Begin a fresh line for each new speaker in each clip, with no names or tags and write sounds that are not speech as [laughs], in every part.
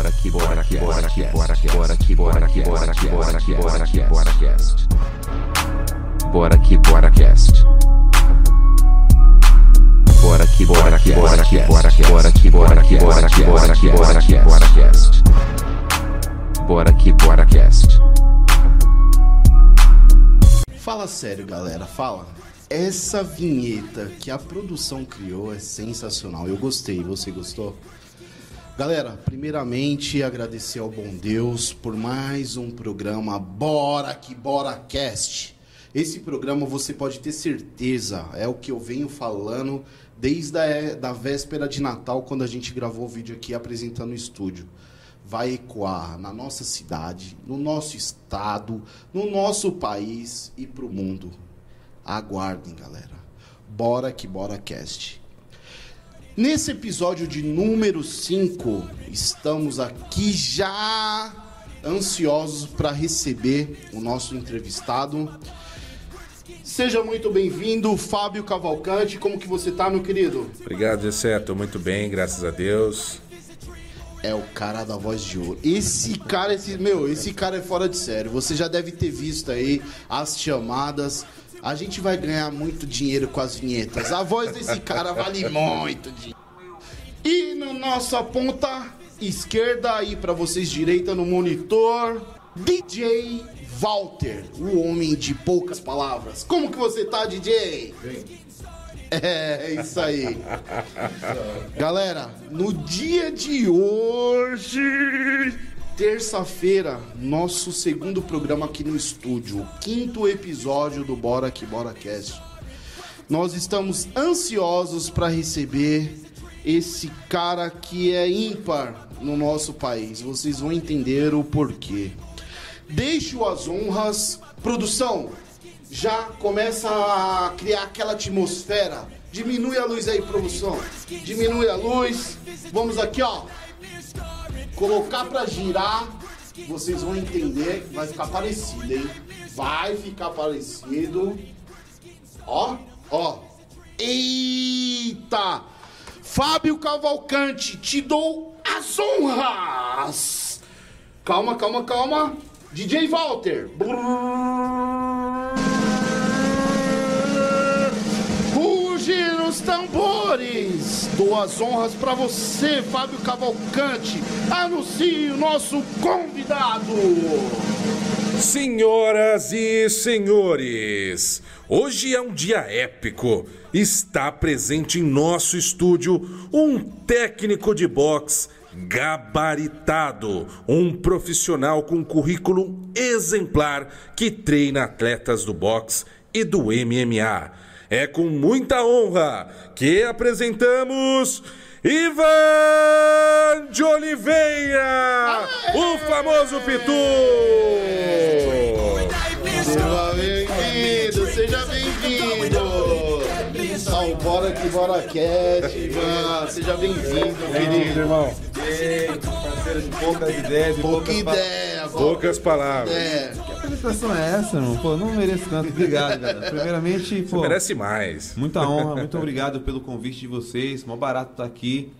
bora aqui, bora aqui, bora aqui, bora aqui, bora aqui, bora aqui, bora aqui, bora aqui, bora aqui, bora cast. Bora aqui, bora cast. Bora aqui, bora aqui, bora aqui, bora aqui, bora aqui, bora aqui, bora aqui, bora aqui, bora aqui, bora cast. Bora aqui, bora cast.
Fala sério, galera, fala. Essa vinheta que a produção criou é sensacional. Eu gostei, você gostou? Galera, primeiramente agradecer ao bom Deus por mais um programa Bora que Bora Cast. Esse programa você pode ter certeza, é o que eu venho falando desde a da véspera de Natal, quando a gente gravou o vídeo aqui apresentando o estúdio. Vai ecoar na nossa cidade, no nosso estado, no nosso país e pro mundo. Aguardem, galera. Bora que bora cast. Nesse episódio de número 5, estamos aqui já ansiosos para receber o nosso entrevistado. Seja muito bem-vindo, Fábio Cavalcante. Como que você tá, meu querido?
Obrigado, Gessé. Tô muito bem, graças a Deus.
É o cara da voz de ouro. Esse cara, esse, meu, esse cara é fora de sério. Você já deve ter visto aí as chamadas. A gente vai ganhar muito dinheiro com as vinhetas. A voz desse cara vale muito dinheiro. E na nossa ponta esquerda aí para vocês direita no monitor, DJ Walter, o homem de poucas palavras. Como que você tá, DJ? Bem. É, isso aí. Galera, no dia de hoje, terça-feira, nosso segundo programa aqui no estúdio, o quinto episódio do Bora Que Bora Cast. Nós estamos ansiosos para receber esse cara que é ímpar no nosso país. Vocês vão entender o porquê. Deixo as honras. Produção, já começa a criar aquela atmosfera. Diminui a luz aí, produção. Diminui a luz. Vamos aqui, ó. Colocar pra girar. Vocês vão entender que vai ficar parecido, hein? Vai ficar parecido. Ó, ó. Eita! Fábio Cavalcante, te dou as honras. Calma, calma, calma. DJ Walter. Ruge nos tambores. Dou as honras para você, Fábio Cavalcante. Anuncie o nosso convidado.
Senhoras e senhores, hoje é um dia épico. Está presente em nosso estúdio um técnico de boxe gabaritado, um profissional com currículo exemplar que treina atletas do boxe e do MMA. É com muita honra que apresentamos Ivan de Oliveira, o famoso Pitu.
Seja bem-vindo, seja bem-vindo. Bora que Bora Cast, Ivan. Seja bem-vindo, querido.
irmão. Ei, parceiro de poucas ideias e
Pouca
poucas
ideia,
Poucas palavras.
É.
Que apresentação é essa, irmão? Pô, não mereço tanto. Obrigado, cara. Primeiramente, pô,
Merece mais.
muita honra, muito obrigado pelo convite de vocês. Mó barato estar aqui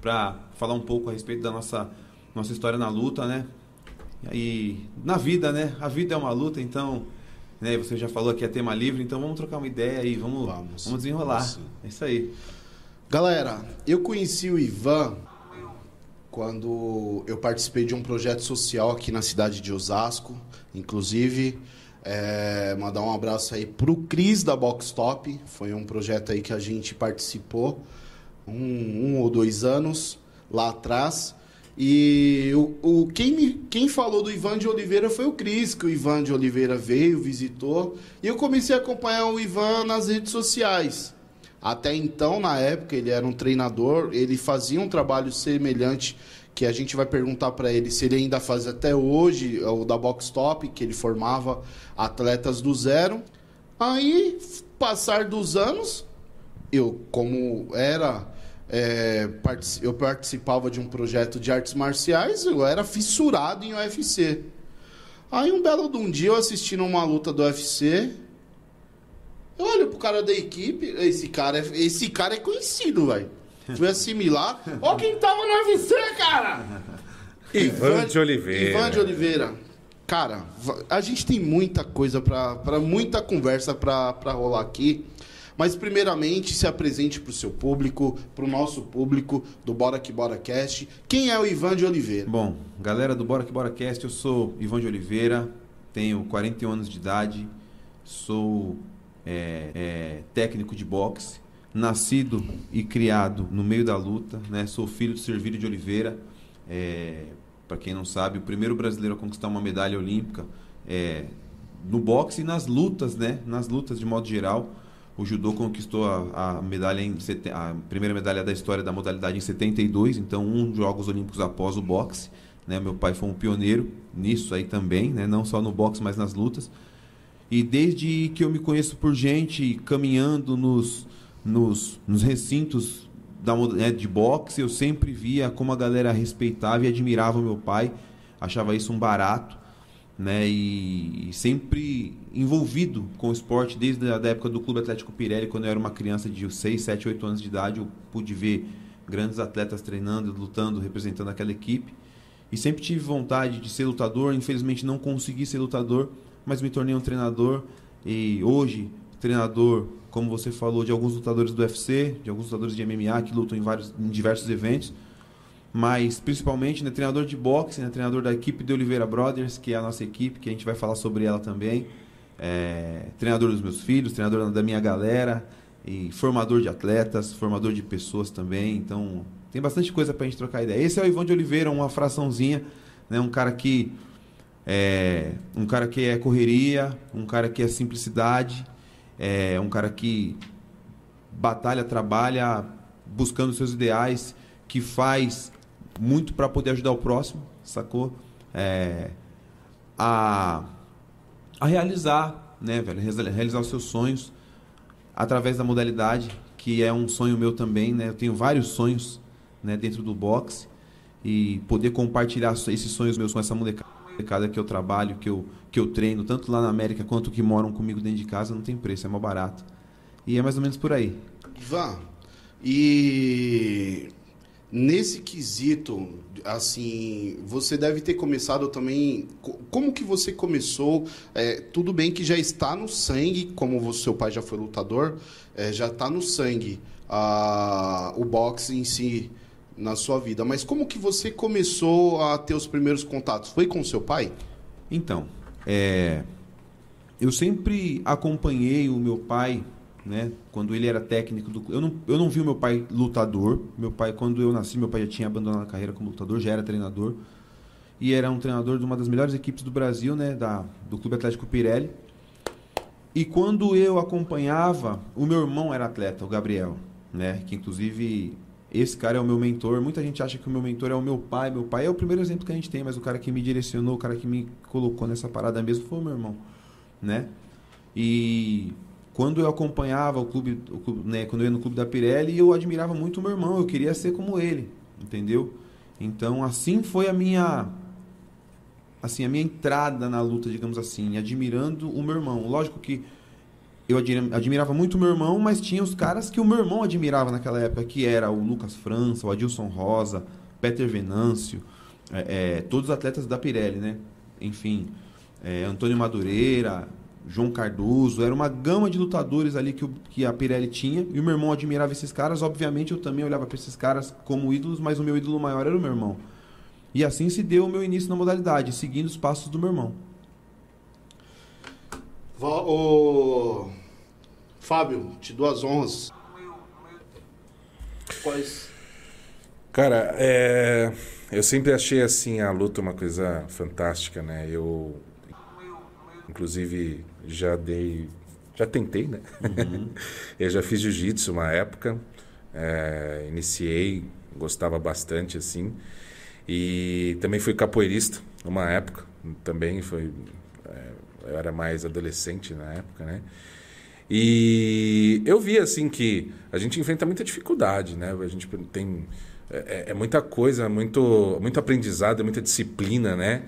pra falar um pouco a respeito da nossa, nossa história na luta, né? E na vida, né? A vida é uma luta, então, né? Você já falou que é tema livre, então vamos trocar uma ideia aí, vamos,
Vamos.
vamos, desenrolar.
Vamos.
É isso aí.
Galera, eu conheci o Ivan quando eu participei de um projeto social aqui na cidade de Osasco. Inclusive, é, mandar um abraço aí pro Cris da Box Top. Foi um projeto aí que a gente participou um, um ou dois anos lá atrás. E o, o- quem, me, quem falou do Ivan de Oliveira foi o Cris, que o Ivan de Oliveira veio, visitou. E eu comecei a acompanhar o Ivan nas redes sociais. Até então, na época, ele era um treinador, ele fazia um trabalho semelhante que a gente vai perguntar para ele se ele ainda faz até hoje, o da Box Top, que ele formava atletas do zero. Aí, passar dos anos, eu, como era, é, eu participava de um projeto de artes marciais, eu era fissurado em UFC. Aí, um belo de um dia, eu assistindo uma luta do UFC, eu olho pro cara da equipe, esse cara é, esse cara é conhecido, velho. Fui [laughs] assimilar. Ó quem tava no UFC, cara! [laughs]
Ivan de Oliveira.
Ivan de Oliveira. Cara, a gente tem muita coisa para muita conversa para rolar aqui. Mas primeiramente se apresente para o seu público, para o nosso público do Bora Que Bora Cast. Quem é o Ivan de Oliveira?
Bom, galera do Bora Que Bora Cast, eu sou Ivan de Oliveira, tenho 41 anos de idade, sou é, é, técnico de boxe, nascido e criado no meio da luta, né? Sou filho de Servírio de Oliveira, é, para quem não sabe, o primeiro brasileiro a conquistar uma medalha olímpica é, no boxe e nas lutas, né? Nas lutas de modo geral. O judô conquistou a, a medalha em a primeira medalha da história da modalidade em 72, então um Jogos Olímpicos após o boxe. Né? Meu pai foi um pioneiro nisso aí também, né? não só no boxe, mas nas lutas. E desde que eu me conheço por gente caminhando nos, nos, nos recintos da, né, de boxe, eu sempre via como a galera respeitava e admirava meu pai, achava isso um barato, né? E, e sempre envolvido com o esporte desde a época do Clube Atlético Pirelli, quando eu era uma criança de 6, 7, 8 anos de idade, eu pude ver grandes atletas treinando, lutando, representando aquela equipe. E sempre tive vontade de ser lutador, infelizmente não consegui ser lutador, mas me tornei um treinador e hoje treinador, como você falou, de alguns lutadores do UFC, de alguns lutadores de MMA que lutam em vários em diversos eventos, mas principalmente né, treinador de boxe, né, treinador da equipe de Oliveira Brothers, que é a nossa equipe, que a gente vai falar sobre ela também. É, treinador dos meus filhos, treinador da minha galera, e formador de atletas, formador de pessoas também. Então, tem bastante coisa pra gente trocar ideia. Esse é o Ivan de Oliveira, uma fraçãozinha, né, um cara que é um cara que é correria, um cara que é simplicidade, é um cara que batalha, trabalha buscando seus ideais, que faz muito para poder ajudar o próximo, sacou? É, a, a realizar, né, velho? Realiza- Realizar os seus sonhos através da modalidade, que é um sonho meu também, né? Eu tenho vários sonhos, né, dentro do boxe e poder compartilhar esses sonhos meus com essa molecada que eu trabalho, que eu, que eu treino, tanto lá na América quanto que moram comigo dentro de casa, não tem preço, é mais barato. E é mais ou menos por aí.
Ivan, e nesse quesito, assim, você deve ter começado também. co- Como que você começou? É, tudo bem que já está no sangue, como o seu pai já foi lutador, é, já está no sangue ah, o boxe em si na sua vida. Mas como que você começou a ter os primeiros contatos? Foi com seu pai?
Então, é, eu sempre acompanhei o meu pai, né? Quando ele era técnico do eu não, eu não vi o meu pai lutador. Meu pai, quando eu nasci, meu pai já tinha abandonado a carreira como lutador, já era treinador. E era um treinador de uma das melhores equipes do Brasil, né? Da, do Clube Atlético Pirelli. E quando eu acompanhava, o meu irmão era atleta, o Gabriel, né? Que inclusive esse cara é o meu mentor. Muita gente acha que o meu mentor é o meu pai. Meu pai é o primeiro exemplo que a gente tem, mas o cara que me direcionou, o cara que me colocou nessa parada mesmo foi o meu irmão, né? E quando eu acompanhava o clube, o clube né, quando eu ia no clube da Pirelli, eu admirava muito o meu irmão, eu queria ser como ele, entendeu? Então, assim foi a minha assim, a minha entrada na luta, digamos assim, admirando o meu irmão. Lógico que eu admira- admirava muito o meu irmão, mas tinha os caras que o meu irmão admirava naquela época, que era o Lucas França, o Adilson Rosa, Peter Venâncio, é, é, todos os atletas da Pirelli, né? Enfim, é, Antônio Madureira, João Cardoso, era uma gama de lutadores ali que, o- que a Pirelli tinha, e o meu irmão admirava esses caras. Obviamente, eu também olhava para esses caras como ídolos, mas o meu ídolo maior era o meu irmão. E assim se deu o meu início na modalidade, seguindo os passos do meu irmão.
Ô, Fábio, te dou as honras. Quais?
Cara, é, eu sempre achei assim a luta uma coisa fantástica, né? Eu, inclusive, já dei, já tentei, né? [laughs] eu já fiz jiu-jitsu uma época, é, iniciei, gostava bastante assim, e também fui capoeirista uma época, também foi, é, eu era mais adolescente na época, né? E eu vi assim que a gente enfrenta muita dificuldade, né? A gente tem é, é muita coisa, muito, muito aprendizado, é muita disciplina, né?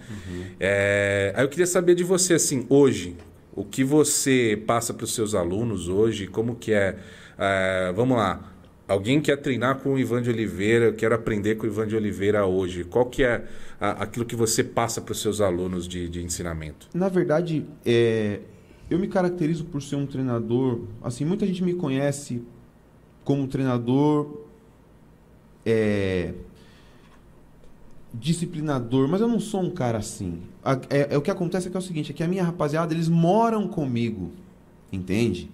É, aí eu queria saber de você assim, hoje, o que você passa para os seus alunos hoje? Como que é? é, vamos lá, Alguém quer treinar com o Ivan de Oliveira, eu quero aprender com o Ivan de Oliveira hoje. Qual que é a, aquilo que você passa para os seus alunos de, de ensinamento?
Na verdade, é, eu me caracterizo por ser um treinador. Assim, muita gente me conhece como treinador é, disciplinador, mas eu não sou um cara assim. É, é, o que acontece é que é o seguinte, é que a minha rapaziada, eles moram comigo, entende?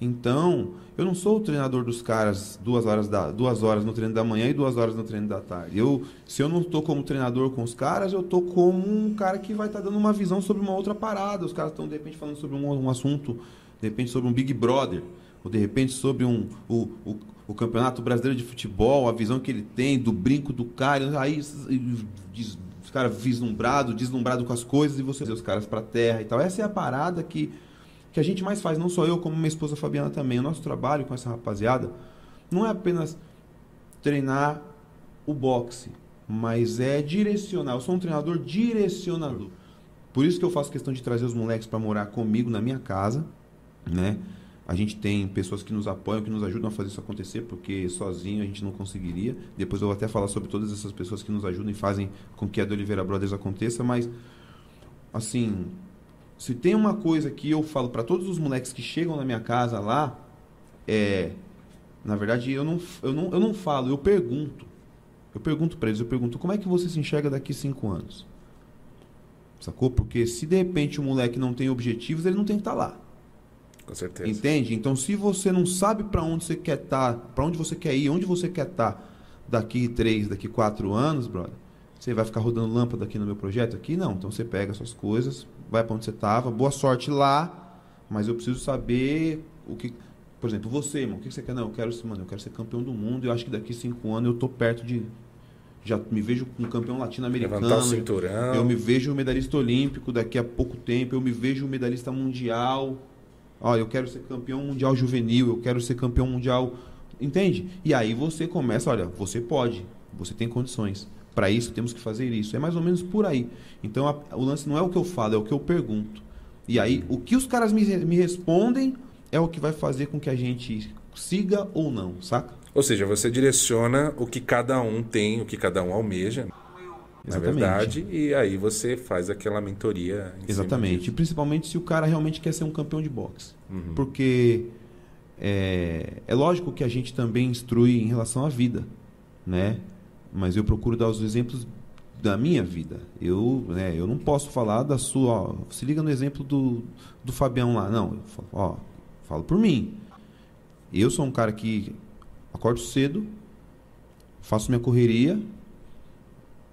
Então, eu não sou o treinador dos caras duas horas, da, duas horas no treino da manhã e duas horas no treino da tarde. Eu, se eu não estou como treinador com os caras, eu estou como um cara que vai estar tá dando uma visão sobre uma outra parada. Os caras estão, de repente, falando sobre um, um, assunto, de repente, sobre um Big Brother, ou de repente sobre um, o, o, o Campeonato Brasileiro de Futebol, a visão que ele tem do brinco do cara. Aí, os caras vislumbrado, deslumbrado com as coisas, e você os caras para terra e tal. Essa é a parada que que a gente mais faz, não só eu, como minha esposa Fabiana também. O nosso trabalho com essa rapaziada não é apenas treinar o boxe, mas é direcionar. Eu sou um treinador direcionador. Por isso que eu faço questão de trazer os moleques para morar comigo na minha casa, né? A gente tem pessoas que nos apoiam, que nos ajudam a fazer isso acontecer, porque sozinho a gente não conseguiria. Depois eu vou até falar sobre todas essas pessoas que nos ajudam e fazem com que a do Oliveira Brothers aconteça, mas assim, se tem uma coisa que eu falo para todos os moleques que chegam na minha casa lá, é. Na verdade, eu não, eu não, eu não falo, eu pergunto. Eu pergunto para eles, eu pergunto, como é que você se enxerga daqui cinco anos? Sacou? Porque se de repente o moleque não tem objetivos, ele não tem que estar tá lá.
Com certeza.
Entende? Então, se você não sabe para onde você quer estar, tá, para onde você quer ir, onde você quer estar tá daqui três, daqui quatro anos, brother, você vai ficar rodando lâmpada aqui no meu projeto? Aqui não. Então você pega suas coisas, vai para onde você estava, boa sorte lá, mas eu preciso saber o que. Por exemplo, você, irmão, o que você quer? Não, eu quero, mano, eu quero ser campeão do mundo. Eu acho que daqui cinco anos eu tô perto de. Já me vejo um campeão latino-americano. Eu me vejo medalhista olímpico daqui a pouco tempo. Eu me vejo medalhista mundial. Ó, eu quero ser campeão mundial juvenil. Eu quero ser campeão mundial. Entende? E aí você começa, olha, você pode, você tem condições para isso temos que fazer isso. É mais ou menos por aí. Então a, o lance não é o que eu falo, é o que eu pergunto. E aí o que os caras me, me respondem é o que vai fazer com que a gente siga ou não, saca?
Ou seja, você direciona o que cada um tem, o que cada um almeja. Na Exatamente. verdade, e aí você faz aquela mentoria.
Exatamente. Principalmente se o cara realmente quer ser um campeão de boxe. Uhum. Porque é, é lógico que a gente também instrui em relação à vida, né? mas eu procuro dar os exemplos da minha vida. Eu, né, eu não posso falar da sua. Ó, se liga no exemplo do, do Fabião lá. Não, falo, ó, falo por mim. Eu sou um cara que acordo cedo, faço minha correria,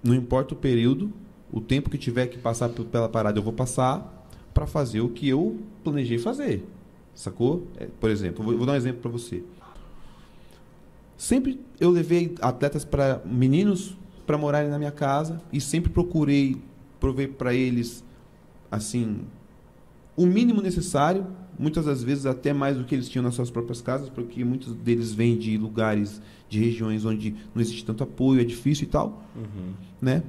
não importa o período, o tempo que tiver que passar pela parada eu vou passar para fazer o que eu planejei fazer. Sacou? É, por exemplo, vou, dar um exemplo para você. Sempre eu levei atletas para meninos para morarem na minha casa e sempre procurei prover para eles assim o mínimo necessário, muitas das vezes até mais do que eles tinham nas suas próprias casas, porque muitos deles vêm de lugares, de regiões onde não existe tanto apoio, é difícil e tal, uhum. né?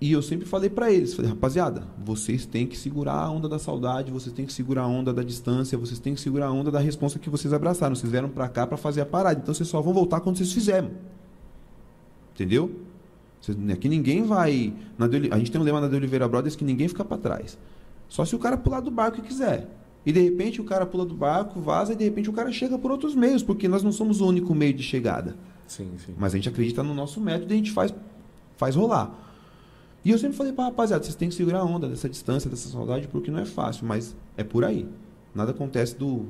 E eu sempre falei para eles, falei, rapaziada, vocês têm que segurar a onda da saudade, vocês têm que segurar a onda da distância, vocês têm que segurar a onda da resposta que vocês abraçaram. Vocês vieram para cá para fazer a parada, então vocês só vão voltar quando vocês fizerem. Entendeu? Aqui ninguém vai. a gente tem um lema na de Oliveira Brothers que ninguém fica para trás. Só se o cara pular do barco e quiser. E de repente o cara pula do barco, vaza e de repente o cara chega por outros meios, porque nós não somos o único meio de chegada.
Sim, sim.
Mas a gente acredita no nosso método e a gente faz, faz rolar. E eu sempre falei para rapaziada, vocês têm que segurar a onda dessa distância, dessa saudade, porque não é fácil, mas é por aí. Nada acontece do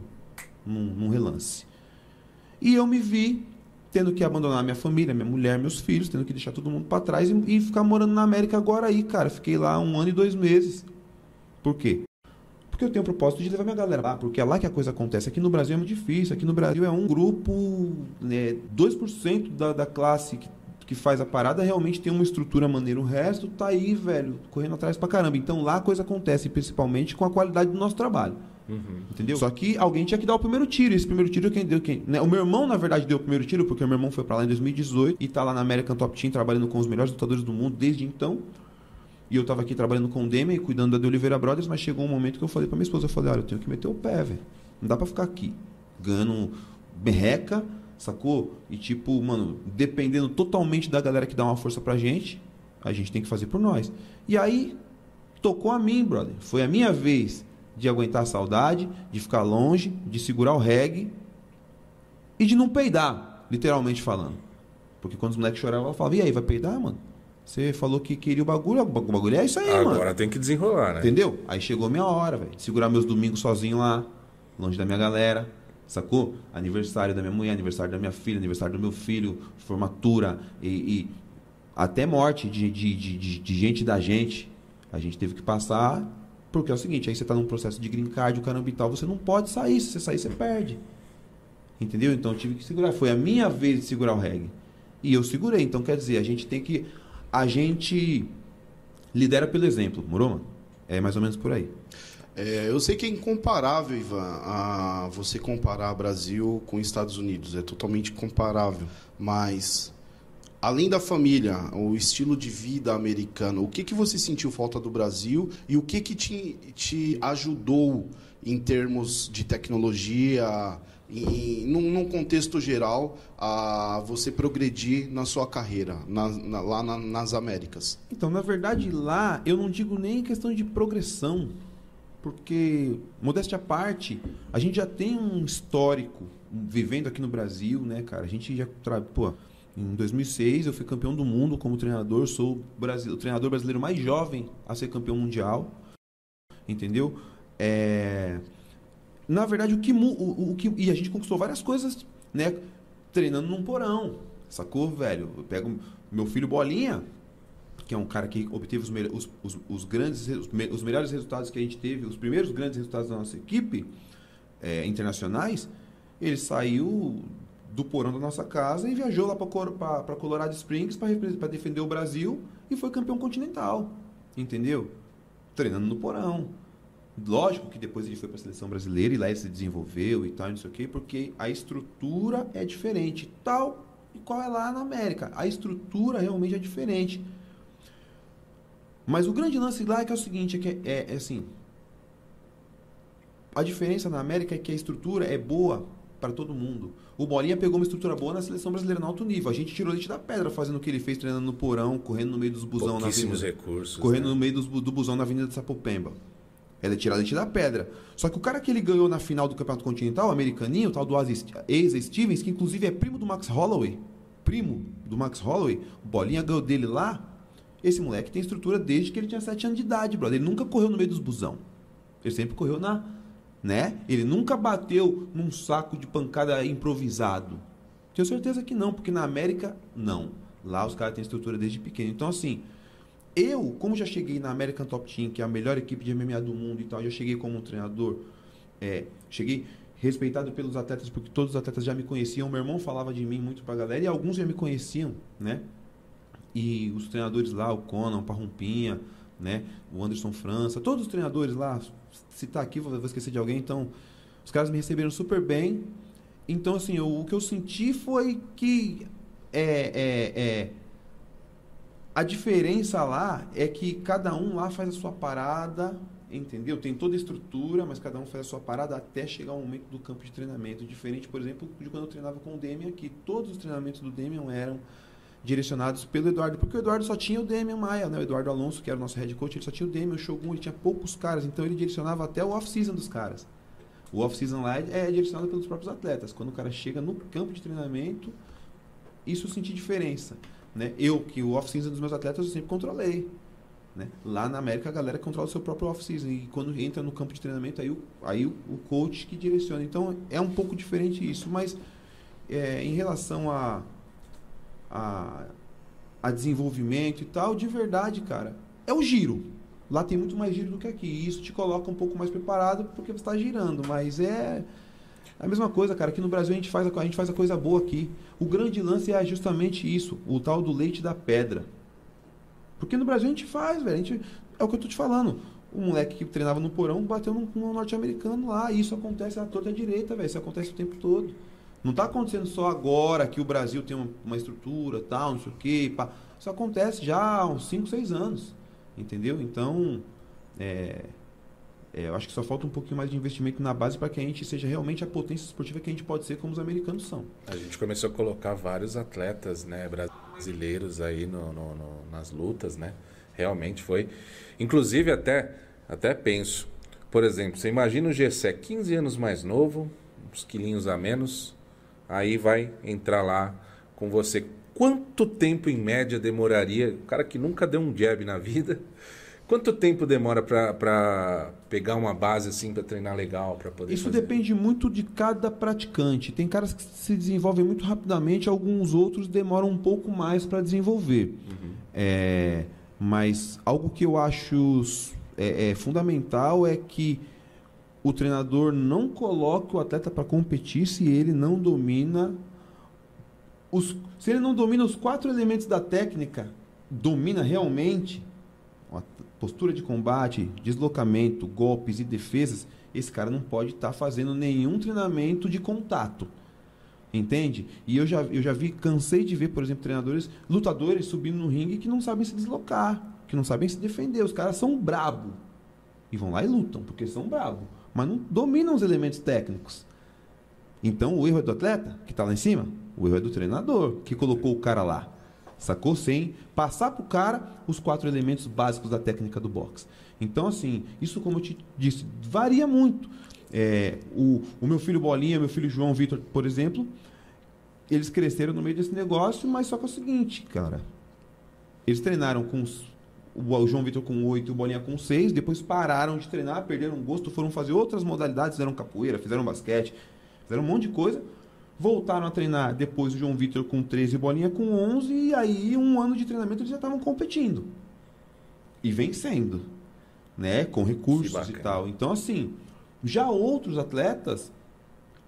num, num relance. E eu me vi tendo que abandonar minha família, minha mulher, meus filhos, tendo que deixar todo mundo para trás e, e, ficar morando na América agora aí, cara. Fiquei lá um ano e dois meses. Por quê? Porque eu tenho o propósito de levar minha galera lá, porque é lá que a coisa acontece. Aqui no Brasil é muito difícil. Aqui no Brasil é um grupo, né, 2% da, da classe que que faz a parada realmente tem uma estrutura maneira. O resto tá aí, velho, correndo atrás pra caramba. Então lá a coisa acontece, principalmente com a qualidade do nosso trabalho. Uhum. Entendeu? Só que alguém tinha que dar o primeiro tiro. Esse primeiro tiro quem deu quem? Né? O meu irmão, na verdade, deu o primeiro tiro, porque o meu irmão foi para lá em 2018 e tá lá na American Top Team trabalhando com os melhores lutadores do mundo desde então. E eu tava aqui trabalhando com o Demian e cuidando da de Oliveira Brothers, mas chegou um momento que eu falei para minha esposa, eu falei, olha, eu tenho que meter o pé, velho. Não dá para ficar aqui ganhando merreca sacou? E tipo, mano, dependendo totalmente da galera que dá uma força pra gente, a gente tem que fazer por nós. E aí, tocou a mim, brother. Foi a minha vez de aguentar a saudade, de ficar longe, de segurar o reggae e de não peidar, literalmente falando. Porque quando os moleques choravam, eu falava, e aí, vai peidar, mano? Você falou que queria o bagulho, o bagulho é isso aí,
Agora
mano.
tem que desenrolar, né?
Entendeu? Aí chegou a minha hora, velho. Segurar meus domingos sozinho lá, longe da minha galera. Sacou? Aniversário da minha mulher, aniversário da minha filha, aniversário do meu filho, formatura e, e até morte de, de, de, de, de gente da gente. A gente teve que passar, porque é o seguinte, aí você tá num processo de green card, o caramba e tal, você não pode sair. Se você sair, você perde. Entendeu? Então eu tive que segurar. Foi a minha vez de segurar o reggae. E eu segurei. Então quer dizer, a gente tem que. A gente lidera pelo exemplo, morou, mano? É mais ou menos por aí.
É, eu sei que é incomparável, Ivan, a você comparar Brasil com Estados Unidos. É totalmente comparável. Mas, além da família, o estilo de vida americano, o que, que você sentiu falta do Brasil e o que, que te, te ajudou em termos de tecnologia, em, num, num contexto geral, a você progredir na sua carreira, na, na, lá na, nas Américas?
Então, na verdade, lá eu não digo nem questão de progressão, porque, modéstia à parte, a gente já tem um histórico vivendo aqui no Brasil, né, cara? A gente já. Pô, em 2006 eu fui campeão do mundo como treinador, sou o treinador brasileiro mais jovem a ser campeão mundial, entendeu? É... Na verdade, o que, o, o que. E a gente conquistou várias coisas, né? Treinando num porão, sacou, velho? Eu pego meu filho Bolinha, que é um cara que obteve os, melho- os, os, os grandes, os, me- os melhores resultados que a gente teve, os primeiros grandes resultados da nossa equipe é, internacionais, ele saiu do porão da nossa casa e viajou lá para Colorado Springs para defender o Brasil e foi campeão continental, entendeu? Treinando no porão. Lógico que depois ele foi para a seleção brasileira e lá ele se desenvolveu e tal, não sei o quê, porque a estrutura é diferente, tal e qual é lá na América. A estrutura realmente é diferente. Mas o grande lance lá é que é o seguinte, é que é, é assim, a diferença na América é que a estrutura é boa para todo mundo. O Bolinha pegou uma estrutura boa na seleção brasileira no alto nível. A gente tirou leite da pedra fazendo o que ele fez, treinando no porão, correndo no meio dos busão na avenida.
recursos.
Correndo
né?
no meio dos, do busão na Avenida de Sapopemba. Ela é tirar leite da pedra. Só que o cara que ele ganhou na final do Campeonato Continental, o americaninho, o tal do Ace Stevens, que inclusive é primo do Max Holloway, primo do Max Holloway, o Bolinha ganhou dele lá. Esse moleque tem estrutura desde que ele tinha 7 anos de idade, brother. Ele nunca correu no meio dos busão. Ele sempre correu na. Né? Ele nunca bateu num saco de pancada improvisado. Tenho certeza que não, porque na América, não. Lá os caras têm estrutura desde pequeno. Então, assim, eu, como já cheguei na American Top Team, que é a melhor equipe de MMA do mundo e tal, já cheguei como um treinador, é, cheguei respeitado pelos atletas, porque todos os atletas já me conheciam. Meu irmão falava de mim muito pra galera e alguns já me conheciam, né? E os treinadores lá, o Conan, o Parrumpinha, né? O Anderson França, todos os treinadores lá, se tá aqui, vou, esquecer de alguém, então os caras me receberam super bem. Então, assim, eu- o que eu senti foi que é, é, é, a diferença lá é que cada um lá faz a sua parada, entendeu? Tem toda a estrutura, mas cada um faz a sua parada até chegar o momento do campo de treinamento. Diferente, por exemplo, de quando eu treinava com o Demian aqui. Todos os treinamentos do Demian eram direcionados pelo Eduardo, porque o Eduardo só tinha o Demian Maia, né? O Eduardo Alonso, que era o nosso head coach, ele só tinha o Demian, o Shogun, ele tinha poucos caras, então ele direcionava até o off-season dos caras. O off-season lá é direcionado pelos próprios atletas. Quando o cara chega no campo de treinamento, isso eu senti diferença. Né? Eu, que o off-season dos meus atletas eu sempre controlei. Né? Lá na América a galera controla o seu próprio off-season. E quando entra no campo de treinamento, aí o, aí o, coach que direciona. Então é um pouco diferente isso. Mas é, em relação a, a, a desenvolvimento e tal, de verdade, cara, é o giro. Lá tem muito mais giro do que aqui. E isso te coloca um pouco mais preparado porque você está girando. Mas é a mesma coisa, cara. Aqui no Brasil a gente, faz a, a gente faz a coisa boa aqui. O grande lance é justamente isso, o tal do leite da pedra. Porque no Brasil a gente faz, velho. A gente, é o que eu tô te falando. O moleque que treinava no porão bateu num, num norte-americano lá. Isso acontece à torta direita, velho. Isso acontece o tempo todo. Não tá acontecendo só agora que o Brasil tem uma, uma estrutura, tal, não sei o quê. Pá. Isso acontece já há uns 5, 6 anos. Entendeu? Então, é, É, eu acho que só falta um pouquinho mais de investimento na base para que a gente seja realmente a potência esportiva que a gente pode ser como os americanos são.
A gente começou a colocar vários atletas né, brasileiros aí no, no, no, nas lutas, né? Realmente foi. Inclusive, até, até penso, por exemplo, você imagina o Gessé 15 anos mais novo, uns quilinhos a menos, aí vai entrar lá com você. Quanto tempo em média demoraria? O cara que nunca deu um jab na vida Quanto tempo demora para pegar uma base assim para treinar legal, para poder
Isso
fazer?
depende muito de cada praticante. Tem caras que se desenvolvem muito rapidamente, alguns outros demoram um pouco mais para desenvolver. Uhum. É, mas algo que eu acho é, é, fundamental é que o treinador não coloque o atleta para competir se ele não domina os, se ele não domina os quatro elementos da técnica, domina realmente postura de combate, deslocamento, golpes e defesas, esse cara não pode estar tá fazendo nenhum treinamento de contato. Entende? E eu já, eu já vi, cansei de ver, por exemplo, treinadores, lutadores subindo no ringue que não sabem se deslocar, que não sabem se defender. Os caras são brabo. E vão lá e lutam, porque são brabo. Mas não dominam os elementos técnicos. Então o erro é do atleta, que está lá em cima? O erro é do treinador, que colocou o cara lá sacou? Sem passar para o cara os quatro elementos básicos da técnica do boxe. Então, assim, isso, como eu te disse, varia muito. É, o, o meu filho Bolinha, meu filho João Vitor, por exemplo, eles cresceram no meio desse negócio, mas só que é o seguinte, cara. Eles treinaram com os, o João Vitor com oito o Bolinha com seis, depois pararam de treinar, perderam gosto, foram fazer outras modalidades, fizeram capoeira, fizeram basquete, fizeram um monte de coisa Voltaram a treinar depois o João Vitor com 13 bolinha com 11 e aí um ano de treinamento eles já estavam competindo. E vencendo, né, com recursos e tal. Então assim, já outros atletas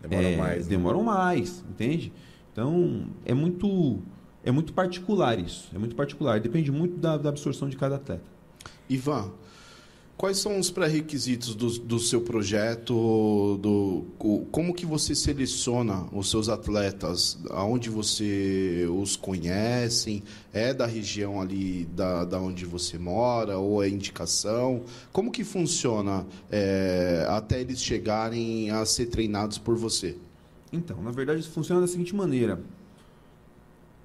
demoram é, mais,
né? demoram mais, entende? Então é muito é muito particular isso, é muito particular, depende muito da, da absorção de cada atleta.
Ivan, Quais são os pré-requisitos do, do, seu projeto? Do, como que você seleciona os seus atletas? Aonde você os conhece? É da região ali da, da onde você mora? Ou é indicação? Como que funciona é, até eles chegarem a ser treinados por você?
Então, na verdade, isso funciona da seguinte maneira.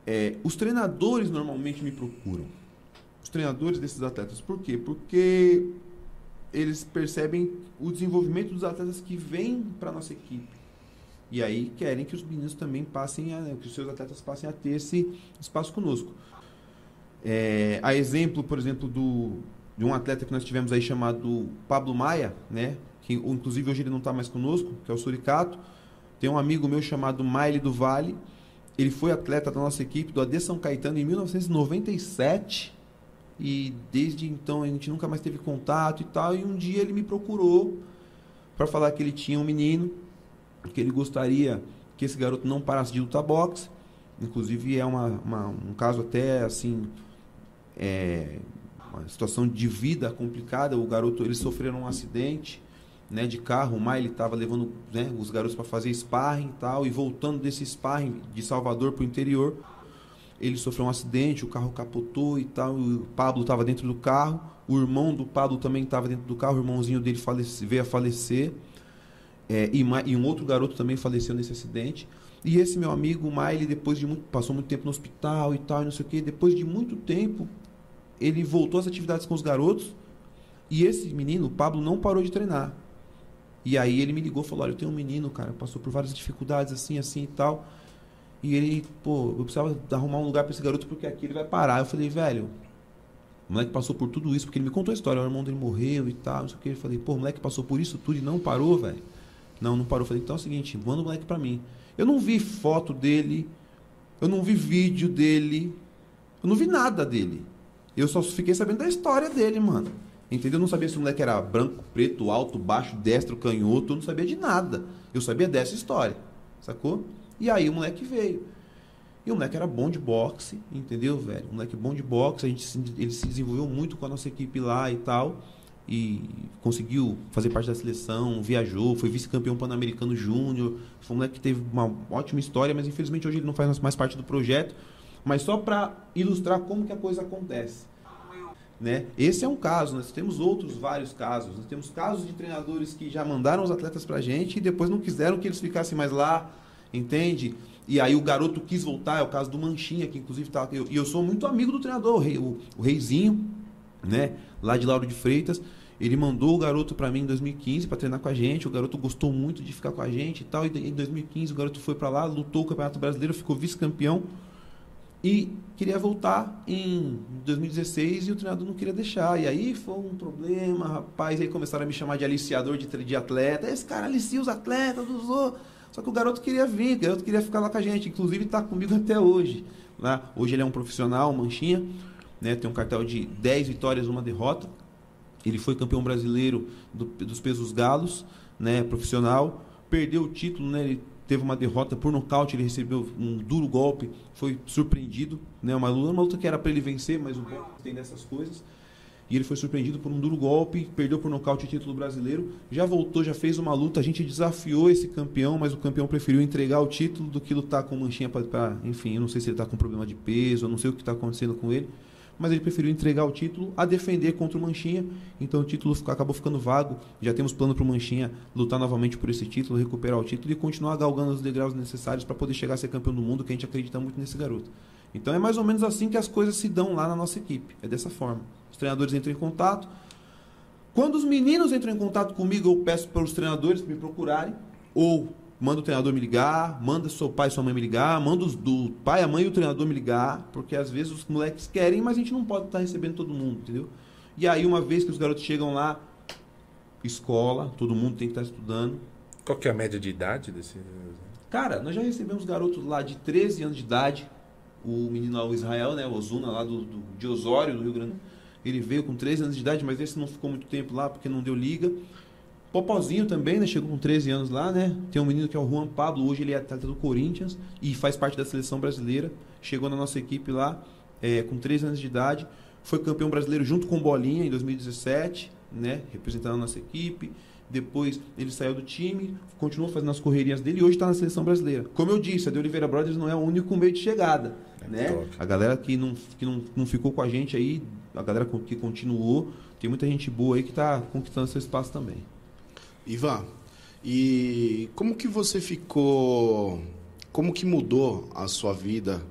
É, os treinadores normalmente me procuram. Os treinadores desses atletas. Por quê? Porque eles percebem o desenvolvimento dos atletas que vêm para nossa equipe. E aí querem que os meninos também passem a, que os seus atletas passem a ter esse espaço conosco. É, a exemplo, por exemplo, do, de um atleta que nós tivemos aí chamado Pablo Maia, né? Que inclusive hoje ele não está mais conosco, que é o Suricato. Tem um amigo meu chamado Maile do Vale. Ele foi atleta da nossa equipe do AD São Caetano em 1997 e desde então a gente nunca mais teve contato e tal. E um dia ele me procurou para falar que ele tinha um menino, que ele gostaria que esse garoto não parasse de lutar boxe. Inclusive é uma, uma um caso até assim, é, uma situação de vida complicada. O garoto eles sofreram um acidente. Né, de carro, o Mai estava levando né, os garotos para fazer sparring e tal, e voltando desse sparring de Salvador para o interior, ele sofreu um acidente, o carro capotou e tal, o Pablo estava dentro do carro, o irmão do Pablo também estava dentro do carro, o irmãozinho dele falece, veio a falecer, é, e, e, um outro garoto também faleceu nesse acidente. E esse meu amigo, o Miley, depois de muito, passou muito tempo no hospital e tal, e não sei o quê, depois de muito tempo, ele voltou às atividades com os garotos, e esse menino, o Pablo, não parou de treinar. E aí ele me ligou e falou, olha, eu tenho um menino, cara, passou por várias dificuldades, assim, assim e tal, e ele, pô, eu precisava arrumar um lugar para esse garoto porque aqui ele vai parar. Eu falei, velho, o moleque passou por tudo isso, porque ele me contou a história, o irmão dele morreu e tal, não sei o que. Eu falei, pô, o moleque passou por isso tudo e não parou, velho. Não, não parou. Eu falei, então é o seguinte, manda o moleque para mim. Eu não vi foto dele, eu não vi vídeo dele, eu não vi nada dele. Eu só fiquei sabendo da história dele, mano. Entendeu? Eu não sabia se o moleque era branco, preto, alto, baixo, destro, canhoto, eu não sabia de nada. Eu sabia dessa história, sacou? E aí o moleque veio. E o moleque era bom de boxe, entendeu, velho? O moleque bom de boxe, a gente ele se desenvolveu muito com a nossa equipe lá e tal. E conseguiu fazer parte da seleção, viajou, foi vice-campeão pan-americano júnior. Foi um moleque que teve uma ótima história, mas infelizmente hoje ele não faz mais parte do projeto. Mas só para ilustrar como que a coisa acontece. Né? Esse é um caso, nós temos outros vários casos. Nós temos casos de treinadores que já mandaram os atletas pra gente e depois não quiseram que eles ficassem mais lá, entende? E aí o garoto quis voltar, é o caso do Manchinha, que inclusive tá. E eu, eu, sou muito amigo do treinador, o, rei, o, o Reizinho, né? Lá de Lauro de Freitas. Ele mandou o garoto para mim em 2015 para treinar com a gente. O garoto gostou muito de ficar com a gente e tal. E em 2015 o garoto foi para lá, lutou o Campeonato Brasileiro, ficou vice-campeão e queria voltar em 2016 e o treinador não queria deixar. E aí foi um problema, rapaz. Aí começaram a me chamar de aliciador de, de atleta. Esse cara alicia os atletas, usou. Só que o garoto queria vir, o garoto queria ficar lá com a gente. Inclusive está comigo até hoje. Né? Hoje ele é um profissional, manchinha. Né? Tem um cartel de 10 vitórias, uma derrota. Ele foi campeão brasileiro do, dos pesos galos, né? profissional. Perdeu o título, né? Ele teve uma derrota por nocaute, ele recebeu um duro golpe, foi surpreendido, né? Uma luta, uma luta que era para ele vencer, mas o golpe tem dessas coisas. E ele foi surpreendido por um duro golpe, perdeu por nocaute o título brasileiro, já voltou, já fez uma luta, a gente desafiou esse campeão, mas o campeão preferiu entregar o título do que lutar com manchinha para, enfim, eu não sei se ele está com problema de peso, eu não sei o que está acontecendo com ele mas ele preferiu entregar o título a defender contra o Manchinha. Então o título acabou ficando vago. Já temos plano para o Manchinha lutar novamente por esse título, recuperar o título e continuar galgando os degraus necessários para poder chegar a ser campeão do mundo, que a gente acredita muito nesse garoto. Então é mais ou menos assim que as coisas se dão lá na nossa equipe. É dessa forma. Treinadores entram em contato. Quando os meninos entram em contato comigo, eu peço para os treinadores me procurarem ou manda o treinador me ligar, manda seu pai e sua mãe me ligar, manda os, do pai, a mãe e o treinador me ligar, porque às vezes os moleques querem, mas a gente não pode estar recebendo todo mundo, entendeu? E aí, uma vez que os garotos chegam lá, escola, todo mundo tem que estar estudando.
Qual que é a média de idade desse.
Cara, nós já recebemos garotos lá de 13 anos de idade. O menino lá, o Israel, né? O Ozuna, lá do, do, de Osório, do Rio Grande. Ele veio com 13 anos de idade, mas esse não ficou muito tempo lá porque não deu liga. Popozinho também, né? Chegou com 13 anos lá, né? Tem um menino que é o Juan Pablo, hoje ele é atleta do Corinthians e faz parte da seleção brasileira. Chegou na nossa equipe lá é, com 13 anos de idade. Foi campeão brasileiro junto com Bolinha em 2017, né? Representando a nossa equipe. Depois ele saiu do time, continuou fazendo as correrias dele e hoje está na seleção brasileira. Como eu disse, a de Oliveira Brothers não é o único meio de chegada. É né? Top. A galera que, não, que não, não ficou com a gente aí, a galera que continuou, tem muita gente boa aí que está conquistando seu espaço também.
Ivan, e como que você ficou, como que mudou a sua vida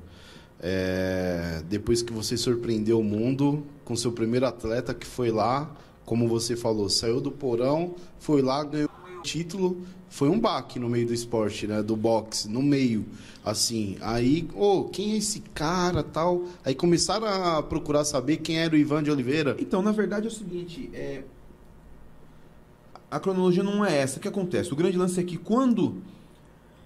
é, depois que você surpreendeu o mundo com seu primeiro atleta que foi lá, como você falou, saiu do porão, foi lá, ganhou título, foi um baque no meio do esporte, né, do boxe, no meio, assim. Aí, oh, quem é esse cara, tal? Aí começaram a procurar saber quem era o Ivan de Oliveira.
Então, na verdade é o seguinte, é, a cronologia não é essa. O que acontece? O grande lance é que quando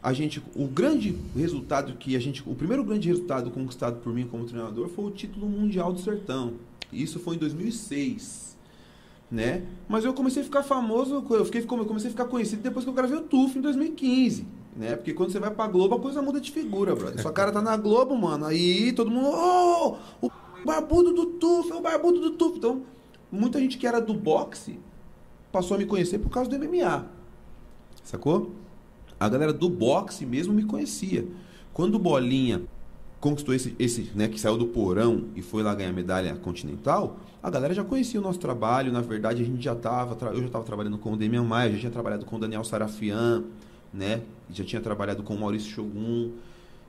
a gente, o grande resultado que a gente, o primeiro grande resultado conquistado por mim como treinador foi o título mundial do Sertão. Isso foi em 2006, né? Mas eu comecei a ficar famoso, eu fiquei, comecei a ficar conhecido depois que eu gravei o TUF em 2015, né? Porque quando você vai pra Globo a coisa muda de figura, brother. Sua cara tá na Globo, mano. Aí todo mundo, oh, o barbudo do TUF, é o barbudo do TUF. Então, muita gente que era do boxe passou a me conhecer por causa do MMA. Sacou? A galera do boxe mesmo me conhecia. Quando Bolinha conquistou esse, esse né, que saiu do porão e foi lá ganhar medalha continental, a galera já conhecia o nosso trabalho. Na verdade, a gente já estava, eu já estava trabalhando com o Demian Maia, já tinha trabalhado com o Daniel Sarafian, né? Já tinha trabalhado com o Maurício Shogun.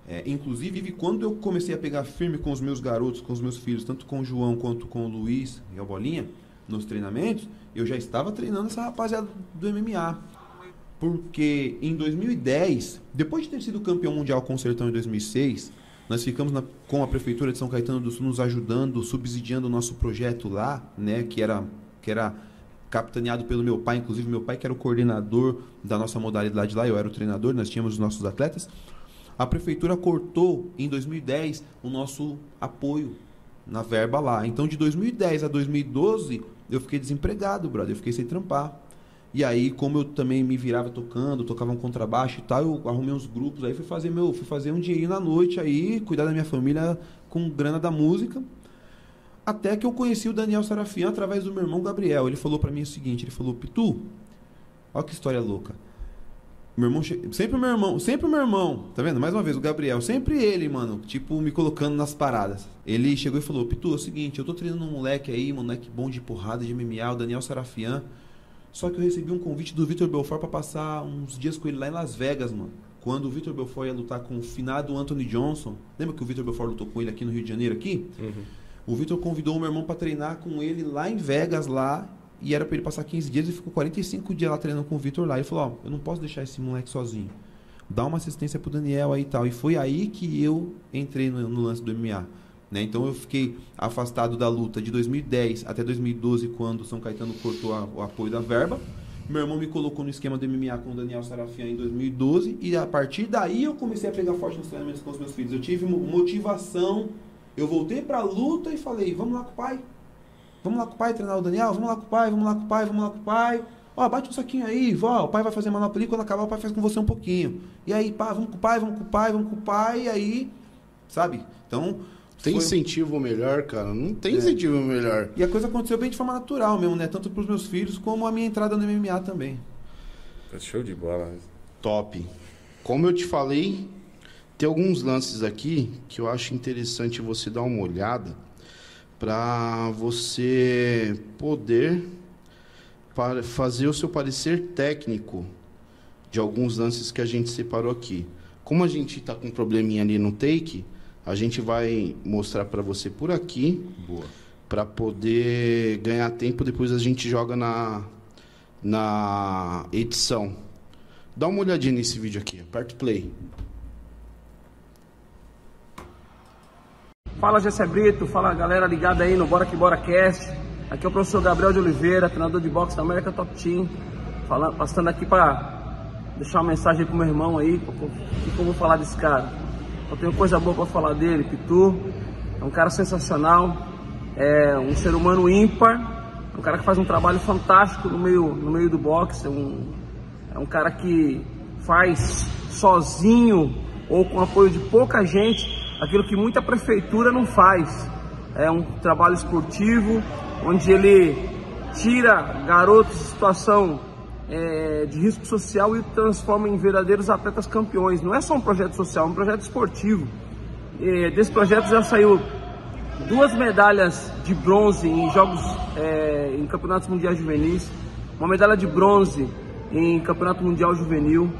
É, inclusive, quando eu comecei a pegar firme com os meus garotos, com os meus filhos, tanto com o João quanto com o Luiz e o Bolinha, nos treinamentos, eu já estava treinando essa rapaziada do MMA. Porque em 2010, depois de ter sido campeão mundial com o Sertão em 2006, nós ficamos na, com a prefeitura de São Caetano do Sul nos ajudando, subsidiando o nosso projeto lá, né, que era que era capitaneado pelo meu pai, inclusive meu pai que era o coordenador da nossa modalidade lá, eu era o treinador, nós tínhamos os nossos atletas. A prefeitura cortou em 2010 o nosso apoio na verba lá. Então de 2010 a 2012 eu fiquei desempregado, brother. Eu fiquei sem trampar. E aí, como eu também me virava tocando, tocava um contrabaixo e tal, eu arrumei uns grupos, aí fui fazer meu, fui fazer um dinheirinho na noite aí, cuidar da minha família com grana da música. Até que eu conheci o Daniel Sarafian através do meu irmão Gabriel. Ele falou para mim o seguinte, ele falou: "Pitu, olha que história louca. Meu irmão, sempre meu irmão, sempre meu irmão, tá vendo? Mais uma vez, o Gabriel, sempre ele, mano, tipo, me colocando nas paradas. Ele chegou e falou: Pitu, é o seguinte, eu tô treinando um moleque aí, moleque bom de porrada, de MMA, o Daniel Sarafian. Só que eu recebi um convite do Vitor Belfort pra passar uns dias com ele lá em Las Vegas, mano. Quando o Vitor Belfort ia lutar com o finado Anthony Johnson. Lembra que o Vitor Belfort lutou com ele aqui no Rio de Janeiro, aqui? O Vitor convidou o meu irmão pra treinar com ele lá em Vegas, lá. E era pra ele passar 15 dias e ficou 45 dias lá treinando com o Vitor lá. Ele falou, ó, eu não posso deixar esse moleque sozinho. Dá uma assistência pro Daniel aí e tal. E foi aí que eu entrei no, no lance do MMA. Né? Então eu fiquei afastado da luta de 2010 até 2012, quando São Caetano cortou a- o apoio da verba. Meu irmão me colocou no esquema do MMA com o Daniel Sarafian em 2012. E a partir daí eu comecei a pegar forte nos treinamentos com os meus filhos. Eu tive mo- motivação. Eu voltei pra luta e falei, vamos lá com o pai. Vamos lá com o pai treinar o Daniel? Vamos lá com o pai, vamos lá com o pai, vamos lá com o pai. Ó, bate um saquinho aí, vó, o pai vai fazer manopla ali, quando acabar o pai faz com você um pouquinho. E aí, pá, vamos com o pai, vamos com o pai, vamos com o pai, e aí, sabe? Então,
Tem
foi-
incentivo melhor, cara? Não tem
É.
incentivo melhor.
E a coisa aconteceu bem de forma natural mesmo, né? Tanto pros meus filhos, como a minha entrada no MMA também.
Tá show de bola.
Top. Como eu te falei, tem alguns lances aqui que eu acho interessante você dar uma olhada para você poder para fazer o seu parecer técnico de alguns lances que a gente separou aqui. Como a gente está com um probleminha ali no take, a gente vai mostrar para você por aqui
Boa.
para poder ganhar tempo. Depois a gente joga na, na edição. Dá uma olhadinha nesse vídeo aqui. Aperta o play.
Fala Gessé Brito, fala galera ligada aí no Bora Que Bora Cast. Aqui é o professor Gabriel de Oliveira, treinador de boxe da América Top Team. Falando, passando aqui para deixar uma mensagem aí pro meu irmão aí, o que que eu vou falar desse cara. Eu tenho coisa boa para falar dele, Pitu. É um cara sensacional, é um ser humano ímpar, é um cara que faz um trabalho fantástico no meio, no meio do boxe, é um, é um cara que faz sozinho ou com apoio de pouca gente aquilo que muita prefeitura não faz. É um trabalho esportivo onde ele tira garotos de situação é, de risco social e transforma em verdadeiros atletas campeões. Não é só um projeto social, é um projeto esportivo. E desse projeto já saiu duas medalhas de bronze em jogos é, em campeonatos mundiais juvenis, uma medalha de bronze em campeonato mundial juvenil,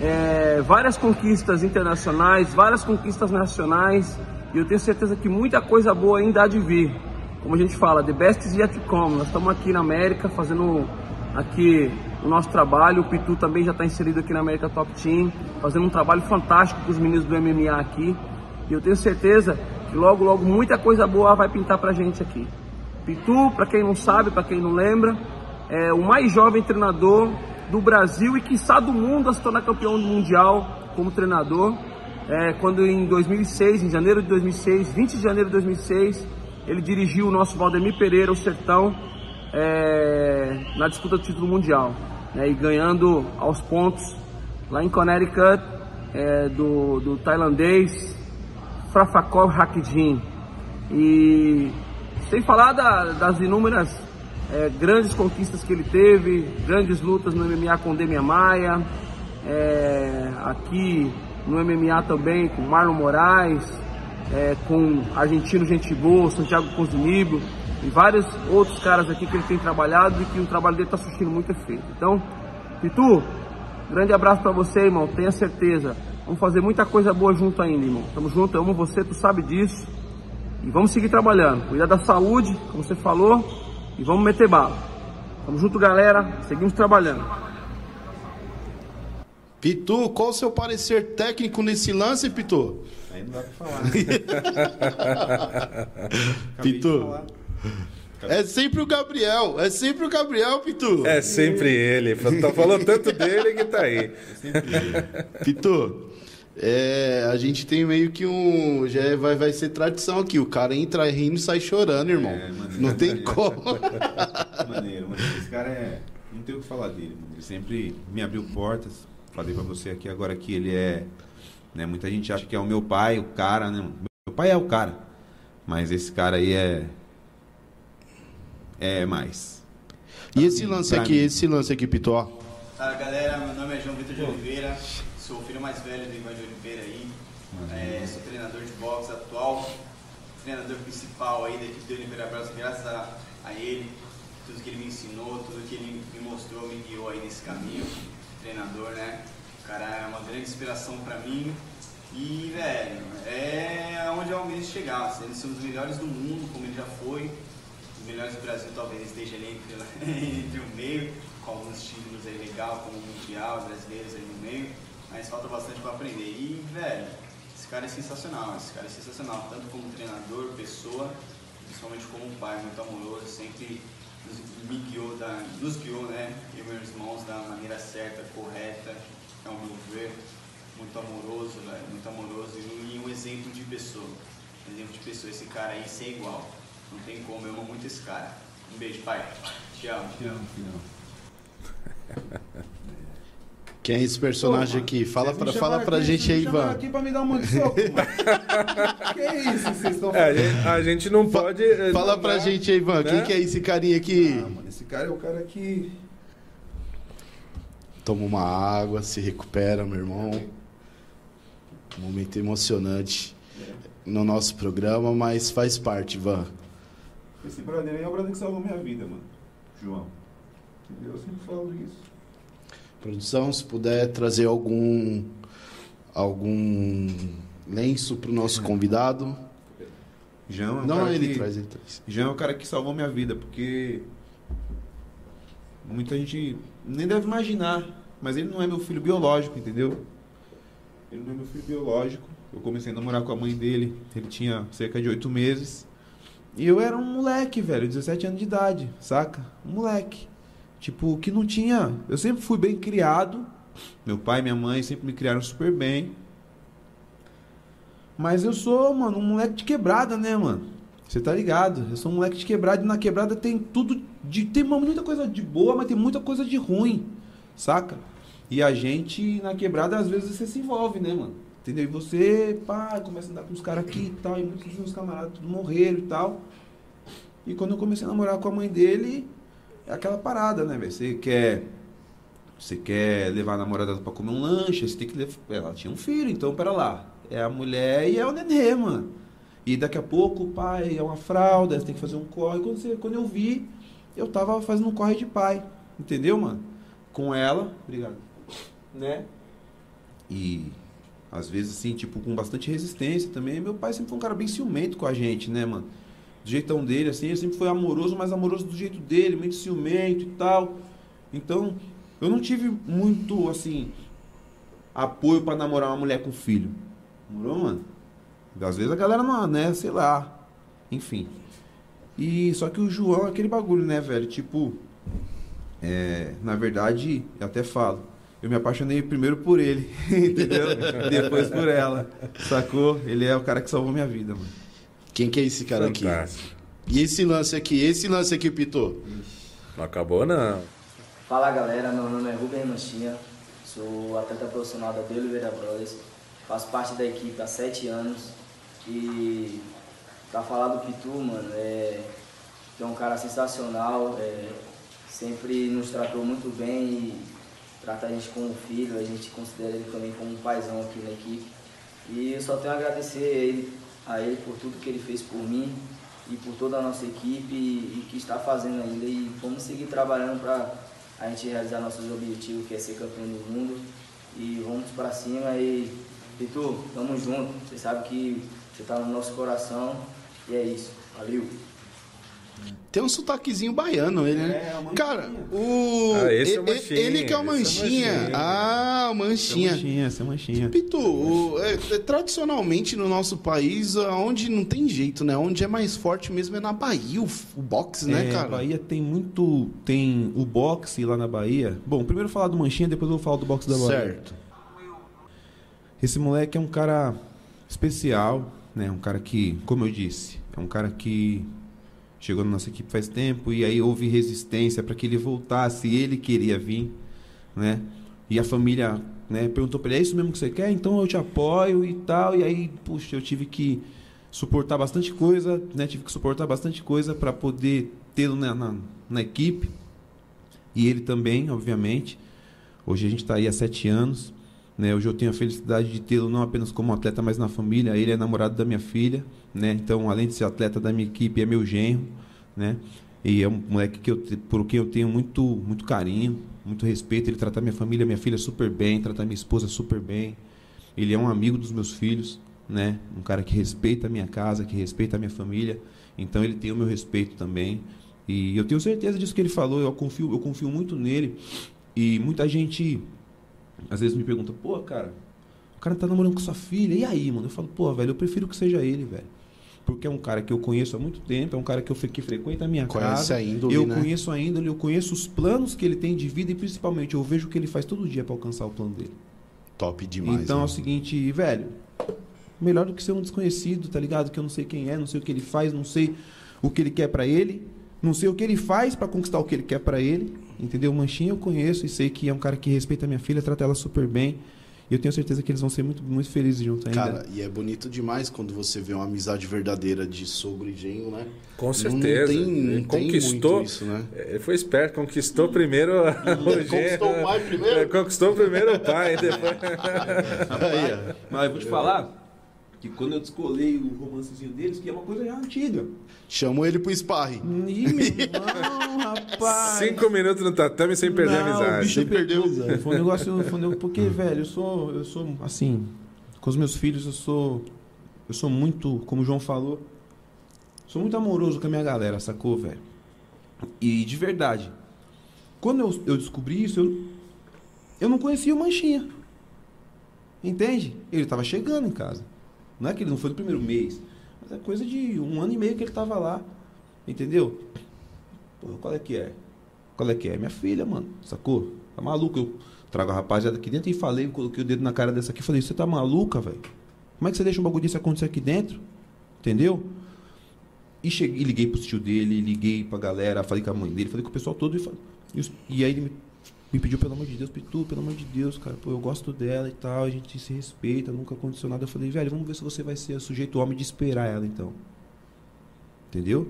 é, várias conquistas internacionais, várias conquistas nacionais e eu tenho certeza que muita coisa boa ainda há de vir. Como a gente fala, the best is yet to come. Nós estamos aqui na América fazendo aqui o nosso trabalho. O Pitu também já está inserido aqui na América Top Team, fazendo um trabalho fantástico com os meninos do MMA aqui. E eu tenho certeza que logo, logo muita coisa boa vai pintar pra gente aqui. Pitu, para quem não sabe, para quem não lembra, é o mais jovem treinador do Brasil e quiçá do mundo a se tornar campeão mundial como treinador. É, quando em 2006, em janeiro de 2006, 20 de janeiro de 2006, ele dirigiu o nosso Valdemir Pereira, o Sertão, é, na disputa do título mundial. Né, e ganhando aos pontos lá em Connecticut é, do, do tailandês Frafakov Hakidin. E sem falar da- das inúmeras é, grandes conquistas que ele teve, grandes lutas no MMA com Demian Maia, é, aqui no MMA também com Marlon Moraes, é, com argentino Gente Boa, Santiago Cozinibio e vários outros caras aqui que ele tem trabalhado e que o trabalho dele está surtindo muito efeito. Então, Pitu, grande abraço para você, irmão, tenha certeza. Vamos fazer muita coisa boa junto ainda, irmão. Tamo junto, eu amo você, tu sabe disso. E vamos seguir trabalhando. Cuidar da saúde, como você falou, e vamos meter bala. Tamo junto, galera. Seguimos trabalhando.
Pitu, qual o seu parecer técnico nesse lance, Pitu?
Aí não dá pra falar. Né? [laughs]
Pitu. É sempre o Gabriel, é sempre o Gabriel, Pitu.
É sempre ele. Tá falando tanto dele que tá aí.
Pitu, é, a gente tem meio que um. Já é- vai, vai ser tradição aqui. O cara entra rindo e sai chorando, irmão.
É, mano.
Não tem como. [laughs]
Maneiro, mano. Esse cara é. Não tem o que falar dele, mano. Ele sempre me abriu portas. Falei pra você aqui agora que ele é. Né, muita gente acha que é o meu pai, o cara, né? mano? Meu pai é o cara. Mas esse cara aí é. É mais.
E esse lance aqui,
mim.
esse lance aqui, Pitu, ó.
Fala galera, meu nome é João Vitor de Oliveira, sou o filho mais velho do Ivan de Oliveira aí, é, sou treinador de boxe atual, treinador principal aí da equipe de Oliveira Bros, graças a, a ele, tudo que ele me ensinou, tudo que ele me mostrou, me guiou aí nesse caminho, treinador, né? O cara é uma grande inspiração pra mim e, velho, é onde eu almejo chegar, sendo um dos melhores do mundo, como ele já foi, melhores do Brasil talvez esteja ali entre, [laughs] entre o meio, com alguns títulos aí legal, como o Mundial, brasileiros aí no meio, mas falta bastante para aprender. E, velho, esse cara é sensacional, esse cara é sensacional, tanto como treinador, pessoa, principalmente como pai muito amoroso, sempre nos, me guiou, da, nos guiou, né, eu e meus irmãos, da maneira certa, correta, ao meu ver, muito amoroso, velho, muito amoroso e um exemplo de pessoa. Exemplo de pessoa, esse cara aí sem igual. Não tem como, eu amo muito esse cara. Um beijo, pai. Te amo.
Te amo, filhão. [laughs]
Quem é esse personagem
Pô,
aqui? Fala pra, fala pra
aqui,
gente aí, Ivan.
aqui pra me dar um monte de soco, [laughs] que isso vocês estão
É, a
fazendo?
gente, a gente não pode. eh,
Fala
não
pra
dá,
gente aí, Ivan. Quem
né?
que é esse carinha aqui?
Ah, mano, esse cara é o cara que...
Toma uma água, se recupera, meu irmão. Um momento emocionante no nosso programa, mas faz parte, Ivan.
Esse brother aí é o brother que salvou minha vida, mano. João. Entendeu? Eu sempre falo isso.
Produção, se puder trazer algum algum lenço pro nosso convidado.
João é o
Não, ele
que...
traz, ele traz.
Jean é o cara que salvou minha vida, porque muita gente nem deve imaginar, mas ele não é meu filho biológico, entendeu? Ele não é meu filho biológico. Eu comecei a namorar com a mãe dele, ele tinha cerca de oito meses. E eu era um moleque, velho, 17 anos de idade, saca? Um moleque. Tipo, que não tinha. Eu sempre fui bem criado. Meu pai e minha mãe sempre me criaram super bem. Mas eu sou, mano, um moleque de quebrada, né, mano? Você tá ligado? Eu sou um moleque de quebrada e na quebrada tem tudo de. Tem muita coisa de boa, mas tem muita coisa de ruim, saca? E a gente na quebrada, às vezes, você se envolve, né, mano? Entendeu? E você, pá, começa a andar com os caras aqui e tal, e muitos dos meus camaradas tudo morreram e tal. E quando eu comecei a namorar com a mãe dele, é aquela parada, né, velho? Você quer. Você quer levar a namorada pra comer um lanche, você tem que levar. Ela tinha um filho, então pera lá. É a mulher e é o nenê, mano. E daqui a pouco o pai é uma fralda, você tem que fazer um corre. Quando, você, quando eu vi, eu tava fazendo um corre de pai. Entendeu, mano? Com ela. Obrigado. Né? E às vezes, assim, tipo, com bastante resistência também. Meu pai sempre foi um cara bem ciumento com a gente, né, mano? Do jeitão dele, assim, ele sempre foi amoroso, mas amoroso do jeito dele, meio ciumento e tal. Então, eu não tive muito, assim, apoio pra namorar uma mulher com filho. Morou, mano? Às vezes a galera não, né, sei lá. Enfim. E só que o João é aquele bagulho, né, velho? Tipo, é, na verdade, eu até falo, eu me apaixonei primeiro por ele, [laughs] entendeu? Depois por ela. Sacou? Ele é o cara que salvou minha vida, mano.
Quem que é esse cara aqui?
Fantástico.
E esse lance aqui? Esse lance aqui, Pitou?
Não acabou, não.
Fala galera, meu nome é Rubem Manchinha, sou atleta profissional da De Oliveira Brothers, faço parte da equipe há sete anos e pra falar do Pitu, mano, é, que é um cara sensacional, é, sempre nos tratou muito bem e trata a gente como filho, a gente considera ele também como um paizão aqui na equipe. E eu só tenho a agradecer a ele, a ele por tudo que ele fez por mim e por toda a nossa equipe e, e que está fazendo ainda. E vamos seguir trabalhando para a gente realizar nossos objetivos, que é ser campeão do mundo. E vamos para cima e Pitu, tamo junto. Você sabe que você tá no nosso coração e é isso. Valeu!
Tem um sotaquezinho baiano, ele, né?
É, manchinha.
Cara, o.
Ah, esse é o Manchinha,
Ele que é o
esse é o
Manchinha.
Manchinha.
Ah, o Manchinha.
Essa manchinha, essa manchinha.
Pitu, o- é, é, tradicionalmente no nosso país, onde não tem jeito, né? Onde é mais forte mesmo é na Bahia, o, o boxe, né,
É,
cara?
Bahia tem muito. Tem o boxe lá na Bahia. Bom, primeiro falar do Manchinha, depois eu vou falar do boxe da Bahia.
Certo.
Esse moleque é um cara especial, né? Um cara que, como eu disse, é um cara que chegou na nossa equipe faz tempo e aí houve resistência para que ele voltasse, ele queria vir, né? E a família, né, perguntou para ele: "É isso mesmo que você quer? Então eu te apoio e tal". E aí, puxa, eu tive que suportar bastante coisa, né? Tive que suportar bastante coisa para poder tê-lo na, na, na equipe. E ele também, obviamente. Hoje a gente está aí há sete anos. Né? Hoje eu tenho a felicidade de tê-lo não apenas como atleta, mas na família. Ele é namorado da minha filha. Né? Então, além de ser atleta da minha equipe, é meu genro. Né? E é um moleque que eu, por quem eu tenho muito, muito carinho, muito respeito. Ele trata minha família, minha filha super bem, trata minha esposa super bem. Ele é um amigo dos meus filhos, né? Um cara que respeita a minha casa, que respeita a minha família. Então ele tem o meu respeito também. E eu tenho certeza disso que ele falou. Eu confio, eu confio muito nele. E muita gente às vezes me pergunta: "Pô, cara, o cara tá namorando com sua filha. E aí, mano?" Eu falo: "Pô, velho, eu prefiro que seja ele, velho." Porque é um cara que eu conheço há muito tempo, é um cara que eu que frequenta a minha
Conhece
casa.
a índole,
eu
né?
conheço a índole, eu conheço os planos que ele tem de vida e principalmente eu vejo o que ele faz todo dia para alcançar o plano dele.
Top demais.
então é
né?
o seguinte, velho, melhor do que ser um desconhecido, tá ligado? Que eu não sei quem é, não sei o que ele faz, não sei o que ele quer pra ele, não sei o que ele faz pra conquistar o que ele quer pra ele, entendeu? O Manchinha eu conheço e sei que é um cara que respeita a minha filha, trata ela super bem. E eu tenho certeza que eles vão ser muito, muito felizes juntos ainda.
Cara, e é bonito demais quando você vê uma amizade verdadeira de sogro e genro, né?
Com
Não-
certeza.
Não tem, não
Ele
tem
conquistou.
muito isso, né?
Ele foi esperto, conquistou primeiro [laughs] o
conquistou o pai primeiro?
É, Conquistou primeiro o pai, depois. [laughs]
Aí.
Mas eu vou te falar que quando eu descolei o romancezinho deles, que é uma coisa já antiga.
Chamou ele pro sparring.
Ih, meu [laughs] irmão, rapaz.
Cinco minutos no tatame sem perder a
Não,
amizade.
o bicho
Sem perder a amizade.
Foi um negócio, foi um negócio- porque velho, eu sou, eu sou assim, com os meus filhos eu sou, eu sou muito, como o João falou, sou muito amoroso com a minha galera, sacou, velho? E de verdade, quando eu, eu descobri isso, eu, eu não conhecia o Manchinha, entende? Ele tava chegando em casa, não é que ele não foi no primeiro mês, mas é coisa de um ano e meio que ele tava lá, entendeu? Porra, qual é que é? Qual é que é? Minha filha, mano. Sacou? Tá maluco? Eu trago a rapaziada aqui dentro e falei, coloquei o dedo na cara dessa aqui falei, você tá maluca, velho? Como é que você deixa um bagulho desse acontecer aqui dentro? Entendeu? E cheguei, liguei pro tio dele, liguei pra galera, falei com a mãe dele, falei com o pessoal todo e, falei, e aí ele me, me pediu, pelo amor de Deus, Pitu, pelo amor de Deus, cara, pô, eu gosto dela e tal, a gente se respeita, nunca aconteceu nada. Eu falei, velho, vamos ver se você vai ser sujeito homem de esperar ela, então. Entendeu?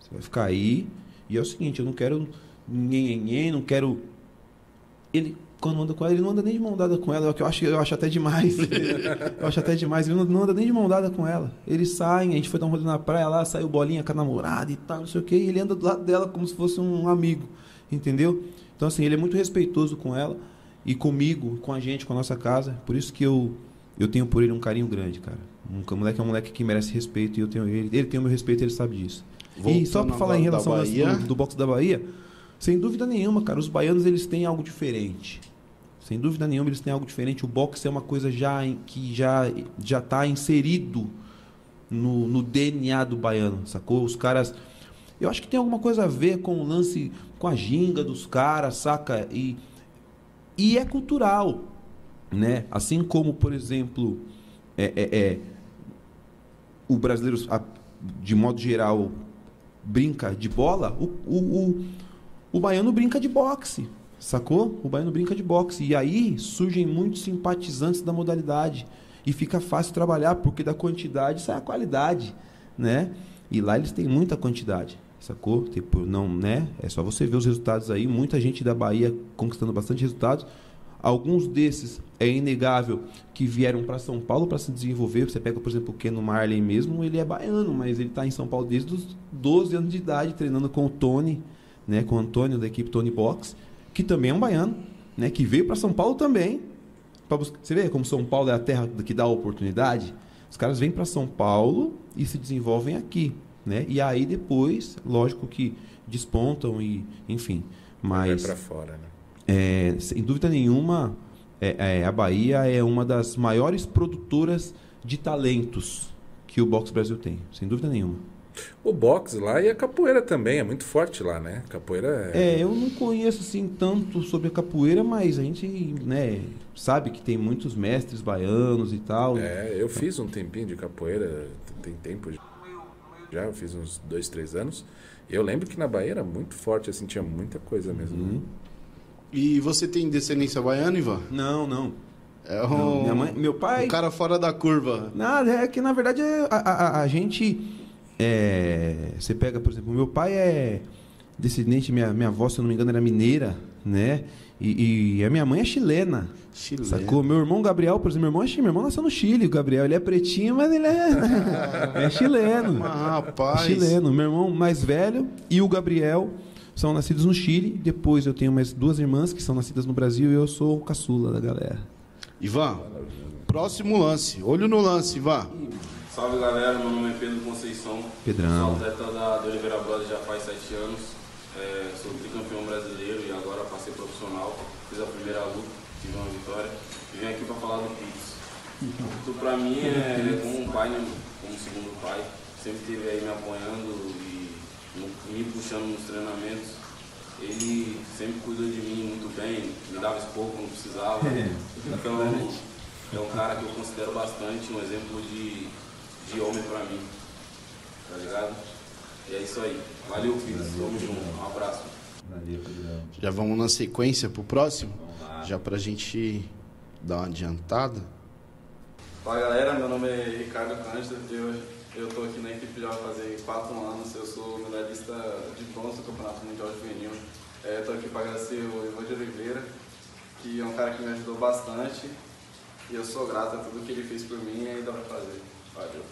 Você vai ficar aí. E é o seguinte, eu não quero ninguém, não quero. Ele, quando anda com ela, ele não anda nem de mão dada com ela, é que eu acho, eu acho até demais. [laughs] eu acho até demais. Ele não, não anda nem de mão dada com ela. Eles saem, a gente foi dar um rolê na praia lá, saiu bolinha com a namorada e tal, não sei o que, e ele anda do lado dela como se fosse um amigo. Entendeu? Então, assim, ele é muito respeitoso com ela e comigo, com a gente, com a nossa casa. Por isso que eu, eu tenho por ele um carinho grande, cara. Um moleque é um moleque que merece respeito e eu tenho ele. Ele tem o meu respeito, ele sabe disso. e só
Voltando
para falar em relação ao do, do boxe da Bahia, sem dúvida nenhuma, cara, os baianos eles têm algo diferente. Sem dúvida nenhuma, eles têm algo diferente. O boxe é uma coisa já em- que já já está inserido no, no DNA do baiano, sacou? Os caras. Eu acho que tem alguma coisa a ver com o lance, com a ginga dos caras, saca? E, e é cultural, né? Assim como, por exemplo, é, é- é, o brasileiro, de modo geral, brinca de bola, o, o, o, o baiano brinca de boxe, sacou? O baiano brinca de boxe. E aí surgem muitos simpatizantes da modalidade. E fica fácil trabalhar, porque da quantidade sai a qualidade, né? E lá eles têm muita quantidade, sacou? Tipo, não, né? É só você ver os resultados aí. Muita gente da Bahia conquistando bastante resultados. Alguns desses é inegável que vieram para São Paulo para se desenvolver. Você pega, por exemplo, o Keno Marley mesmo, ele é baiano, mas ele está em São Paulo desde os 12 anos de idade, treinando com o Tony, né, com o Antônio da equipe Tony Box, que também é um baiano, né, que veio para São Paulo também. buscar- Você vê como São Paulo é a terra que dá a oportunidade? Os caras vêm para São Paulo e se desenvolvem aqui, né? E aí depois, lógico que despontam e, enfim, mas
Vai pra fora, né?
é, sem dúvida nenhuma, é, é, a Bahia é uma das maiores produtoras de talentos que o Box Brasil tem, sem dúvida nenhuma.
O boxe lá e a capoeira também, é muito forte lá, né? Capoeira é.
É, eu não conheço assim tanto sobre a capoeira, mas a gente, né, sabe que tem muitos mestres baianos e tal.
É, eu fiz um tempinho de capoeira, tem tempo já, eu fiz uns dois, três anos. E eu lembro que na Bahia era muito forte, assim, tinha muita coisa mesmo.
Uhum.
E você tem descendência baiana, Ivan?
Não, não.
É
Não,
um,
Minha mãe, meu pai.
um cara fora da curva.
Nada, é que na verdade é- a, a- a gente. é, você pega, por exemplo, meu pai é descendente, minha, minha avó, se eu não me engano, era mineira, né? E, e a minha mãe é chilena.
Chileno.
Sacou? Meu irmão Gabriel, por exemplo, meu irmão é chileno. Meu irmão nasceu no Chile. O Gabriel, ele é pretinho, mas ele é, [laughs] é chileno.
Ah, rapaz.
Chileno. Meu irmão mais velho e o Gabriel são nascidos no Chile. Depois eu tenho mais duas irmãs que são nascidas no Brasil e eu sou o caçula da galera.
Ivan, próximo lance. Olho no lance, Ivan.
Salve galera, meu nome é Pedro Conceição.
Pedrão.
Sou atleta da Oliveira Brothers já faz sete anos. É, sou tricampeão brasileiro e agora passei profissional. Fiz a primeira luta, tive uma vitória. E vim aqui para falar do Pix. Tu pra mim é como um pai, né, como segundo pai. Sempre esteve aí me apoiando e me puxando nos treinamentos. Ele sempre cuidou de mim muito bem, me dava esporro quando precisava. Então é um cara que eu considero bastante um exemplo de, de homem pra mim. Tá ligado? E é isso aí. Valeu, filho. Tamo junto. Um abraço.
Já vamos na sequência pro próximo? Já pra gente dar uma adiantada.
Fala galera, meu nome é Ricardo Cândido. Eu, eu tô aqui na equipe já fazer quatro anos. Eu sou medalhista de bronze do Campeonato Mundial Juvenil. É, tô aqui para agradecer o Ivan de Oliveira, que é um cara que me ajudou bastante. E eu sou grato a tudo que ele fez por mim e ainda vai fazer. Valeu.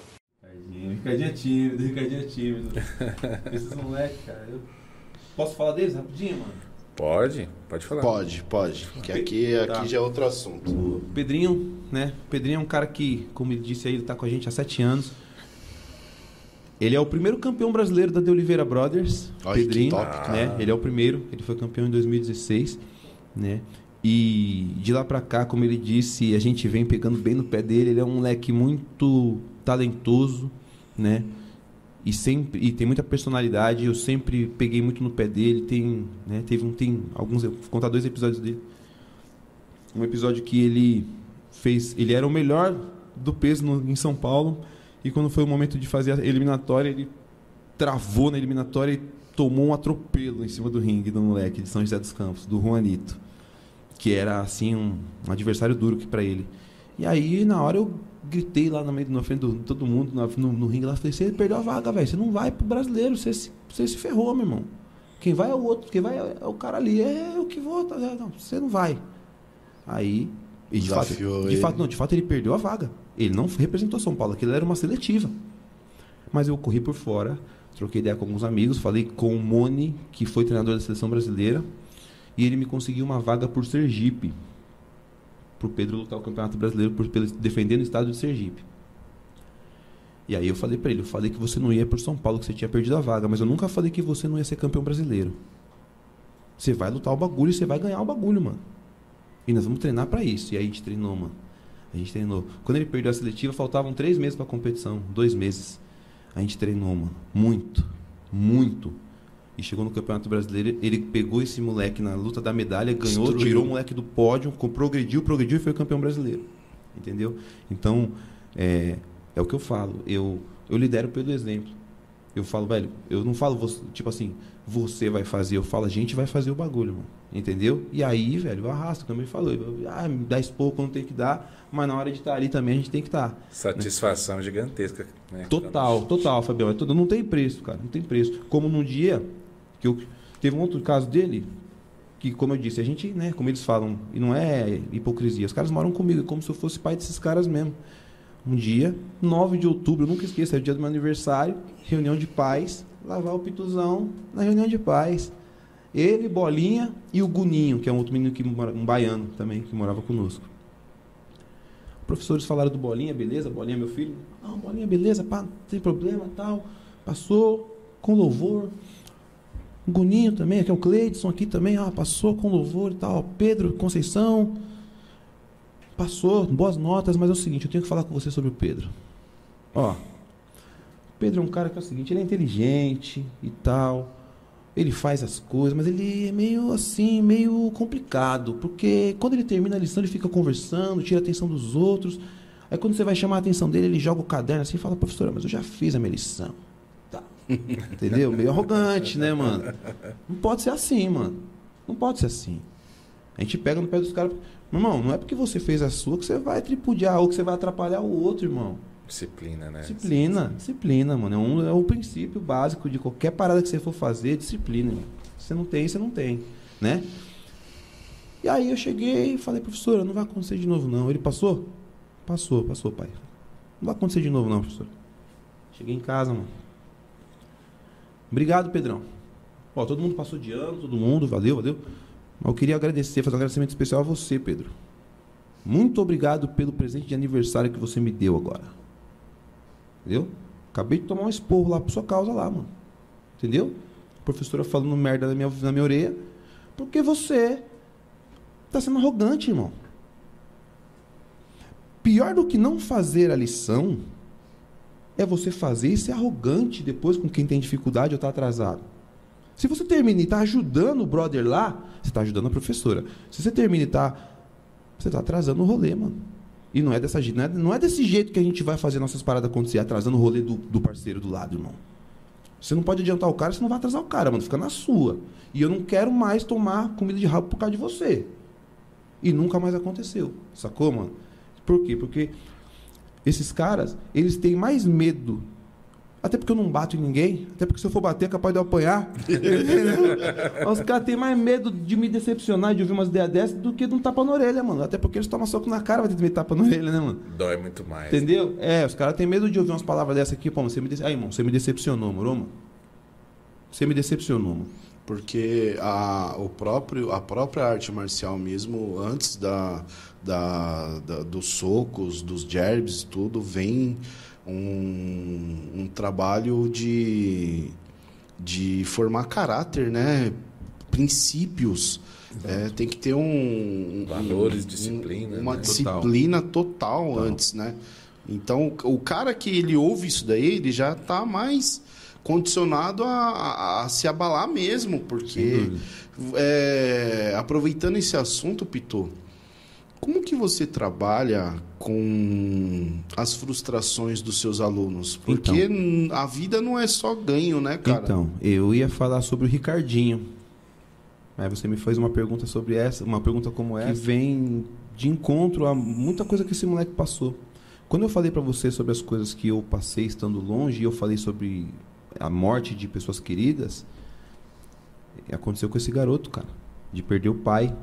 Ricardinho, Ricardinho é tímido, Ricardinho é tímido. [laughs] Esses moleques, cara. Eu... Posso falar deles rapidinho, mano?
Pode, pode falar.
Pode, pode. Que aqui, aqui
Tá.
já é outro assunto.
O Pedrinho, né? O Pedrinho é um cara que, como ele disse aí, ele tá com a gente há sete anos. Ele é o primeiro campeão brasileiro da De Oliveira Brothers.
Olha que
Pedrinho,
top,
né? Ele é o primeiro. Ele foi campeão em 2016, né? E de lá pra cá, como ele disse, a gente vem pegando bem no pé dele. Ele é um moleque muito talentoso, né? E sempre e tem muita personalidade. Eu sempre peguei muito no pé dele. Tem, né? Teve um tem alguns, vou contar dois episódios dele um episódio que ele fez. Ele era o melhor do peso no- em São Paulo. E quando foi o momento de fazer a eliminatória, ele travou na eliminatória e tomou um atropelo em cima do ringue do moleque de São José dos Campos, do Juanito. Que era, assim, um, um adversário duro que para ele. E aí, na hora, eu gritei lá no meio, na frente de todo mundo, na- no, no ringue lá, falei: Você perdeu a vaga, velho. Você não vai pro brasileiro. Você, se- você se ferrou, meu irmão. Quem vai é o outro. Quem vai é, é o cara ali. É o que vota. É, não, você não vai. Aí, de fato,
Desafiou
de
ele.
fato, não, de fato ele perdeu a vaga. Ele não representou São Paulo, aquilo era uma seletiva. Mas eu corri por fora, troquei ideia com alguns amigos, falei com o Mone, que foi treinador da seleção brasileira, e ele me conseguiu uma vaga por Sergipe. Pro Pedro lutar o Campeonato Brasileiro por, pelo- defendendo o estado de Sergipe. E aí eu falei pra ele, eu falei que você não ia por São Paulo, que você tinha perdido a vaga, mas eu nunca falei que você não ia ser campeão brasileiro. Você vai lutar o bagulho e você vai ganhar o bagulho, mano. E nós vamos treinar pra isso. E aí a gente treinou, mano. A gente treinou. Quando ele perdeu a seletiva, faltavam três meses pra competição. Dois meses. A gente treinou, mano. Muito. Muito. E chegou no Campeonato Brasileiro, ele pegou esse moleque na luta da medalha, ganhou,
Destruiu.
tirou o moleque do pódio, progrediu, progrediu e foi campeão brasileiro. Entendeu? Então, é, é o que eu falo. Eu, eu lidero pelo exemplo. Eu falo, velho, eu não falo, você, tipo assim, você vai fazer, eu falo, a gente vai fazer o bagulho, mano. Entendeu? E aí, velho, eu arrasto, como ele falou. Eu, ah, me dá esporro quando tem que dar, mas na hora de estar ali também a gente tem que estar.
Satisfação gigantesca. Né?
Total, total, Fabião. É não tem preço, cara. Não tem preço. Como num dia que eu teve um outro caso dele que, como eu disse, a gente, né, como eles falam, e não é hipocrisia. Os caras moram comigo, é como se eu fosse pai desses caras mesmo. Um dia, 9 de outubro, eu nunca esqueço, é o dia do meu aniversário, reunião de pais, lavar o pituzão na reunião de pais. Ele, Bolinha e o Guninho, que é um outro menino que mora, um baiano também, que morava conosco. Professores falaram do Bolinha, beleza? Bolinha, meu filho. Não, Bolinha, beleza, pá, não tem problema, tal. Passou com louvor. O Guninho também, aqui é o Cleidson aqui também, ah, passou com louvor e tal. Pedro Conceição. Passou, boas notas, mas é o seguinte, eu tenho que falar com você sobre o Pedro. Ó, o Pedro é um cara que é o seguinte, ele é inteligente e tal. Ele faz as coisas, mas ele é meio assim, meio complicado, porque quando ele termina a lição, ele fica conversando, tira a atenção dos outros. Aí quando você vai chamar a atenção dele, ele joga o caderno assim e fala, professora, mas eu já fiz a minha lição. Entendeu? Meio arrogante, né, mano? Não pode ser assim, mano. Não pode ser assim. A gente pega no pé dos caras. Meu irmão, não é porque você fez a sua que você vai tripudiar ou que você vai atrapalhar o outro, irmão.
Disciplina, né?
Disciplina, disciplina, mano. É, um, é o princípio básico de qualquer parada que você for fazer, disciplina, irmão. Se você não tem, você não tem, né? E aí eu cheguei e falei, professora, não vai acontecer de novo não. Ele passou? Passou, passou, pai. Não vai acontecer de novo não, professor. Cheguei em casa, mano. Obrigado, Pedrão. Ó, todo mundo passou de ano, todo mundo, valeu, valeu. Mas eu queria agradecer, fazer um agradecimento especial a você, Pedro. Muito obrigado pelo presente de aniversário que você me deu agora. Entendeu? Acabei de tomar um esporro lá por sua causa lá, mano. Entendeu? A professora falando merda na minha, na minha orelha. Porque você tá sendo arrogante, irmão. Pior do que não fazer a lição é você fazer e ser arrogante depois com quem tem dificuldade ou está atrasado. Se você termina e está ajudando o brother lá, você está ajudando a professora. Se você termina e está. Você está atrasando o rolê, mano. E não é, dessa, não, é, não é desse jeito que a gente vai fazer nossas paradas acontecer, atrasando o rolê do, do parceiro do lado, irmão. Você não pode adiantar o cara, você não vai atrasar o cara, mano. Fica na sua. E eu não quero mais tomar comida de rabo por causa de você. E nunca mais aconteceu. Sacou, mano? Por quê? Porque esses caras, eles têm mais medo. Até porque eu não bato em ninguém. Até porque se eu for bater, é capaz de eu apanhar. [laughs] Os caras têm mais medo de me decepcionar, de ouvir umas ideias dessas, do que de um tapa na orelha, mano. Até porque eles tomam soco na cara, vai ter que me tapa na orelha, né, mano?
Dói muito mais.
Entendeu? É, os caras têm medo de ouvir umas palavras dessas aqui. Pô, você me dece... Aí, irmão, você me decepcionou, moro, mano? Você me decepcionou, mano.
Porque a, o próprio, a própria arte marcial mesmo, antes da, da, da dos socos, dos jabs, tudo, vem um, um trabalho de, de formar caráter, né? Princípios. É, tem que ter um...
Valores,
um,
disciplina.
Uma
né?
disciplina total, total antes, né? Então, o cara que ele ouve isso daí, ele já está mais condicionado a, a, a, se abalar mesmo, porque é, aproveitando esse assunto, Pitou, como que você trabalha com as frustrações dos seus alunos? Porque então, a vida não é só ganho, né, cara?
Então, eu ia falar sobre o Ricardinho. Aí você me fez uma pergunta sobre essa, uma pergunta como essa, que vem de encontro a muita coisa que esse moleque passou. Quando eu falei para você sobre as coisas que eu passei estando longe, e eu falei sobre a morte de pessoas queridas, aconteceu com esse garoto, cara, de perder o pai,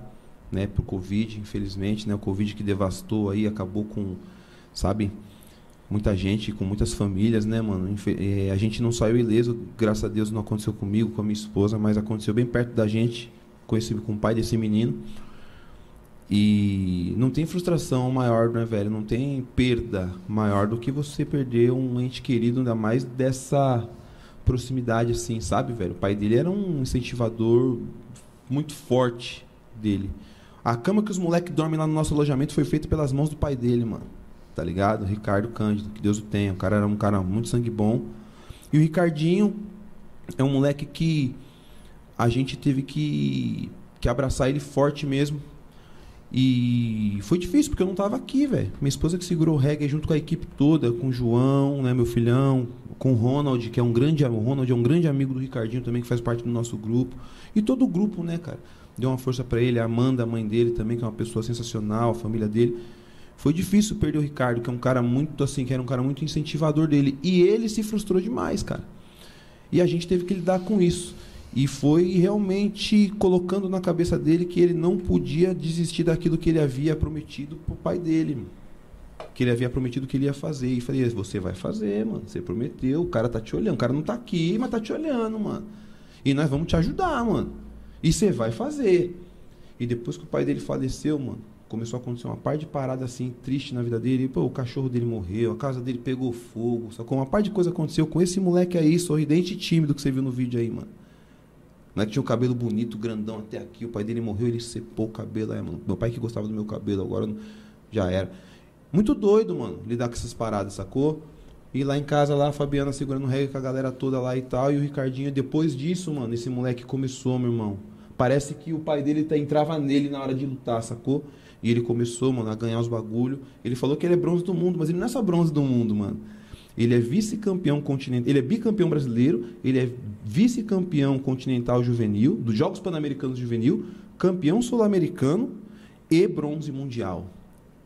né, por Covid, infelizmente, né, o Covid que devastou aí, acabou com, sabe, muita gente, com muitas famílias, né, mano, a gente não saiu ileso, graças a Deus não aconteceu comigo, com a minha esposa, mas aconteceu bem perto da gente, com, esse, com o pai desse menino, e não tem frustração maior, né, velho? Não tem perda maior do que você perder um ente querido, ainda mais dessa proximidade, assim, sabe, velho? O pai dele era um incentivador muito forte dele. A cama que os moleques dormem lá no nosso alojamento foi feita pelas mãos do pai dele, mano. Tá ligado? Ricardo Cândido, que Deus o tenha. O cara era um cara muito sangue bom. E o Ricardinho é um moleque que a gente teve que, que abraçar ele forte mesmo. E foi difícil, porque eu não tava aqui, velho. Minha esposa que segurou o reggae junto com a equipe toda, com o João, né, meu filhão, com o Ronald, que é um grande, o Ronald é um grande amigo do Ricardinho também, que faz parte do nosso grupo. E todo o grupo, né, cara? Deu uma força para ele, a Amanda, a mãe dele também, que é uma pessoa sensacional, a família dele. Foi difícil perder o Ricardo, que é um cara muito assim, que era um cara muito incentivador dele. E ele se frustrou demais, cara. E a gente teve que lidar com isso. E foi realmente colocando na cabeça dele que ele não podia desistir daquilo que ele havia prometido pro pai dele. Que ele havia prometido que ele ia fazer. E falei, você vai fazer, mano. Você prometeu, o cara tá te olhando. O cara não tá aqui, mas tá te olhando, mano. E nós vamos te ajudar, mano. E você vai fazer. E depois que o pai dele faleceu, mano, começou a acontecer uma par de parada assim, triste na vida dele. Pô, o cachorro dele morreu, a casa dele pegou fogo. Sacou? Uma par de coisa aconteceu com esse moleque aí, sorridente e tímido que você viu no vídeo aí, mano. Não é que tinha um cabelo bonito, grandão até aqui. O pai dele morreu, ele sepou o cabelo. É, mano. Meu pai que gostava do meu cabelo, agora já era. Muito doido, mano, lidar com essas paradas, sacou? E lá em casa, lá, a Fabiana segurando o reggae com a galera toda lá e tal. E o Ricardinho, depois disso, mano, esse moleque começou, meu irmão. Parece que o pai dele tá, entrava nele na hora de lutar, sacou? E ele começou, mano, a ganhar os bagulho. Ele falou que ele é bronze do mundo, mas ele não é só bronze do mundo, mano. Ele é vice-campeão continental, ele é bicampeão brasileiro, ele é vice-campeão continental juvenil, dos Jogos Pan-Americanos Juvenil, campeão sul-americano e bronze mundial.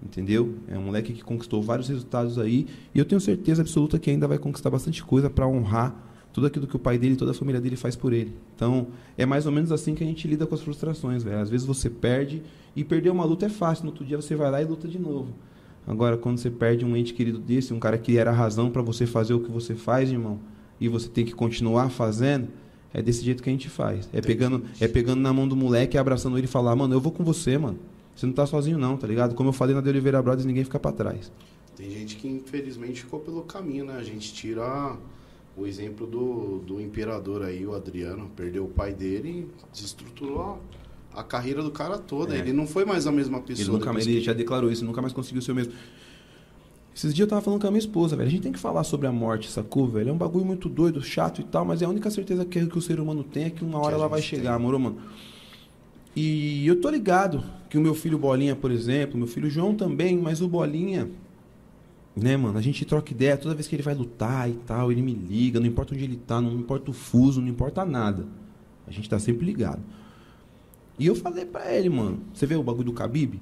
Entendeu? É um moleque que conquistou vários resultados aí e eu tenho certeza absoluta que ainda vai conquistar bastante coisa para honrar tudo aquilo que o pai dele toda a família dele faz por ele. Então, é mais ou menos assim que a gente lida com as frustrações, velho. Às vezes você perde e perder uma luta é fácil, no outro dia você vai lá e luta de novo. Agora, quando você perde um ente querido desse, um cara que era a razão para você fazer o que você faz, irmão, e você tem que continuar fazendo, é desse jeito que a gente faz. É pegando, é pegando na mão do moleque, abraçando ele e falar, mano, eu vou com você, mano. Você não tá sozinho não, tá ligado? Como eu falei na de Oliveira Brothers, ninguém fica para trás.
Tem gente que infelizmente ficou pelo caminho, né? A gente tira o exemplo do, do imperador aí, o Adriano, perdeu o pai dele e desestruturou a, a carreira do cara toda.
É.
Ele não foi mais a mesma pessoa.
Ele, nunca,
depois
ele
que-
já declarou isso, nunca mais conseguiu ser o mesmo. Esses dias eu tava falando com a minha esposa, velho. A gente tem que falar sobre a morte, sacou, velho? É um bagulho muito doido, chato e tal, mas é a única certeza que, que o ser humano tem é que uma hora
a
ela vai chegar,
tem.
moro, mano? E eu tô ligado que o meu filho Bolinha, por exemplo, meu filho João também, mas o Bolinha, né, mano? A gente troca ideia toda vez que ele vai lutar e tal, ele me liga, não importa onde ele tá, não importa o fuso, não importa nada. A gente tá sempre ligado. E eu falei pra ele, mano, você vê o bagulho do Khabib?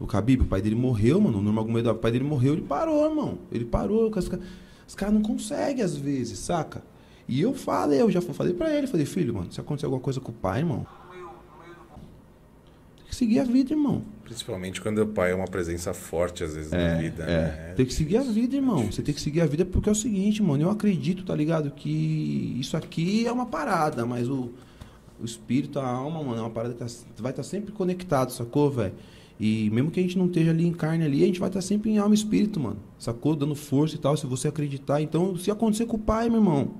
O Khabib, o pai dele morreu, mano. O Nurmagomedov, o pai dele morreu, ele parou, irmão. Ele parou. Os caras os caras não conseguem às vezes, saca? E eu falei, eu já falei pra ele, falei, filho, mano, se acontecer alguma coisa com o pai, irmão, tem que seguir a vida, irmão.
Principalmente quando o pai é uma presença forte, às vezes, na vida. né?
Tem que seguir a vida, irmão. Você tem que seguir a vida porque é o seguinte, mano. Eu acredito, tá ligado? Que isso aqui é uma parada, mas o, o espírito, a alma, mano, é uma parada que tá- vai estar sempre conectado, sacou, velho? E mesmo que a gente não esteja ali em carne ali, a gente vai estar sempre em alma e espírito, mano. Sacou? Dando força e tal, se você acreditar. Então, se acontecer com o pai, meu irmão,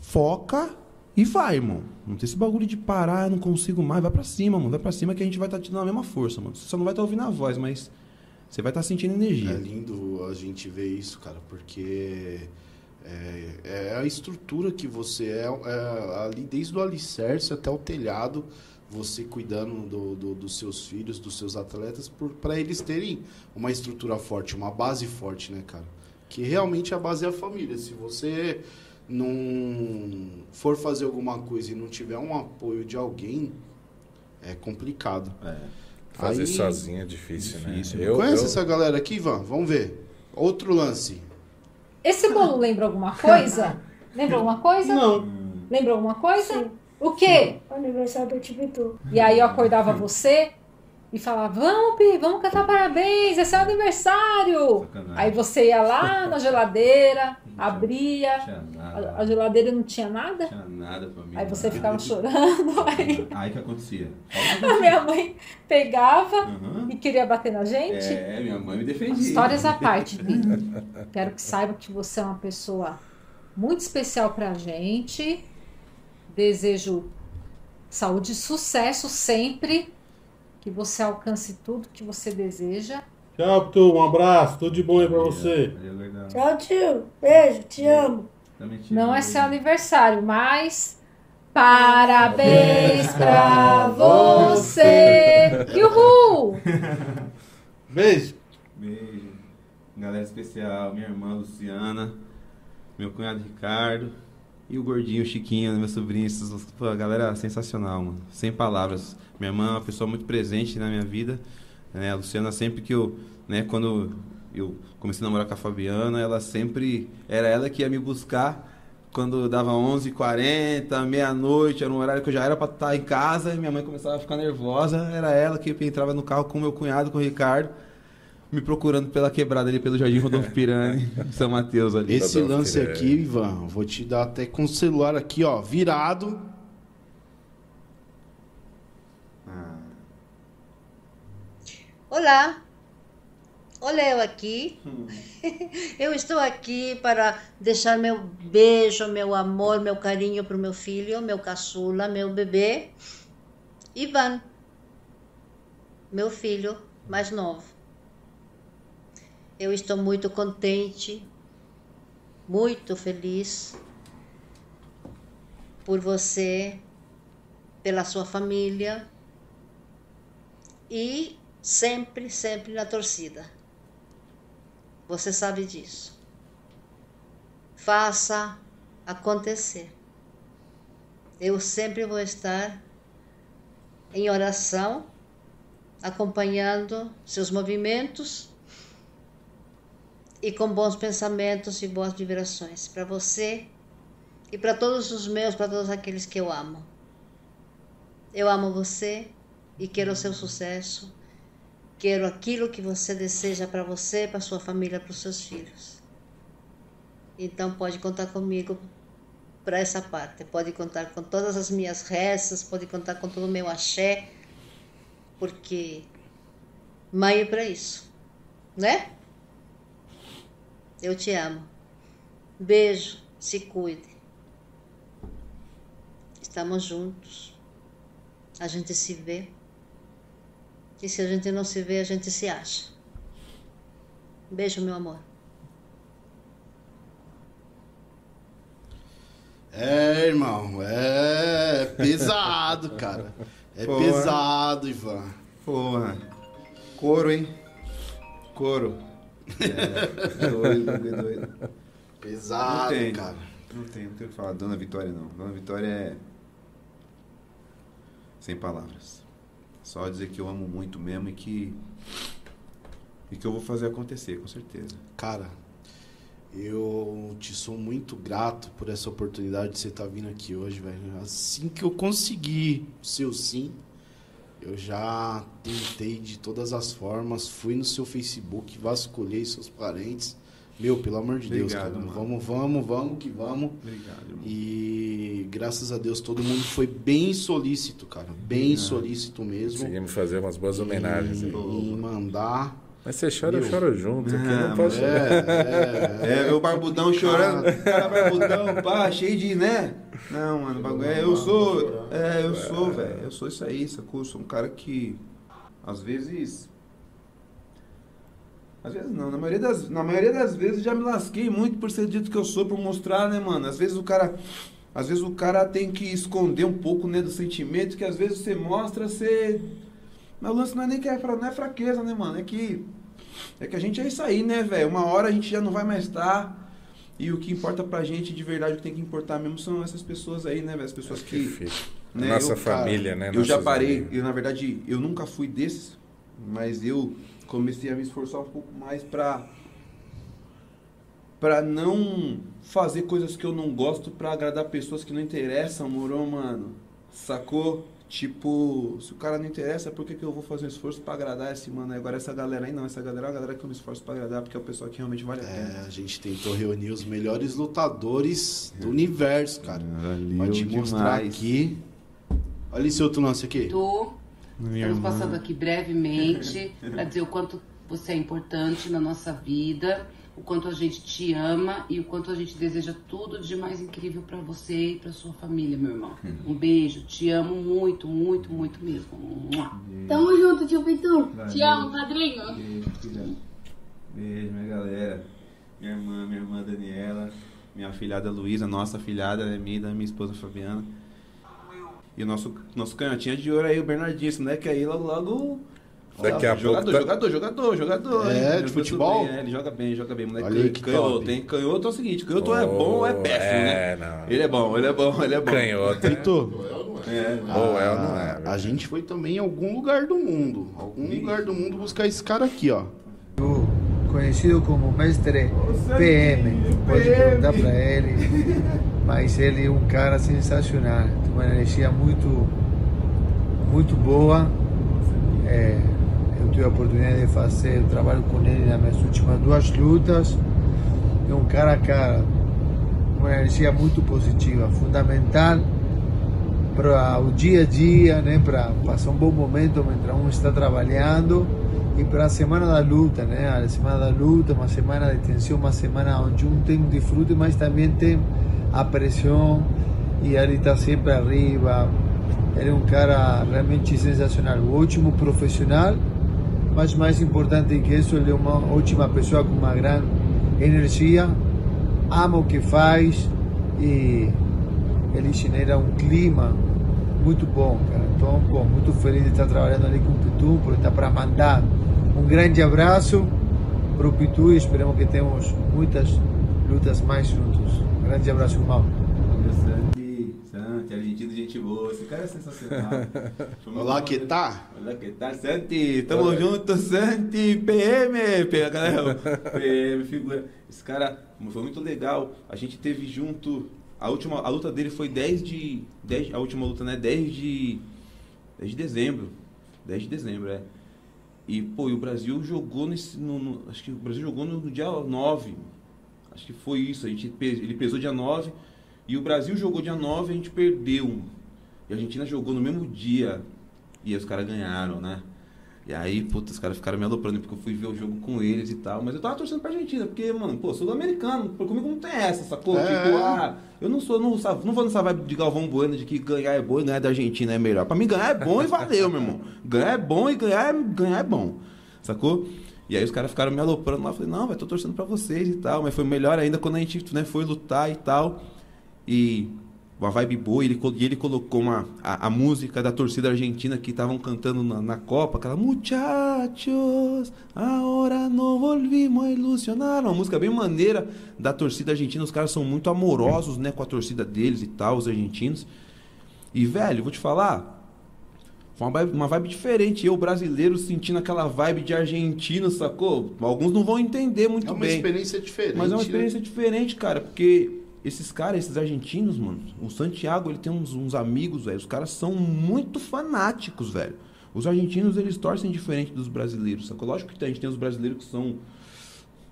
foca e vai, irmão. Não tem esse bagulho de parar, não consigo mais. Vai pra cima, mano. Vai pra cima que a gente vai estar te dando a mesma força, mano. Você só não vai estar ouvindo a voz, mas você vai estar sentindo energia.
É lindo a gente ver isso, cara, porque é, é a estrutura que você é, é ali desde o alicerce até o telhado, você cuidando do, do- dos seus filhos, dos seus atletas, para eles terem uma estrutura forte, uma base forte, né, cara? Que realmente a base é a família. Se você não for fazer alguma coisa e não tiver um apoio de alguém, é complicado.
Fazer
Aí-
sozinho é difícil,
Difícil.
né? Eu,
Conhece
eu-
essa galera aqui, Ivan? Vamos ver. Outro lance.
Esse bolo lembra alguma coisa? Lembra alguma coisa?
Não.
Lembra alguma coisa? O quê?
O aniversário do Tibitu.
E aí eu acordava você e falava, vamos, Pi, vamos cantar parabéns, é o aniversário.
Sacanagem.
Aí você ia lá na geladeira, abria,
Tinha
a, a geladeira não tinha nada.
Tinha nada pra mim.
Aí você ficava chorando, aí
Aí que acontecia. [laughs]
a minha mãe pegava
Uhum.
e queria bater na gente.
É, minha mãe me defendia.
Histórias à parte, Pi. [laughs] Quero que saiba que você é uma pessoa muito especial pra gente. Desejo saúde e sucesso sempre. Que você alcance tudo que você deseja.
Tchau, tu. Um abraço. Tudo de bom aí pra você. Tchau, tio. Beijo. Te amo.
Também te
Não é seu aniversário, mas parabéns [laughs] pra você. Uhul! [laughs]
Beijo.
Beijo. Galera especial, minha irmã Luciana, meu cunhado Ricardo e o gordinho Chiquinho, meu sobrinho. A galera sensacional, mano. Sem palavras. Minha irmã é uma pessoa muito presente na minha vida. Né? A Luciana, sempre que eu, né, quando eu comecei a namorar com a Fabiana, ela sempre. Era ela que ia me buscar quando dava 11h40, meia-noite, era um horário que eu já era pra estar em casa, e minha mãe começava a ficar nervosa, era ela que entrava no carro com o meu cunhado, com o Ricardo, me procurando pela quebrada ali, pelo Jardim Rodolfo Pirani, em [laughs] São Mateus ali.
Esse
Rodolfo
lance aqui, Ivan, vou te dar até com o celular aqui, ó, virado.
Olá, olha eu aqui. [laughs] Eu estou aqui para deixar meu beijo, meu amor, meu carinho para o meu filho, meu caçula, meu bebê, Ivan, meu filho mais novo. Eu estou muito contente, muito feliz por você, pela sua família e sempre, sempre na torcida. Você sabe disso. Faça acontecer. Eu sempre vou estar em oração, acompanhando seus movimentos e com bons pensamentos e boas vibrações para você e para todos os meus, para todos aqueles que eu amo. Eu amo você e quero o seu sucesso. Quero aquilo que você deseja para você, para sua família, para os seus filhos. Então pode contar comigo para essa parte. Pode contar com todas as minhas rezas, pode contar com todo o meu axé, porque mãe é para isso, né? Eu te amo. Beijo, se cuide. Estamos juntos. A gente se vê. E se a gente não se vê, a gente se acha. Beijo, meu amor.
É, irmão, é pesado, cara. É
Porra.
pesado, Ivan.
Porra. Couro, hein? Couro. É, doido, doido, doido.
Pesado,
não tem,
cara.
Não tem, não tem o que falar. Dona Vitória não. Dona Vitória é. Sem palavras. Só dizer que eu amo muito mesmo e que. E que eu vou fazer acontecer, com certeza.
Cara, eu te sou muito grato por essa oportunidade de você estar vindo aqui hoje, velho. Assim que eu conseguir o seu sim, eu já tentei de todas as formas, fui no seu Facebook, vasculhei seus parentes. Meu, pelo amor de Deus,
Obrigado,
cara.
mano.
Vamos, vamos, vamos que vamos.
Obrigado, irmão.
E graças a Deus todo mundo foi bem solícito, cara. Bem
Obrigado.
solícito mesmo.
Conseguimos fazer umas boas homenagens. Aí.
em mandar.
Mas você chora, eu
Meu.
choro junto. que eu
Ah,
não posso...
É,
É, meu barbudão chorando. Cara, barbudão, pá, cheio de, né? Não, mano, o bagulho é. Eu sou. É, eu sou, velho. Eu sou isso aí, sacou? Eu sou um cara que. Às vezes. Às vezes não, na maioria, das, na maioria das vezes já me lasquei muito por ser dito que eu sou, por mostrar, né, mano? Às vezes o cara. Às vezes o cara tem que esconder um pouco, né, do sentimento, que às vezes você mostra, você. Mas o lance não é nem que é, fra- não é fraqueza, né, mano? É que. É que a gente é isso aí, né, velho? Uma hora a gente já não vai mais estar. E o que importa pra gente de verdade, o que tem que importar mesmo são essas pessoas aí, né, velho? As pessoas que.
Difícil.
né,
Nossa
eu, cara,
família, né?
Eu já parei,
amigos.
eu na verdade, eu nunca fui desses, mas eu comecei a me esforçar um pouco mais pra. pra não fazer coisas que eu não gosto pra agradar pessoas que não interessam, moro, mano? Sacou? Tipo, se o cara não interessa, por que, que eu vou fazer um esforço pra agradar esse mano? aí? Agora essa galera aí não, essa galera é uma galera que eu me esforço pra agradar, porque é o pessoal que realmente vale a pena.
É, a gente tentou reunir os melhores lutadores do universo, cara.
Valeu
Pode mostrar
demais.
aqui. Olha esse outro lance aqui.
Tô.
Minha
Estamos
irmã.
passando aqui brevemente para dizer o quanto você é importante na nossa vida, o quanto a gente te ama e o quanto a gente deseja tudo de mais incrível para você e para sua família, meu irmão. Um beijo, te amo muito, muito, muito mesmo. Mua.
Tamo junto, tio Pitu.
Valeu.
Te amo, padrinho.
Beijo, filha. Beijo, minha galera. Minha irmã, minha irmã Daniela, minha filhada Luísa, nossa filhada, né, minha e da minha esposa Fabiana. E o nosso, nosso canhotinha de ouro aí, o Bernardinho, esse moleque aí, logo, logo.
Daqui a
jogador,
pouco tá-
jogador, jogador, jogador,
É,
hein?
de
Jogador
futebol?
bem, é, ele joga bem, joga bem. Moleque
Olha aí que
canhoto,
top.
hein? Canhoto é o seguinte, canhoto é bom ou é
Oh,
péssimo,
é,
né?
não.
Ele é bom, ele é bom, ele é bom.
Canhoto. né?
Vitor,
É,
Ou é ou não é,
a, gente foi também em algum lugar do mundo. Algum lugar do mundo buscar esse cara aqui, ó.
conhecido como mestre PM. Pode perguntar para ele, mas ele é um cara sensacional, uma energia muito, muito boa. É, eu tive a oportunidade de fazer o trabalho com ele nas minhas últimas duas lutas. É um cara a cara, uma energia muito positiva, fundamental para o dia a dia, né, para passar um bom momento enquanto um está trabalhando e para a semana da luta, né, a semana da luta, uma semana de tensão, uma semana onde um tem um desfrute, mas também tem a pressão e ele está sempre arriba. Ele é um cara realmente sensacional, um ótimo profissional, mas mais importante que isso, ele é uma ótima pessoa com uma grande energia, ama o que faz e ele genera um clima muito bom, cara. Então, pô, muito feliz de estar trabalhando ali com o Pitu, por estar para mandar um grande abraço para o Pitu e esperamos que tenhamos muitas lutas mais juntos. Grande abraço, irmão.
Cara é sensacional. [laughs]
Olá, que tá?
Olá, que tá? Santi, tamo junto, Santi, PM, PM, galera, PM, figura. Esse cara foi muito legal. A gente teve junto, a última, a luta dele foi 10 de, 10, a última luta, né, 10 de, 10 de dezembro, 10 de dezembro, é. E, pô, e o Brasil jogou nesse, no, no- acho que o Brasil jogou no, no dia 9, acho que foi isso, a gente, ele pesou dia 9, e o Brasil jogou dia 9 e a gente perdeu. E a Argentina jogou no mesmo dia. E aí os caras ganharam, né? E aí, puta, os caras ficaram me aloprando porque eu fui ver o jogo com eles e tal. Mas eu tava torcendo pra Argentina, porque, mano, pô, sou americano comigo não tem essa, sacou?
É.
Tipo, ah, eu não sou, não, não vou nessa vibe de Galvão Bueno de que ganhar é bom e ganhar da Argentina é melhor. Pra mim, ganhar é bom e valeu, [laughs] meu irmão. Ganhar é bom e ganhar é, ganhar é bom, sacou? E aí os caras ficaram me aloprando lá. Eu falei, não, vai, tô torcendo pra vocês e tal. Mas foi melhor ainda quando a gente né, foi lutar e tal. E uma vibe boa, e ele, e ele colocou uma, a, a música da torcida argentina que estavam cantando na, na Copa, aquela Muchachos, ahora no volvimos a ilusionar. Uma música bem maneira da torcida argentina. Os caras são muito amorosos né, com a torcida deles e tal, os argentinos. E, velho, vou te falar, foi uma vibe, uma vibe diferente. Eu, brasileiro, sentindo aquela vibe de argentino, sacou? Alguns não vão entender muito
É uma
bem.
experiência diferente.
Mas é uma
né?
experiência diferente, cara, porque esses caras, esses argentinos, mano, o Santiago, ele tem uns, uns amigos, velho, os caras são muito fanáticos, velho. Os argentinos, eles torcem diferente dos brasileiros, sacou? Lógico que a gente tem os brasileiros que são...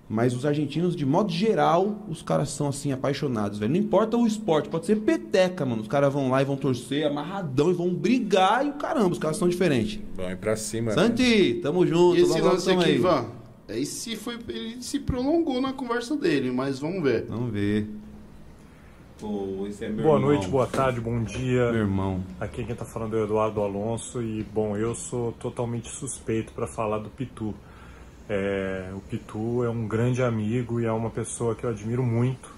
Mas os argentinos, de modo geral, os caras são, assim, apaixonados, velho. Não importa o esporte, pode ser peteca, mano. Os caras vão lá e vão torcer amarradão e vão brigar e o caramba, os caras são diferentes.
Vamos ir pra cima. né?
Santi, tamo junto.
E esse
logo,
lance aqui,
aí.
Ivan, esse foi, ele se prolongou na conversa dele, mas vamos ver.
Vamos ver. Esse é
Boa
irmão.
noite, boa tarde, bom dia.
Meu irmão.
Aqui quem tá falando é o Eduardo Alonso e, bom, eu sou totalmente suspeito para falar do Pitu. É, o Pitu é um grande amigo e é uma pessoa que eu admiro muito.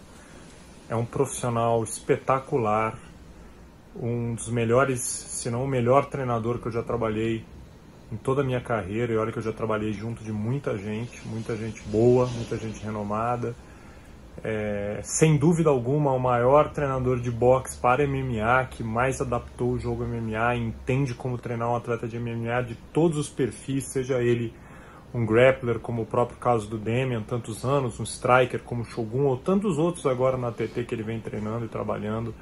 É um profissional espetacular, um dos melhores, se não o melhor treinador que eu já trabalhei em toda a minha carreira. E olha que eu já trabalhei junto de muita gente, muita gente boa, muita gente renomada. É, sem dúvida alguma, o maior treinador de boxe para MMA, que mais adaptou o jogo MMA, entende como treinar um atleta de MMA de todos os perfis, seja ele um grappler, como o próprio caso do Demian, tantos anos, um striker como o Shogun, ou tantos outros agora na TT que ele vem treinando e trabalhando.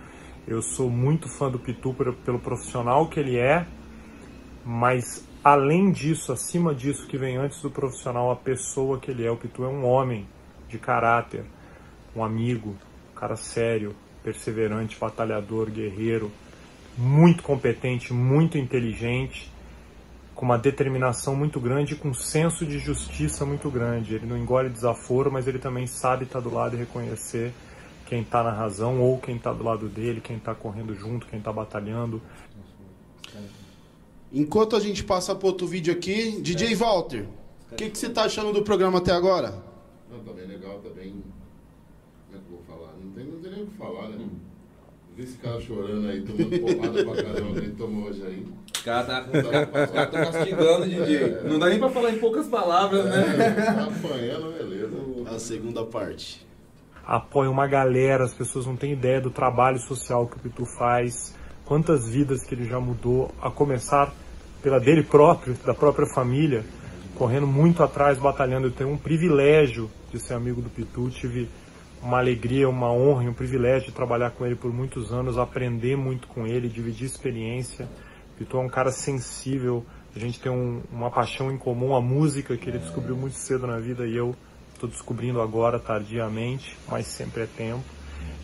Eu sou muito fã do Pitu pelo, profissional que ele é, mas além disso, acima disso, que vem antes do profissional, a pessoa que ele é. O Pitu é um homem de caráter, um amigo, um cara sério, perseverante, batalhador, guerreiro, muito competente, muito inteligente, com uma determinação muito grande e com um senso de justiça muito grande. Ele não engole desaforo, mas ele também sabe estar do lado e reconhecer quem está na razão ou quem está do lado dele, quem está correndo junto, quem está batalhando.
Enquanto a gente passa para outro vídeo aqui, DJ Walter, o que, que você tá achando do programa até agora?
Não, tá bem legal, tá bem. Como é que eu vou falar? Não tem, não tem nem o que falar, né? Vi esse cara chorando aí, tomando porrada pra caramba que ele tomou hoje aí.
Os caras tá, caras tão
falar.
castigando, DJ. Não dá nem pra falar em poucas palavras, né?
Tá apanhando, beleza.
A segunda parte.
apoia uma galera, as pessoas não têm ideia do trabalho social que o Pitu faz, quantas vidas que ele já mudou, a começar pela dele próprio, da própria família, correndo muito atrás, batalhando. Eu tenho um privilégio de ser amigo do Pitu, tive uma alegria, uma honra e um privilégio trabalhar com ele por muitos anos, aprender muito com ele, dividir experiência. Pitu é um cara sensível, a gente tem um- uma paixão em comum, a música que ele descobriu muito cedo na vida e eu estou descobrindo agora tardiamente, mas sempre é tempo.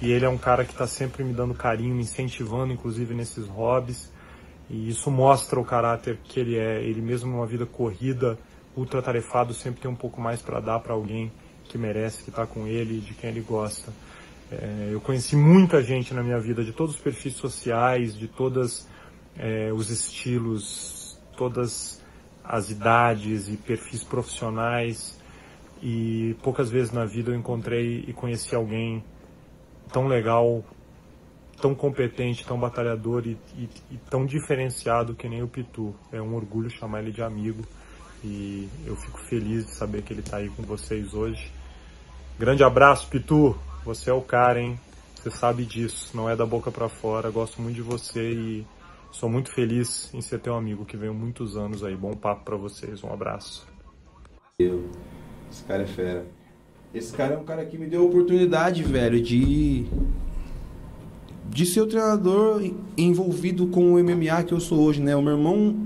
E ele é um cara que está sempre me dando carinho, me incentivando, inclusive nesses hobbies. E isso mostra o caráter que ele é. Ele mesmo numa vida corrida, ultra tarefado, sempre tem um pouco mais para dar para alguém que merece, que está com ele, de quem ele gosta. É, eu conheci muita gente na minha vida, de todos os perfis sociais, de todos os estilos, todas as idades e perfis profissionais. E poucas vezes na vida eu encontrei e conheci alguém tão legal, tão competente, tão batalhador e, e- e tão diferenciado que nem o Pitu. É um orgulho chamar ele de amigo e eu fico feliz de saber que ele está aí com vocês hoje. Grande abraço, Pitu. Você é o cara, hein? Você sabe disso, não é da boca para fora. Gosto muito de você e sou muito feliz em ser teu amigo que veio muitos anos aí. Bom papo para vocês, um abraço.
Eu. Esse cara é fera. Esse cara é um cara que me deu a oportunidade, velho, de. de ser o treinador envolvido com o MMA que eu sou hoje, né? O meu irmão.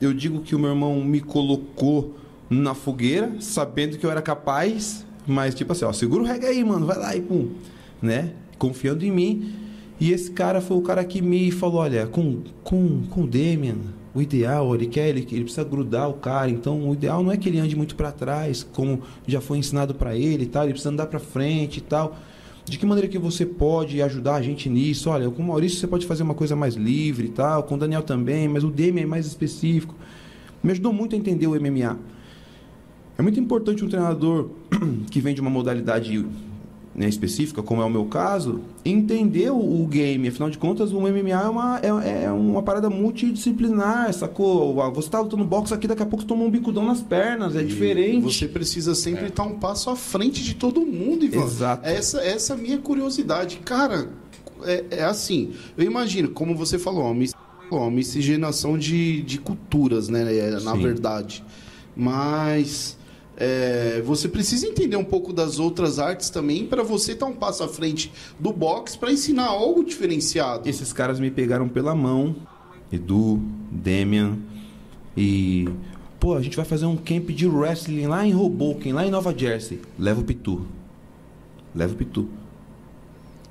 Eu digo que o meu irmão me colocou na fogueira, sabendo que eu era capaz, mas tipo assim, ó, segura o reggae aí, mano, vai lá e pum, né? Confiando em mim. E esse cara foi o cara que me falou, olha, com, com, com o Demian, o ideal, ele quer, ele, ele precisa grudar o cara, então o ideal não é que ele ande muito para trás, como já foi ensinado para ele e tal, ele precisa andar para frente e tal. De que maneira que você pode ajudar a gente nisso? Olha, com o Maurício você pode fazer uma coisa mais livre e tal, com o Daniel também, mas o Demian é mais específico. Me ajudou muito a entender o MMA. É muito importante um treinador [clears throat] que vem de uma modalidade né, específica, como é o meu caso, entender o, game. Afinal de contas, o MMA é uma, é, é uma parada multidisciplinar, sacou? Você tá lutando boxe aqui, daqui a pouco você toma um bicudão nas pernas, é
E
diferente.
Você precisa sempre estar um passo à frente de todo mundo, Ivan.
Exato.
Essa, essa é a minha curiosidade. Cara, é, é assim, eu imagino, como você falou, uma, mis- uma miscigenação de, de culturas, né? é, Na
Sim.
verdade. Mas é, você precisa entender um pouco das outras artes também para você estar um passo à frente do boxe para ensinar algo diferenciado.
Esses caras me pegaram pela mão, Edu, Demian, e. Pô, a gente vai fazer um camp de wrestling lá em Hoboken, lá em Nova Jersey. Leva o Pitu. Leva o Pitu.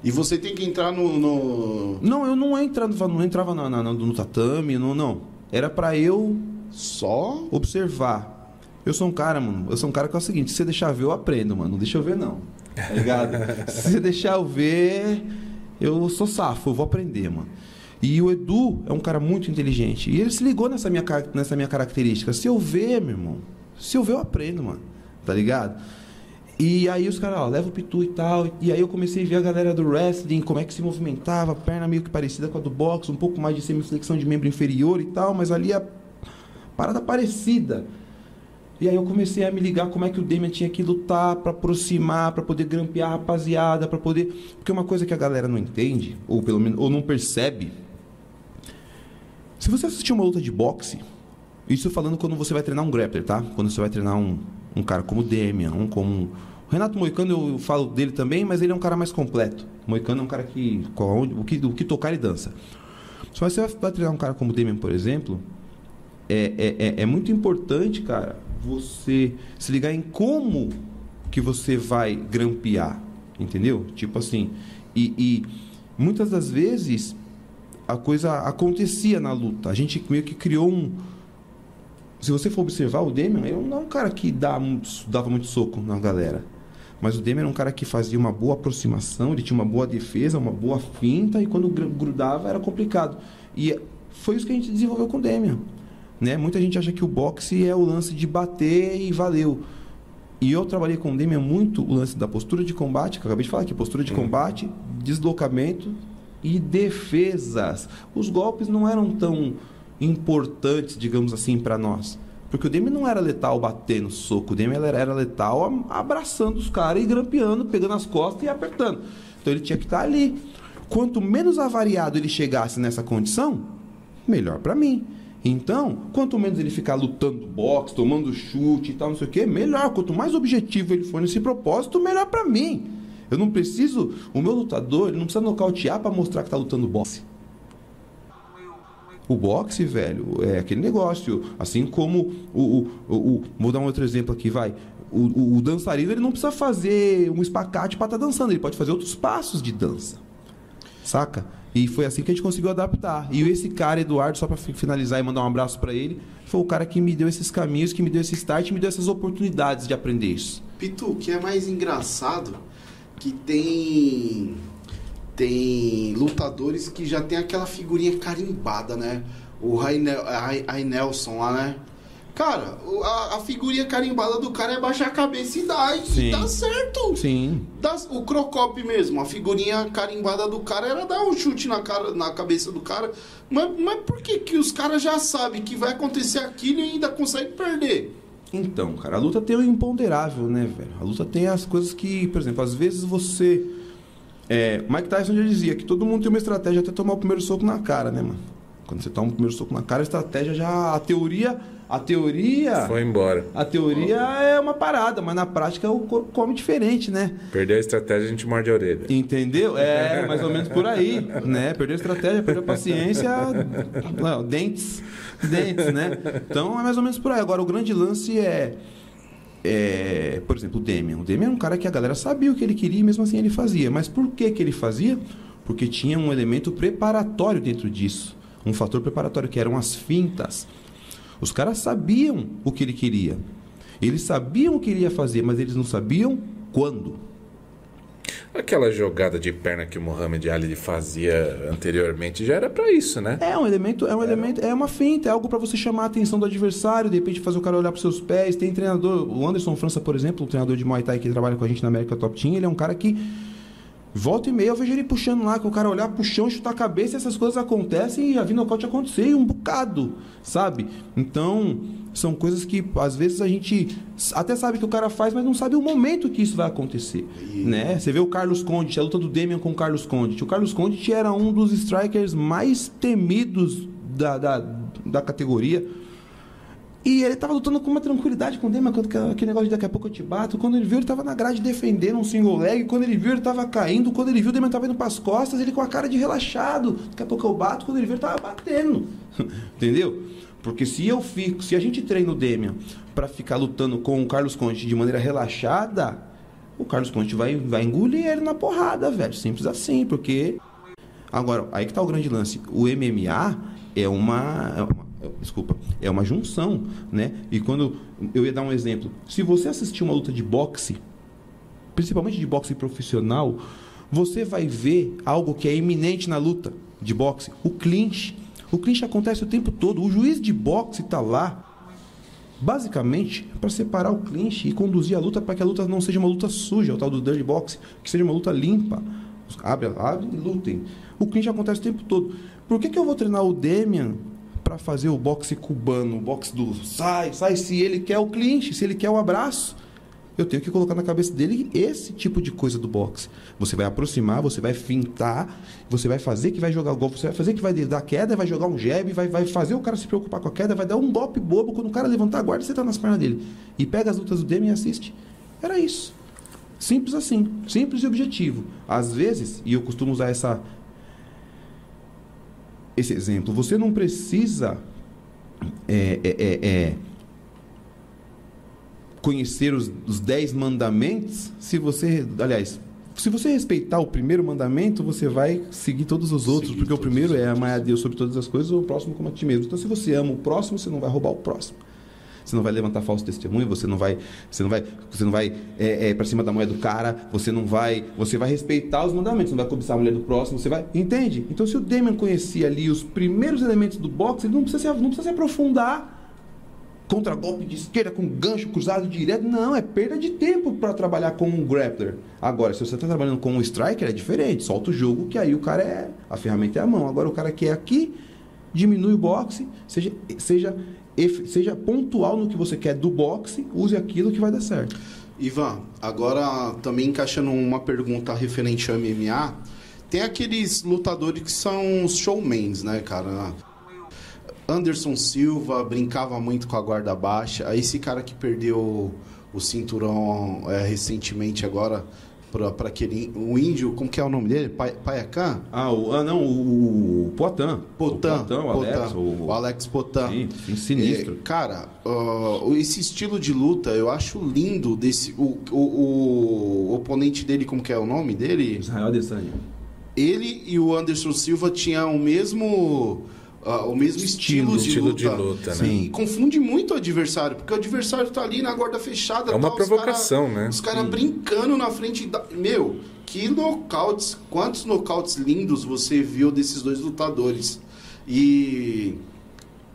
E você tem que entrar no. no...
Não, eu não entrava, não entrava na- na- no tatame, não, não. Era pra eu
só
observar. Eu sou um cara, mano. Eu sou um cara que é o seguinte: se você deixar ver, eu aprendo, mano. Não deixa eu ver, não. Tá ligado? [laughs] se você deixar eu ver, eu sou safo, eu vou aprender, mano. E o Edu é um cara muito inteligente. E ele se ligou nessa minha, nessa minha característica. Se eu ver, meu irmão, se eu ver, eu aprendo, mano. Tá ligado? E aí os caras, ó, leva o pitu e tal. E aí eu comecei a ver a galera do wrestling, como é que se movimentava, perna meio que parecida com a do boxe, um pouco mais de semiflexão de membro inferior e tal, mas ali a parada parecida. E aí eu comecei a me ligar como é que o Demian tinha que lutar pra aproximar, pra poder grampear a rapaziada, pra poder. Porque uma coisa que a galera não entende, ou pelo menos ou não percebe. Se você assistir uma luta de boxe, isso falando quando você vai treinar um grappler, tá? Quando você vai treinar um, um cara como o Demian, um como. O Renato Moicano eu falo dele também, mas ele é um cara mais completo. Moicano é um cara que. O que, o que tocar ele dança. Se você vai treinar um cara como o Demian, por exemplo, é, é, é, é muito importante, cara, você se ligar em como que você vai grampear, entendeu? Tipo assim, e, e muitas das vezes a coisa acontecia na luta. A gente meio que criou um. Se você for observar o Demian, ele não é um cara que dá, dava muito soco na galera. Mas o Demian era um cara que fazia uma boa aproximação, ele tinha uma boa defesa, uma boa finta, e quando gr- grudava era complicado. E foi isso que a gente desenvolveu com o Demian. Né? Muita gente acha que o boxe é o lance de bater e valeu. E eu trabalhei com o Demian muito o lance da postura de combate, que eu acabei de falar aqui, postura de combate, deslocamento e defesas. Os golpes não eram tão importantes, digamos assim, para nós. Porque o Demian não era letal batendo soco, o Demian era- letal abraçando os caras e grampeando, pegando as costas e apertando. Então ele tinha que estar ali. Quanto menos avariado ele chegasse nessa condição, melhor para mim. Então, quanto menos ele ficar lutando boxe, tomando chute e tal, não sei o que, melhor. Quanto mais objetivo ele for nesse propósito, melhor para mim. Eu não preciso, o meu lutador, ele não precisa nocautear para mostrar que tá lutando boxe. O boxe, velho, é aquele negócio. Assim como o. o, o, o- vou dar um outro exemplo aqui, vai. O, o, dançarino ele não precisa fazer um espacate para estar dançando, ele pode fazer outros passos de dança. Saca? E foi assim que a gente conseguiu adaptar. E esse cara, Eduardo, só para finalizar e mandar um abraço para ele, foi o cara que me deu esses caminhos, que me deu esse start, me deu essas oportunidades de aprender isso.
Pitu, o que é mais engraçado que tem tem lutadores que já tem aquela figurinha carimbada, né? O Rainel- Rai- Rai Nelson lá, né? Cara, a, a figurinha carimbada do cara é baixar a cabeça e dar, e
Sim.
dá certo.
Sim.
Dá- o Crocop mesmo, a figurinha carimbada do cara era dar um chute na, cara, na cabeça do cara. Mas, mas por que, que os caras já sabem que vai acontecer aquilo e ainda conseguem perder?
Então, cara, a luta tem o imponderável, né, velho? A luta tem as coisas que, por exemplo, às vezes você. É, Mike Tyson já dizia que todo mundo tem uma estratégia até tomar o primeiro soco na cara, né, mano? Quando você toma o primeiro soco na cara, a estratégia já. A teoria. A teoria.
Foi embora.
A teoria é uma parada, mas na prática o corpo come diferente, né?
Perdeu a estratégia, a gente morde a orelha.
Entendeu? É, [laughs] mais ou menos por aí, né? Perdeu a estratégia, perdeu a paciência, não, dentes, dentes, né? Então é mais ou menos por aí. Agora o grande lance é, é, por exemplo, o Demian. O Demian é um cara que a galera sabia o que ele queria e mesmo assim ele fazia. Mas por que que ele fazia? Porque tinha um elemento preparatório dentro disso, um fator preparatório que eram as fintas. Os caras sabiam o que ele queria. Eles sabiam o que ele ia fazer, mas eles não sabiam quando.
Aquela jogada de perna que o Muhammad Ali fazia anteriormente já era pra isso, né?
É um elemento, é um elemento, é uma finta, é algo para você chamar a atenção do adversário, de repente fazer o cara olhar para seus pés. Tem treinador, o Anderson França, por exemplo, o treinador de Muay Thai que trabalha com a gente na América Top Team, ele é um cara que volta e meia eu vejo ele puxando lá, que o cara olhar pro chão, chutar a cabeça, e essas coisas acontecem e a vi nocaute acontecer e um bocado, sabe? Então, são coisas que às vezes a gente até sabe que o cara faz, mas não sabe o momento que isso vai acontecer, né? Você vê o Carlos Condit, a luta do Demian com o Carlos Condit. O Carlos Condit era um dos strikers mais temidos da, da, da categoria. E ele tava lutando com uma tranquilidade com o Demian, aquele negócio de daqui a pouco eu te bato. Quando ele viu, ele tava na grade defendendo um single leg. Quando ele viu, ele tava caindo. Quando ele viu, o Demian tava indo pras costas, ele com a cara de relaxado. Daqui a pouco eu bato. Quando ele viu, ele tava batendo. [laughs] Entendeu? Porque se eu fico, se a gente treina o Demian para ficar lutando com o Carlos Conte de maneira relaxada, o Carlos Conte vai, vai engolir ele na porrada, velho. Simples assim, porque. Agora, aí que tá o grande lance. O MMA é uma. É uma desculpa, é uma junção, né? E quando eu ia dar um exemplo, se você assistir uma luta de boxe, principalmente de boxe profissional, você vai ver algo que é iminente na luta de boxe, o clinch. O clinch acontece o tempo todo. O juiz de boxe está lá, basicamente, para separar o clinch e conduzir a luta para que a luta não seja uma luta suja, o tal do dirty boxe, que seja uma luta limpa. Abre, abre e lutem. O clinch acontece o tempo todo. Por que, que eu vou treinar o Demian para fazer o boxe cubano, o boxe do sai, sai, se ele quer o clinch, se ele quer o abraço? Eu tenho que colocar na cabeça dele esse tipo de coisa do boxe. Você vai aproximar, você vai fintar, você vai fazer que vai jogar o golpe, você vai fazer que vai dar queda, vai jogar um jab, vai, vai fazer o cara se preocupar com a queda, vai dar um golpe bobo quando o cara levantar a guarda, você tá nas pernas dele. E pega as lutas do Demi e assiste. Era isso. Simples assim, simples e objetivo. Às vezes, e eu costumo usar essa esse exemplo, você não precisa é, é, é, é conhecer os, os dez mandamentos, se você, aliás, se você respeitar o primeiro mandamento, você vai seguir todos os outros, seguir porque o primeiro é amar a Deus sobre todas as coisas, o próximo como a ti mesmo. Então, se você ama o próximo, você não vai roubar o próximo. Você não vai levantar falso testemunho, você não vai, você não vai, você não vai é, é, para cima da mulher do cara, você não vai, você vai respeitar os mandamentos, não vai cobiçar a mulher do próximo, você vai, entende? Então, se o Demian conhecia ali os primeiros elementos do boxe, ele não precisa se, não precisa se aprofundar contra golpe de esquerda com gancho cruzado direto. Não, é perda de tempo para trabalhar com um grappler. Agora, se você está trabalhando com um striker, é diferente. Solta o jogo, que aí o cara é. A ferramenta é a mão. Agora, o cara que é aqui, diminui o boxe, seja, seja, seja pontual no que você quer do boxe, use aquilo que vai dar certo.
Ivan, agora também encaixando uma pergunta referente ao MMA, tem aqueles lutadores que são showmans, né, cara? Anderson Silva brincava muito com a guarda baixa. Esse cara que perdeu o cinturão é, recentemente agora para aquele o índio, como que é o nome dele? Pa, Paiacan?
Ah, o, ah, não, o, o Poitin.
Potan.
O, Poitin, o Alex.
O, o Alex Potan.
Sim, sim sinistro.
É, cara, uh, esse estilo de luta eu acho lindo desse o, o, o, oponente dele, como que é o nome dele?
Israel Adesanya.
Ele e o Anderson Silva tinham o mesmo Uh, o mesmo estilo,
estilo,
de, luta.
de luta.
Sim.
né?
Confunde muito o adversário, porque o adversário tá ali na guarda fechada.
É uma
tá,
provocação,
os cara,
né?
Os caras brincando na frente da. Meu, que nocautes, quantos nocautes lindos você viu desses dois lutadores. E.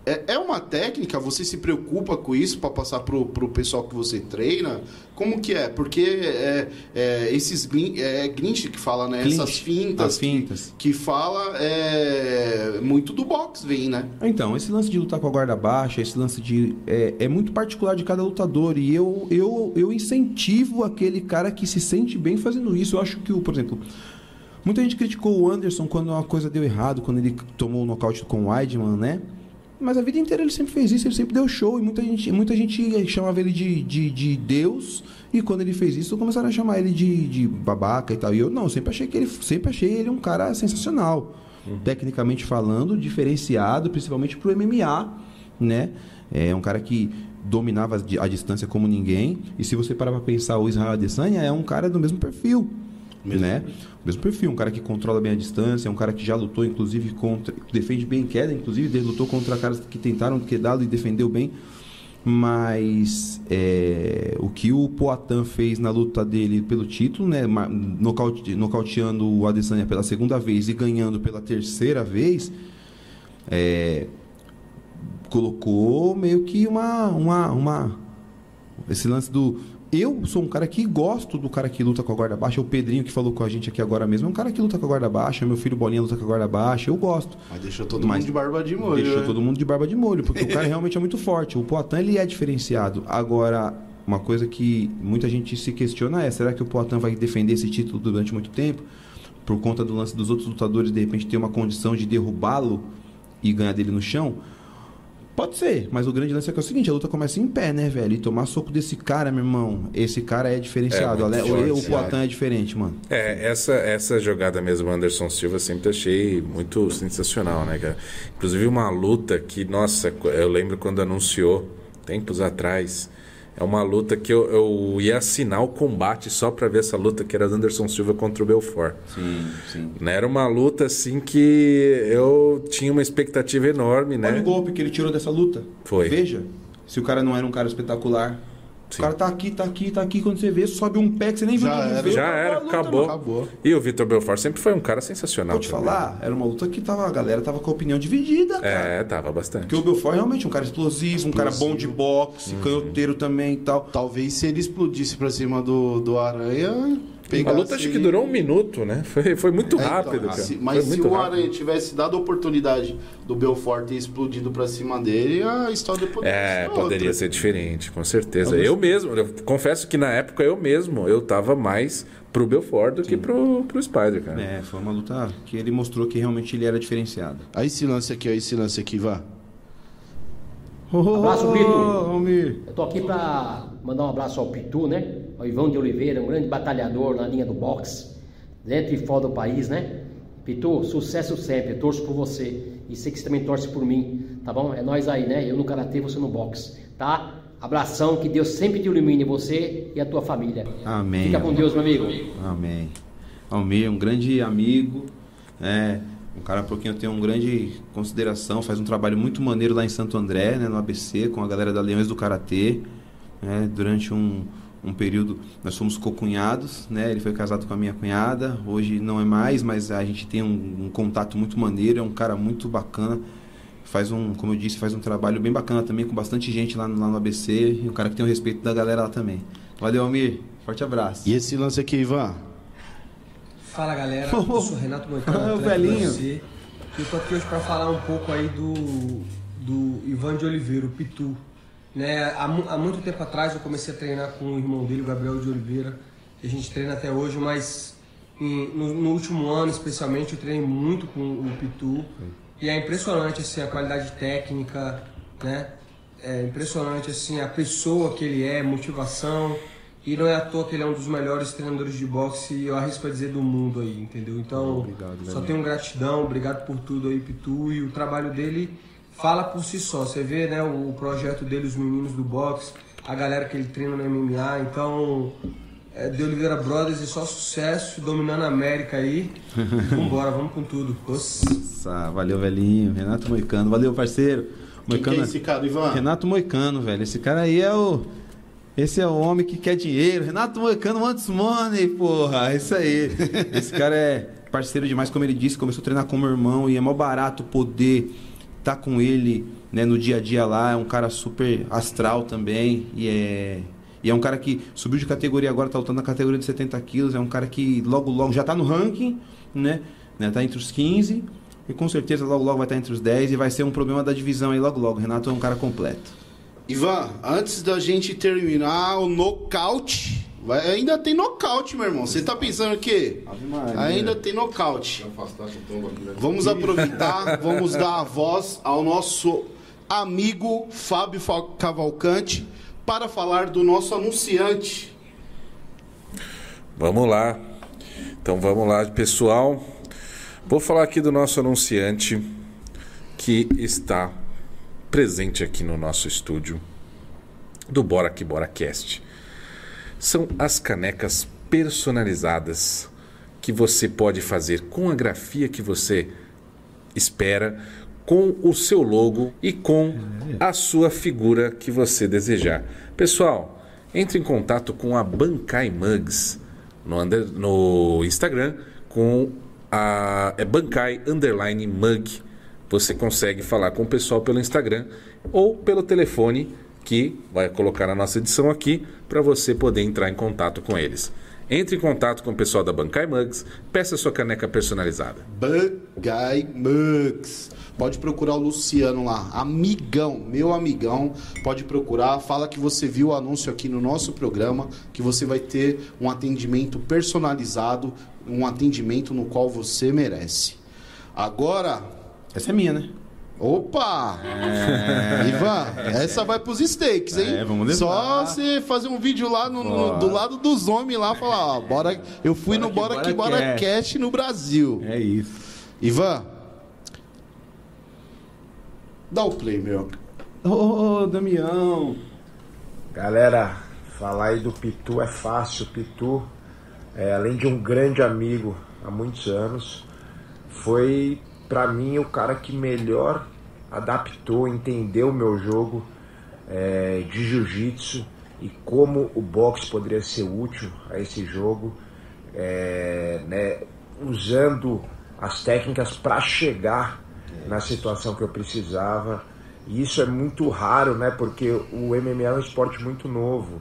É, é uma técnica, você se preocupa com isso para passar pro, pro pessoal que você treina? Como que é? Porque é, é, esses glin, é Grinch que fala, né? Essas fintas,
as fintas.
Que, que fala é, muito do boxe, vem, né?
Então, esse lance de lutar com a guarda baixa, esse lance de. É, é muito particular de cada lutador. E eu, eu, eu incentivo aquele cara que se sente bem fazendo isso. Eu acho que, o, por exemplo, Muita gente criticou o Anderson quando uma coisa deu errado, quando ele tomou o nocaute com o Weidman, né? Mas a vida inteira ele sempre fez isso, ele sempre deu show. E muita gente, muita gente chamava ele de, de, de Deus. E quando ele fez isso, começaram a chamar ele de, de babaca e tal. E eu não, sempre achei que ele sempre achei ele um cara sensacional. Tecnicamente falando, diferenciado, principalmente pro MMA, né? É um cara que dominava a distância como ninguém. E se você parar pra pensar, o Israel Adesanya é um cara do mesmo perfil. Né? O mesmo perfil, um cara que controla bem a distância, um cara que já lutou, inclusive, contra. defende bem queda, inclusive, ele lutou contra caras que tentaram quedá-lo e defendeu bem. Mas é, o que o Poatan fez na luta dele pelo título, né, nocaute- nocauteando o Adesanya pela segunda vez e ganhando pela terceira vez, é, colocou meio que uma, uma, uma esse lance do eu sou um cara que gosto do cara que luta com a guarda baixa. O Pedrinho que falou com a gente aqui agora mesmo é um cara que luta com a guarda baixa. Meu filho Bolinha luta com a guarda baixa. Eu gosto.
Mas deixou todo
Mas
mundo de barba de molho.
Deixou
né?
todo mundo de barba de molho, porque o cara realmente é muito forte. O Poatan ele é diferenciado. Agora, uma coisa que muita gente se questiona é: será que o Poatan vai defender esse título durante muito tempo? Por conta do lance dos outros lutadores, de repente ter uma condição de derrubá-lo e ganhar dele no chão? Pode ser, mas o grande lance é que é o seguinte: a luta começa em pé, né, velho? E tomar soco desse cara, meu irmão, esse cara é diferenciado.
É,
Olha, o, o
forte,
Poatan é diferente, mano.
É, essa, essa jogada mesmo, Anderson Silva, sempre achei muito sensacional, né, cara? Inclusive uma luta que, nossa, eu lembro quando anunciou, tempos atrás, é uma luta que eu, eu ia assinar o combate só pra ver essa luta que era do Anderson Silva contra o Belfort.
Sim, sim.
Né, Era uma luta, assim, que eu tinha uma expectativa enorme, né?
Olha o golpe que ele tirou dessa luta.
Foi.
Veja, se o cara não era um cara espetacular. O cara tá aqui, tá aqui, tá aqui. Quando você vê, sobe um pé que você nem viu. não vê,
Já
acabou a
era,
luta,
acabou.
mano.
E o Vitor Belfort sempre foi um cara sensacional.
Vou te
também.
falar, era uma luta que tava, a galera tava com a opinião dividida, cara.
É, tava bastante.
Porque o Belfort é realmente um cara explosivo, um cara bom de boxe,
Uhum.
canhoteiro também e tal.
Talvez se ele explodisse pra cima do, do Aranha.
A
pegasse
luta acho que
ele-
durou um minuto, né? Foi, foi muito
É, então,
rápido, cara.
se-
Foi
mas se o
rápido.
Aranha tivesse dado a oportunidade do Belfort ter explodido pra cima dele, a história poderia
É,
ser outra.
poderia ser diferente, com certeza.
Eu
mesmo, eu confesso que na época eu mesmo, eu tava mais pro Belfort do que pro, pro Spider, cara.
É, foi uma luta que ele mostrou que realmente ele era diferenciado.
Aí esse lance aqui, aí esse lance aqui, vá.
Abraço,
Ô,
Pito.
Almir.
Eu tô aqui pra mandar um abraço ao Pitu, né? Ao Ivão de Oliveira, um grande batalhador na linha do boxe, dentro e fora do país, né? Pitu, sucesso sempre, eu torço por você. E sei que você também torce por mim, tá bom? É nós aí, né? Eu no karatê, você no boxe, tá? Abração, que Deus sempre te ilumine você e a tua família.
Amém.
Fica com Deus, meu amigo.
Amém. Almir, um grande amigo, é, um cara por quem eu tenho uma grande consideração, faz um trabalho muito maneiro lá em Santo André, né, no ABC, com a galera da Leões do Karatê. né, durante um, um período, nós fomos cocunhados, né, ele foi casado com a minha cunhada, hoje não é mais, mas a gente tem um, um contato muito maneiro, é um cara muito bacana. Faz um, como eu disse, faz um trabalho bem bacana também, com bastante gente lá no, lá no ABC, e um cara que tem o respeito da galera lá também. Valeu, Almir. Forte abraço.
E esse lance aqui, Ivan?
Fala galera, eu sou [laughs] o Renato Moicano, atleta
velhinho.
E eu tô aqui hoje para falar um pouco aí do, do Ivan de Oliveira, o Pitu. Né, há, há muito tempo atrás eu comecei a treinar com o irmão dele, o Gabriel de Oliveira, que a gente treina até hoje, mas em- no, no último ano especialmente eu treinei muito com o Pitu. E é impressionante assim, a qualidade técnica, né? É impressionante assim, a pessoa que ele é, motivação. E não é à toa que ele é um dos melhores treinadores de boxe, eu arrisco a dizer, do mundo aí, entendeu? Então,
Obrigado,
só tenho gratidão, obrigado por tudo aí, Pitu. E o trabalho dele fala por si só. Você vê, né, o projeto dele, os meninos do boxe, a galera que ele treina no MMA. Então, é, de Oliveira Brothers e só sucesso, dominando a América aí. [laughs] Vambora, vamos com tudo. Nossa.
Valeu, velhinho. Renato Moicano. Valeu, parceiro.
Quem que é esse cara, Ivan?
Renato Moicano, velho. Esse cara aí é o. Esse é o homem que quer dinheiro. Renato Moicano wants money, porra. Isso aí. [laughs] Esse cara é parceiro demais, como ele disse. Começou a treinar com meu irmão e é mó barato poder estar com ele né, no dia a dia lá. É um cara super astral também. E é. E é um cara que subiu de categoria agora, tá lutando na categoria de 70 quilos. É um cara que logo, logo já tá no ranking, né? né? Tá entre os 15. E com certeza logo, logo vai estar entre os 10 e vai ser um problema da divisão aí logo, logo. Renato é um cara completo.
Ivan, antes da gente terminar o nocaute, Vai, ainda tem nocaute, meu irmão. Você tá pensando o quê? Ainda tem nocaute. Vamos aproveitar, vamos dar a voz ao nosso amigo Fábio Cavalcante para falar do nosso anunciante.
Vamos lá. Então vamos lá, pessoal. Vou falar aqui do nosso anunciante que está presente aqui no nosso estúdio do Bora Que Bora Cast. São as canecas personalizadas que você pode fazer com a grafia que você espera, com o seu logo e com a sua figura que você desejar. Pessoal, entre em contato com a Bancai Mugs no, under- no Instagram com a é Bancai Underline Mug. Você consegue falar com o pessoal pelo Instagram ou pelo telefone que vai colocar na nossa edição aqui para você poder entrar em contato com eles. Entre em contato com o pessoal da Bancai Mugs, peça sua caneca personalizada.
Guy Mux. Pode procurar o Luciano lá, amigão, meu amigão. Pode procurar, fala que você viu o anúncio aqui no nosso programa, que você vai ter um atendimento personalizado, um atendimento no qual você merece. Agora.
Essa é minha, né?
Opa!
É. [laughs]
Ivan, essa vai pros steaks, hein?
É, vamos levar.
Só você fazer um vídeo lá no, no-
Bora.
do lado dos homens lá, falar, ó, bora, eu fui no Bora que Bora
Cast.
Cast no Brasil.
É isso.
Ivan, dá o play, meu.
Ô, ô, Damião.
Galera, falar aí do Pitu é fácil. Pitu, é, além de um grande amigo há muitos anos, foi pra mim o cara que melhor adaptou, entendeu o meu jogo é, de jiu-jitsu e como o boxe poderia ser útil a esse jogo, é, né, usando as técnicas para chegar na situação que eu precisava. E isso é muito raro, né? Porque o MMA é um esporte muito novo.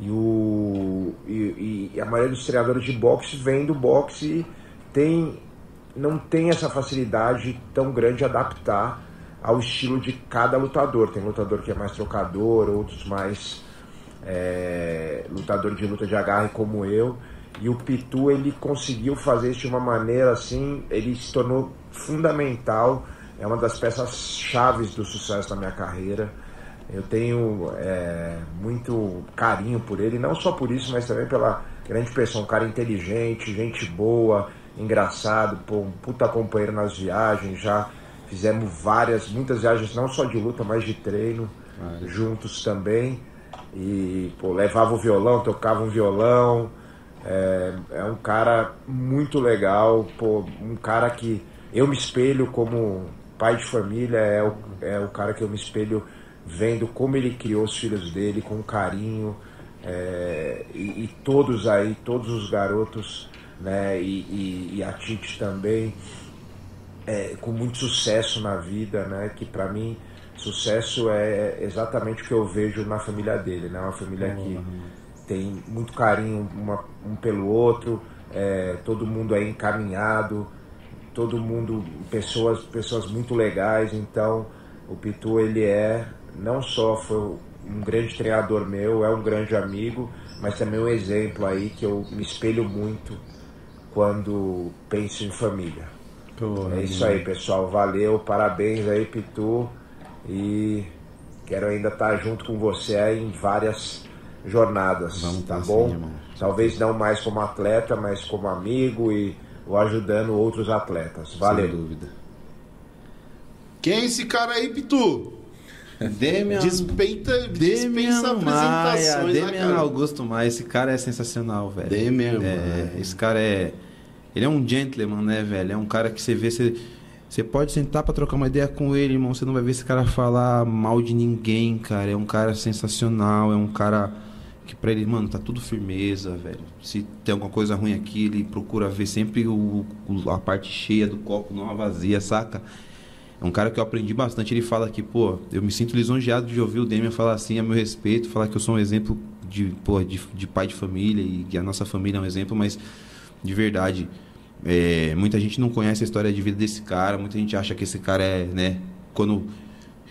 E, o, e, e a maioria dos treinadores de boxe vem do boxe e tem, não tem essa facilidade tão grande de adaptar ao estilo de cada lutador. Tem lutador que é mais trocador, outros mais é, lutador de luta de agarre como eu. E o Pitu ele conseguiu fazer isso de uma maneira assim, ele se tornou fundamental, é uma das peças chaves do sucesso da minha carreira. Eu tenho é, muito carinho por ele, não só por isso, mas também pela grande pessoa, um cara inteligente, gente boa, engraçado, pô, um puta companheiro nas viagens, já fizemos várias, muitas viagens, não só de luta, mas de treino, juntos também. E pô, levava o violão, tocava um violão. É, é um cara muito legal, pô, um cara que eu me espelho como pai de família, é o, é o cara que eu me espelho vendo como ele criou os filhos dele com carinho. é, e, e todos aí, todos os garotos, né, e, e, e a Tite também, é, com muito sucesso na vida, né? Que para mim sucesso é exatamente o que eu vejo na família dele, né? Uma família que tem muito carinho uma- um pelo outro, é, todo mundo é encaminhado, todo mundo pessoas pessoas muito legais. Então o Pitu ele é não só foi um grande treinador meu, é um grande amigo, mas também um exemplo aí que eu me espelho muito quando penso em família. é isso aí, pessoal. Valeu, parabéns aí, Pitu. E quero ainda estar junto com você aí em várias jornadas.
Vamos
tá
tá
bom?
irmão.
Talvez não mais como atleta, mas como amigo e ou ajudando outros atletas. Valeu.
Sem dúvida.
Quem é esse cara aí, Pitu?
Demian,
dispensa
Demian Maia,
apresentações, né,
Demian
cara?
Augusto Maia, esse cara é sensacional, velho.
Demian
é,
Maia.
Esse cara é. Ele é um gentleman, né, velho? É um cara que você vê, você, você pode sentar pra trocar uma ideia com ele, irmão. Você não vai ver esse cara falar mal de ninguém, cara. É um cara sensacional, é um cara que pra ele, mano, tá tudo firmeza, velho. Se tem alguma coisa ruim aqui, ele procura ver sempre o- a parte cheia do copo, não a vazia, saca? É um cara que eu aprendi bastante. Ele fala que, pô, eu me sinto lisonjeado de ouvir o Demian falar assim a meu respeito, falar que eu sou um exemplo de, pô, de, de pai de família e que a nossa família é um exemplo, mas de verdade, é, muita gente não conhece a história de vida desse cara, muita gente acha que esse cara é, né, quando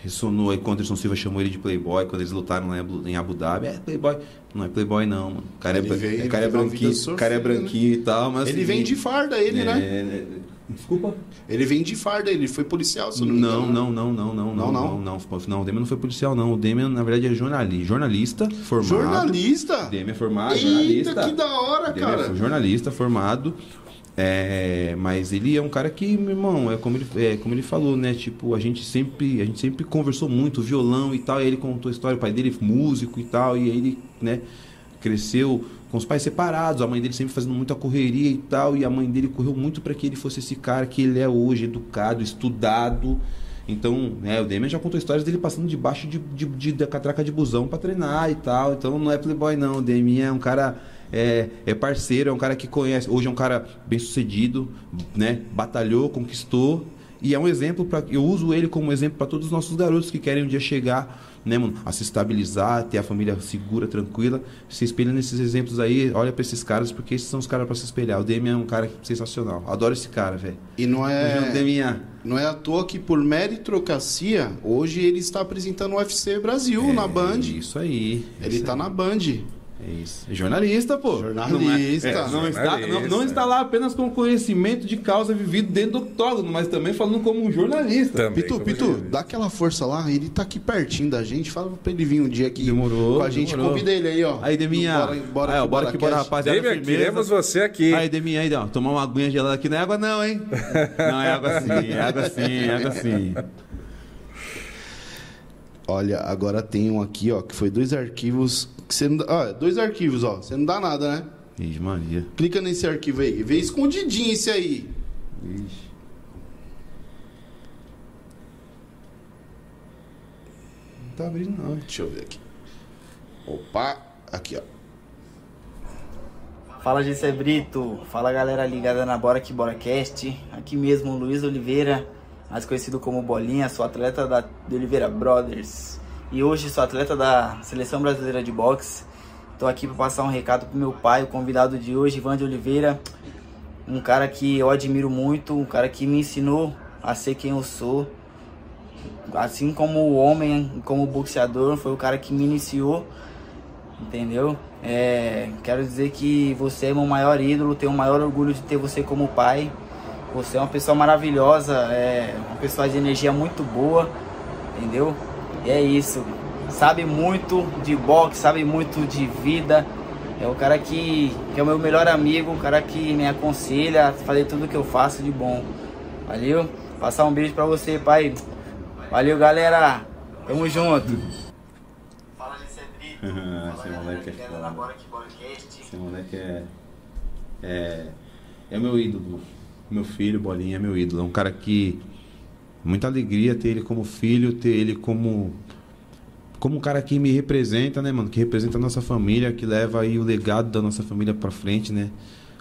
ressonou aí quando o Anderson Silva chamou ele de Playboy, quando eles lutaram lá em Abu- Dhabi. É, Playboy. Não é Playboy, não, mano. O cara é,
Ele
bran-
veio-
cara é branquinho, cara é
sofrida,
branquinho e tal, mas.
Ele
assim,
vem de farda, ele,
é,
né?
É, Desculpa?
Ele vem de farda, ele foi policial, se eu não me
Não,
engano.
não, não, não, não,
Não,
não,
não.
não, não, não, o Demian não foi policial, não. O Demian, na verdade, é jornalista, jornalista formado.
Jornalista?
Demian é formado,
Eita,
jornalista.
que da hora,
Demian
cara.
é jornalista formado. É, mas ele é um cara que, meu irmão, é como ele, é como ele falou, né? Tipo, a gente sempre, a gente sempre conversou muito, violão e tal. E ele contou a história, o pai dele é músico e tal. E aí ele, né, cresceu com os pais separados, a mãe dele sempre fazendo muita correria e tal. E a mãe dele correu muito para que ele fosse esse cara que ele é hoje, educado, estudado. Então, né, o Demian já contou histórias dele passando debaixo de, de, de, da catraca de busão para treinar e tal. Então não é playboy não, o Demian é um cara é, é parceiro, é um cara que conhece. Hoje é um cara bem sucedido, né? Batalhou, conquistou e é um exemplo para. Eu uso ele como exemplo para todos os nossos garotos que querem um dia chegar, né, mano, a se estabilizar, ter a família segura, tranquila. Se espelha nesses exemplos aí, olha para esses caras porque esses são os caras para se espelhar. O Demian é um cara sensacional. Adoro esse cara, velho.
E não é.
Demian.
Não é à toa que por meritocracia, hoje ele está apresentando o UFC Brasil na Band.
Isso aí.
Ele tá na Band.
É isso. É jornalista, pô.
Jornalista.
Não, é- é, não está,
Jornalista.
não, não está lá apenas com conhecimento de causa vivido dentro do octógono, mas também falando como um jornalista.
Pitu, Pitu, dá aquela força lá, ele tá aqui pertinho da gente, fala pra ele vir um dia aqui com a gente,
demorou.
convida ele aí, ó.
Aí, Deminha.
Bora, bora,
aí, ó,
que
bora que bora, rapaziada.
Demian,
firmeza.
queremos você aqui.
Aí, Deminha, aí, ó, tomar uma aguinha gelada aqui. Não é água não, hein? [laughs] Não, é água sim, é água sim, é água sim.
Olha, agora tem um aqui, ó, que foi dois arquivos. Que você não dá, ó, dois arquivos, ó. Você não dá nada, né?
Ixi, Maria.
Clica nesse arquivo aí. Vê escondidinho esse aí.
Ixi. Não tá abrindo, não.
Deixa eu ver aqui. Opa, aqui, ó.
Fala Gessé Brito, fala galera ligada na Bora Que Bora Cast. Aqui mesmo Luiz Oliveira, mais conhecido como Bolinha, sou atleta da de Oliveira Brothers. E hoje sou atleta da Seleção Brasileira de Boxe. Estou aqui para passar um recado pro meu pai, o convidado de hoje, Ivan de Oliveira. Um cara que eu admiro muito, um cara que me ensinou a ser quem eu sou. Assim como homem, como boxeador, foi o cara que me iniciou entendeu? É, quero dizer que você é meu maior ídolo, tenho o maior orgulho de ter você como pai. Você é uma pessoa maravilhosa, é uma pessoa de energia muito boa, entendeu? E é isso. Sabe muito de boxe, sabe muito de vida. É o cara que, que é o meu melhor amigo, o cara que me aconselha a fazer tudo que eu faço de bom. Valeu? Passar um beijo pra você, pai. Valeu, galera. Tamo junto.
Esse moleque é foda. Esse moleque é. É. É meu ídolo. Meu filho, Bolinha, é meu ídolo. É um cara que. Muita alegria ter ele como filho, ter ele como. Como um cara que me representa, né, mano? Que representa a nossa família, que leva aí o legado da nossa família pra frente, né?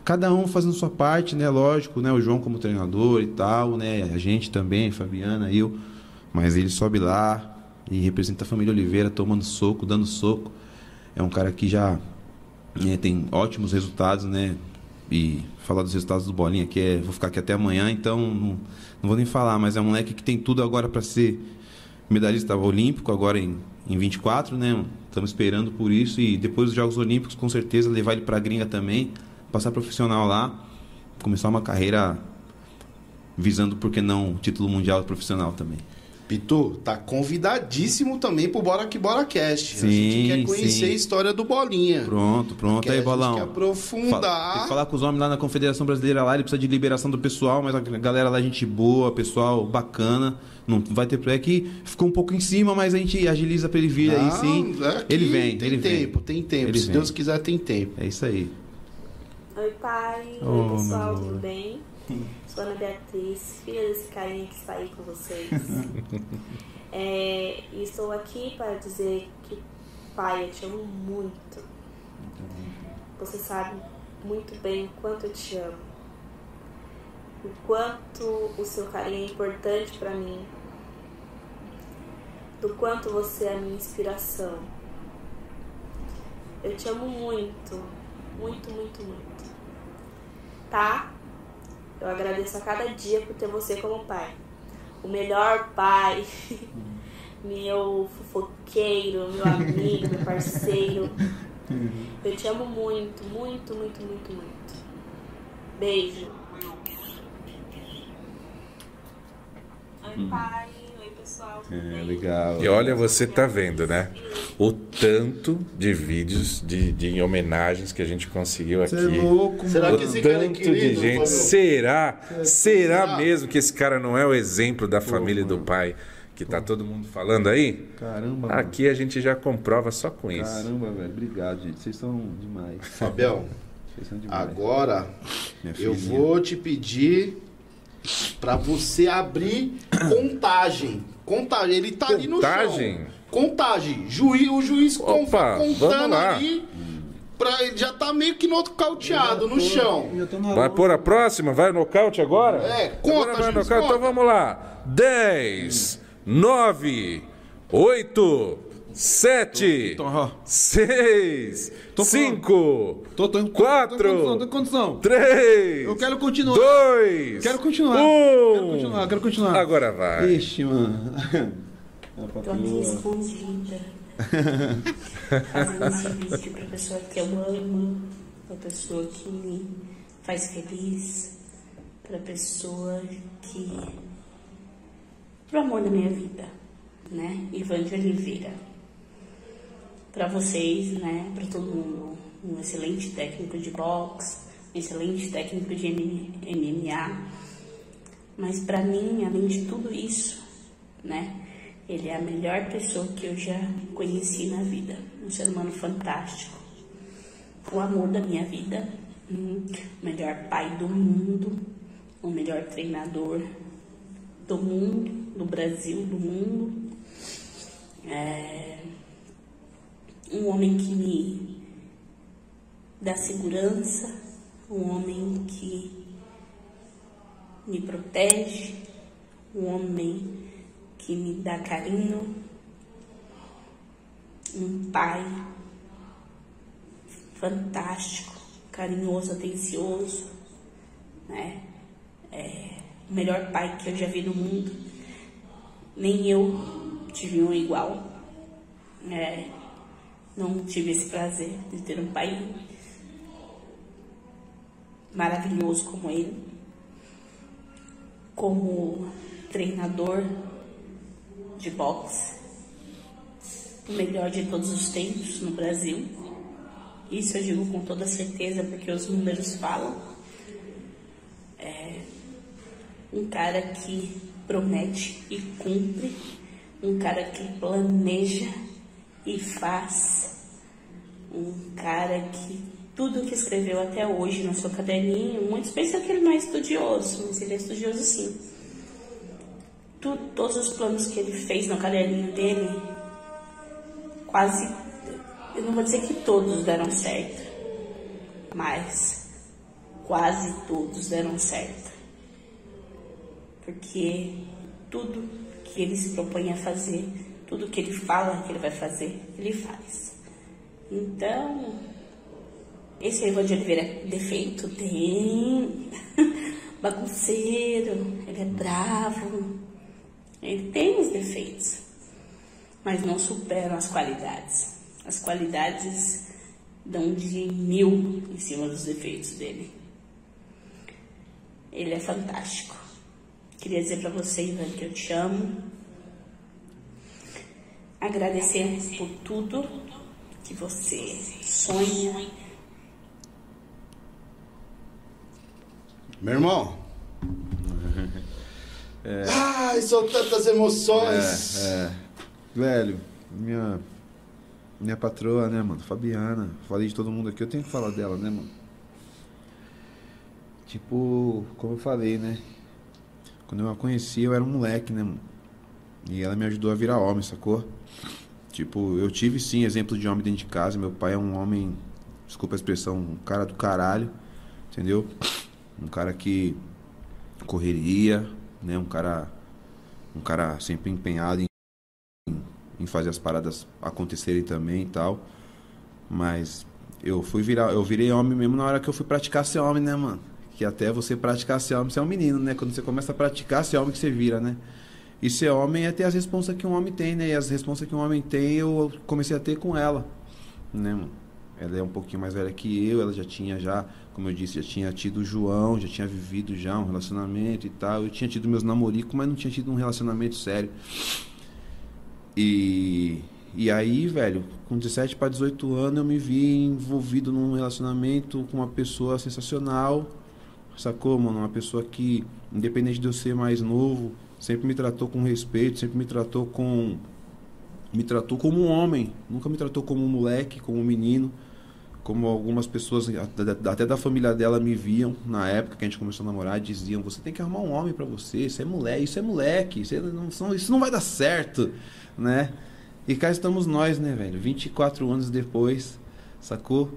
Cada um fazendo sua parte, né? Lógico, né? O João como treinador e tal, né? A gente também, Fabiana, eu. Mas ele sobe lá e representa a família Oliveira, tomando soco, dando soco. É um cara que já né, tem ótimos resultados, né? E falar dos resultados do Bolinha aqui é. Vou ficar aqui até amanhã, então não, não vou nem falar, mas é um moleque que tem tudo agora para ser medalhista olímpico, agora em, em 24, né? Estamos esperando por isso e depois dos Jogos Olímpicos, com certeza, levar ele pra gringa também, passar profissional lá, começar uma carreira visando, por que não, título mundial profissional também.
Pitu, tá convidadíssimo também pro Bora Que Bora Cast. a
Sim,
gente quer conhecer
sim.
a história do Bolinha.
Pronto, pronto. Aí,
a gente
bolão.
quer aprofundar.
Fala- tem que falar com os homens lá na Confederação Brasileira lá, ele precisa de liberação do pessoal, mas a galera lá, é gente boa, pessoal bacana. Não vai ter é que ficou um pouco em cima, mas a gente agiliza pra ele vir aí
Não,
sim.
aqui
ele vem,
tem
ele vem.
tempo, tem tempo.
Ele
Se
vem.
Deus quiser, tem tempo.
É isso aí.
Oi, pai.
Oh,
Oi, pessoal,
meu
tudo bem? [laughs] Ana Beatriz, filha desse carinha que está aí com vocês. [laughs] É, e estou aqui para dizer que, pai, eu te amo muito. Você sabe muito bem o quanto eu te amo. O quanto o seu carinho é importante para mim. Do quanto você é a minha inspiração. Eu te amo muito, muito, muito, muito. Tá? Eu agradeço a cada dia por ter você como pai. O melhor pai. [laughs]
meu fofoqueiro, meu amigo, meu parceiro. Eu te amo muito, muito, muito, muito, muito. Beijo. Oi, pai. Pessoal.
É, legal.
E olha, você tá vendo, né? O tanto de vídeos de, de homenagens que a gente conseguiu aqui.
Cê é louco,
o
Será
tanto
que esse cara é
de
querido,
gente.
Fábio?
Será?
Será?
Será mesmo que esse cara não é o exemplo da família e do pai que tá todo mundo falando aí?
Caramba, mano.
Aqui a gente já comprova só com isso.
Caramba, velho. Obrigado, gente. Vocês são demais.
Fabião,
Vocês são demais.
agora eu vou te pedir pra você abrir contagem. Contagem, ele tá ali no
Contagem?
chão. Contagem. Juiz, o juiz
Opa,
contando ali. Pra, ele já tá meio que nocauteado no chão.
Vai pôr a próxima? Vai nocaute agora?
É, conta,
Agora vai
juiz.
Então vamos lá. 10, 9, 8, 7, 6, 5, 4,
condição.
3,
Eu quero continuar.
2,
Quero continuar.
1.
Quero continuar, quero continuar.
Agora vai.
Ixi, mano. [laughs]
Tô escondida. Fazendo vídeo pra pessoa que eu amo, pra pessoa que me faz feliz, pra pessoa que. pro amor da minha vida, né? Ivan de Oliveira. Pra vocês, né? Pra todo mundo. Um excelente técnico de boxe, um excelente técnico de MMA. Mas pra mim, além de tudo isso, né? Ele é a melhor pessoa que eu já conheci na vida. Um ser humano fantástico. O amor da minha vida. Hum, O melhor pai do mundo. O melhor treinador do mundo, do Brasil, do mundo. É, um homem que me dá segurança. Um homem que me protege. Um homem que me dá carinho, um pai fantástico, carinhoso, atencioso, né? É o melhor pai que eu já vi no mundo. Nem eu tive um igual. É, não tive esse prazer de ter um pai maravilhoso como ele. Como treinador de boxe, o melhor de todos os tempos no Brasil. Isso eu digo com toda certeza porque os números falam. É um cara que promete e cumpre, um cara que planeja e faz, um cara que tudo que escreveu até hoje no seu caderninho, muitos pensam que ele não é estudioso, mas ele é estudioso sim tu- todos os planos que ele fez no caderninho dele, quase, eu não vou dizer que todos deram certo, mas quase todos deram certo. Porque tudo que ele se propõe a fazer, tudo que ele fala que ele vai fazer, ele faz. Então, esse Ivan de Oliveira defeito tem. [laughs] Bagunceiro, ele é bravo, ele tem os defeitos, mas não superam as qualidades. As qualidades dão de mil em cima dos defeitos dele. Ele é fantástico. Queria dizer pra você, Ivan, que eu te amo. Agradecer por tudo que você sonha.
Meu irmão.
É.
Ai, são tantas emoções.
É, é. Velho, minha. Minha patroa, né, mano? Fabiana. Falei de todo mundo aqui, eu tenho que falar dela, né, mano? Tipo, como eu falei, né? Quando eu a conheci, eu era um moleque, né, mano? E ela me ajudou a virar homem, sacou? Tipo, eu tive sim exemplo de homem dentro de casa. Meu pai é um homem, desculpa a expressão, um cara do caralho, entendeu? Um cara que correria, né? Um cara, um cara sempre empenhado em, em fazer as paradas acontecerem também e tal. Mas eu fui virar, eu virei homem mesmo na hora que eu fui praticar ser homem, né, mano? Que até você praticar ser homem, você é um menino, né? Quando você começa a praticar ser homem que você vira, né? E ser homem é ter as responsas que um homem tem, né? E as responsas que um homem tem, eu comecei a ter com ela, né, mano? Ela é um pouquinho mais velha que eu, ela já tinha já, como eu disse, já tinha tido o João, já tinha vivido já um relacionamento e tal. Eu tinha tido meus namoricos, mas não tinha tido um relacionamento sério. E, e aí, velho, com 17 para 18 anos, eu me vi envolvido num relacionamento com uma pessoa sensacional, sacou, mano? Uma pessoa que, independente de eu ser mais novo, sempre me tratou com respeito, sempre me tratou com. Me tratou como um homem, nunca me tratou como um moleque, como um menino, como algumas pessoas, até da família dela, me viam na época que a gente começou a namorar, diziam: Você tem que arrumar um homem pra você, isso é moleque, isso é moleque, isso, é- não, isso não vai dar certo, né? E cá estamos nós, né, velho? 24 anos depois, sacou?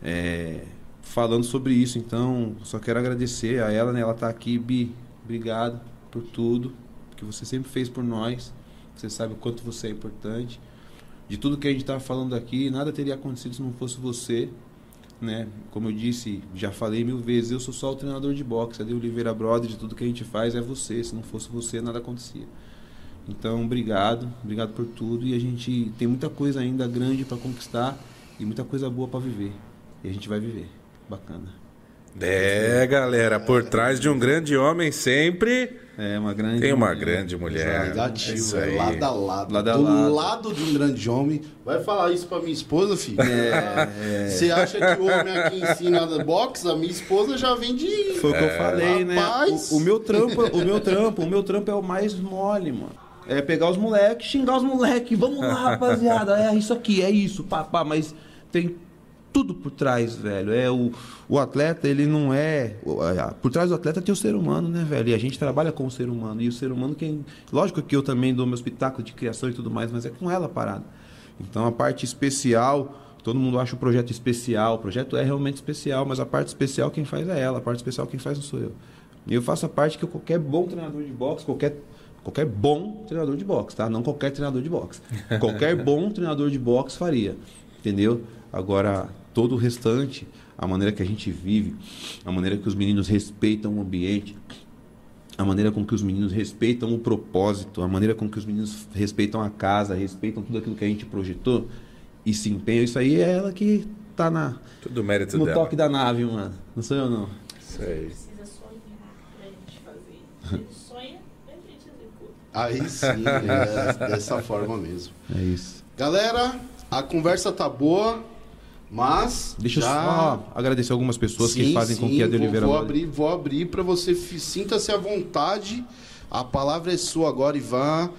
É, falando sobre isso. Então, só quero agradecer a ela, né? Ela tá aqui, Bi. Obrigado por tudo que você sempre fez por nós. Você sabe o quanto você é importante. De tudo que a gente tá falando aqui, nada teria acontecido se não fosse você, né? Como eu disse, já falei mil vezes, eu sou só o treinador de boxe, a de Oliveira Brother, de tudo que a gente faz é você. Se não fosse você, nada acontecia. Então, obrigado, obrigado por tudo e a gente tem muita coisa ainda grande para conquistar e muita coisa boa para viver. E a gente vai viver. Bacana.
É, galera, por trás de um grande homem sempre
é uma grande
tem uma
mulher.
grande mulher.
Negativo,
É isso
é
aí.
lado a lado.
Lado a
do
lado.
lado de um grande homem. Vai falar isso pra minha esposa, filho?
É, é.
Você acha que o homem aqui ensina boxe? A minha esposa já vem de.
Foi o que eu falei, né?
Rapaz.
O, o meu trampo, o meu trampo, o meu trampo é o mais mole, mano. É pegar os moleques, xingar os moleques. Vamos lá, rapaziada. É isso aqui, é isso, papá. Mas tem tudo por trás, velho. É o, o atleta, ele não é. Por trás do atleta tem o ser humano, né, velho? E a gente trabalha com o ser humano. E o ser humano, quem. Lógico que eu também dou meu espetáculo de criação e tudo mais, mas é com ela a parada. Então a parte especial. Todo mundo acha o projeto especial. O projeto é realmente especial, mas a parte especial quem faz é ela. A parte especial quem faz não sou eu. E eu faço a parte que qualquer bom treinador de boxe, qualquer, qualquer bom treinador de boxe, tá? Não qualquer treinador de boxe. [laughs] Qualquer bom treinador de boxe faria. Entendeu? Agora, todo o restante, a maneira que a gente vive, a maneira que os meninos respeitam o ambiente, a maneira com que os meninos respeitam o propósito, a maneira com que os meninos respeitam a casa, respeitam tudo aquilo que a gente projetou e se empenham, isso aí é ela que tá na
Tudo mérito
no
dela.
toque da nave, mano. Não sou eu não.
Isso aí.
Precisa sonhar pra gente fazer. [laughs] A gente sonha, a gente executa.
Aí sim, é [laughs] dessa forma mesmo.
É isso.
Galera, a conversa tá boa, mas.
Deixa
já...
eu só agradecer algumas pessoas que
Sim,
fazem com
sim,
que a de
vou-
Oliveira
Vou, abrir, vou abrir para você sinta-se à vontade. A palavra é sua agora, Ivan.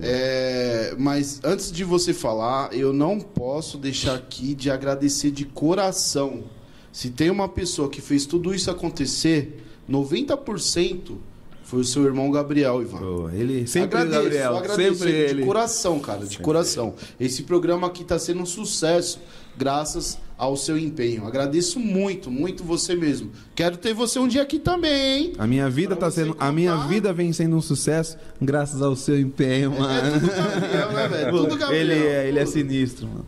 É, mas antes de você falar, eu não posso deixar aqui de agradecer de coração. Se tem uma pessoa que fez tudo isso acontecer, 90% foi o seu irmão Gabriel, Ivan.
ele sempre
agradeço,
Gabriel,
agradeço
sempre
de
ele.
coração, cara, de coração. Esse programa aqui está sendo um sucesso graças ao seu empenho. Agradeço muito, muito você mesmo. Quero ter você um dia aqui também, hein?
A minha vida tá sendo, a minha vida vem sendo um sucesso graças ao seu empenho, mano.
tudo Gabriel, né, velho? Tudo Gabriel.
Ele é, ele é sinistro, mano.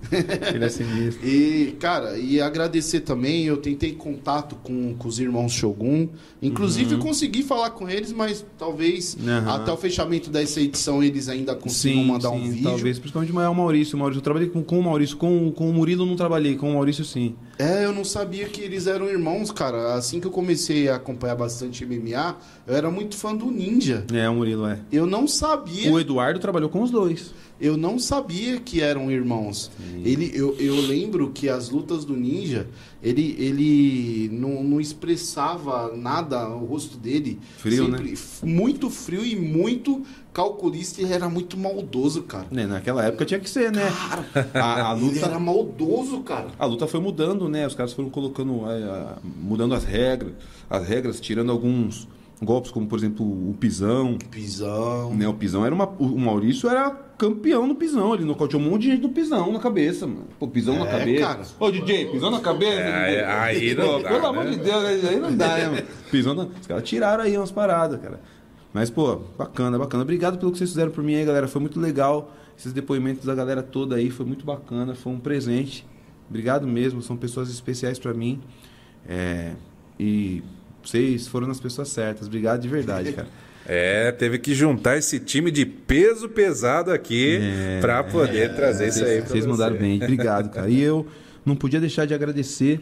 Ele é sinistro.
E, cara, e agradecer também, eu tentei contato com, com os irmãos Shogun. Inclusive,
Uhum.
consegui falar com eles, mas talvez
Aham.
até o fechamento dessa edição eles ainda consigam mandar um vídeo.
Talvez, principalmente o Maurício. O Maurício, eu trabalhei com, com o Maurício, com, com o Murilo não trabalhei, com o Maurício sim.
É, eu não sabia que eles eram irmãos, cara. Assim que eu comecei a acompanhar bastante MMA, eu era muito fã do Ninja.
É, o Murilo é.
Eu não sabia.
O Eduardo trabalhou com os dois.
Eu não sabia que eram irmãos. Ele, eu, eu lembro que as lutas do Ninja, ele, ele não, não expressava nada, o rosto dele.
Frio, né?
f- Muito frio e muito calculista. Ele era muito maldoso, cara.
Né, naquela época tinha que ser, né? [laughs] a, a luta
Ele era maldoso, cara.
A luta foi mudando, né? Os caras foram colocando, é, mudando as regras, as regras, tirando alguns golpes, como por exemplo o pisão.
Pisão.
Né? O pisão era uma. O Maurício era campeão no pisão. Ele nocauteou um monte de gente no pisão na cabeça, mano. Pô, pisão na
É,
cabeça.
cara.
Ô, DJ, pisão na cabeça.
É, aí não dá,
Pelo
né?
amor de Deus, aí não dá, né, mano? [laughs] Pisão na... Os caras tiraram aí umas paradas, cara. Mas, pô, bacana, bacana. Obrigado pelo que vocês fizeram por mim aí, galera. Foi muito legal. Esses depoimentos da galera toda aí foi muito bacana. Foi um presente. Obrigado mesmo. São pessoas especiais pra mim. É, E vocês foram nas pessoas certas. Obrigado de verdade, cara. [laughs]
É, teve que juntar esse time de peso pesado aqui
É,
pra poder trazer isso aí pra
Vocês
você.
mandaram bem, [laughs] obrigado, cara. E eu não podia deixar de agradecer,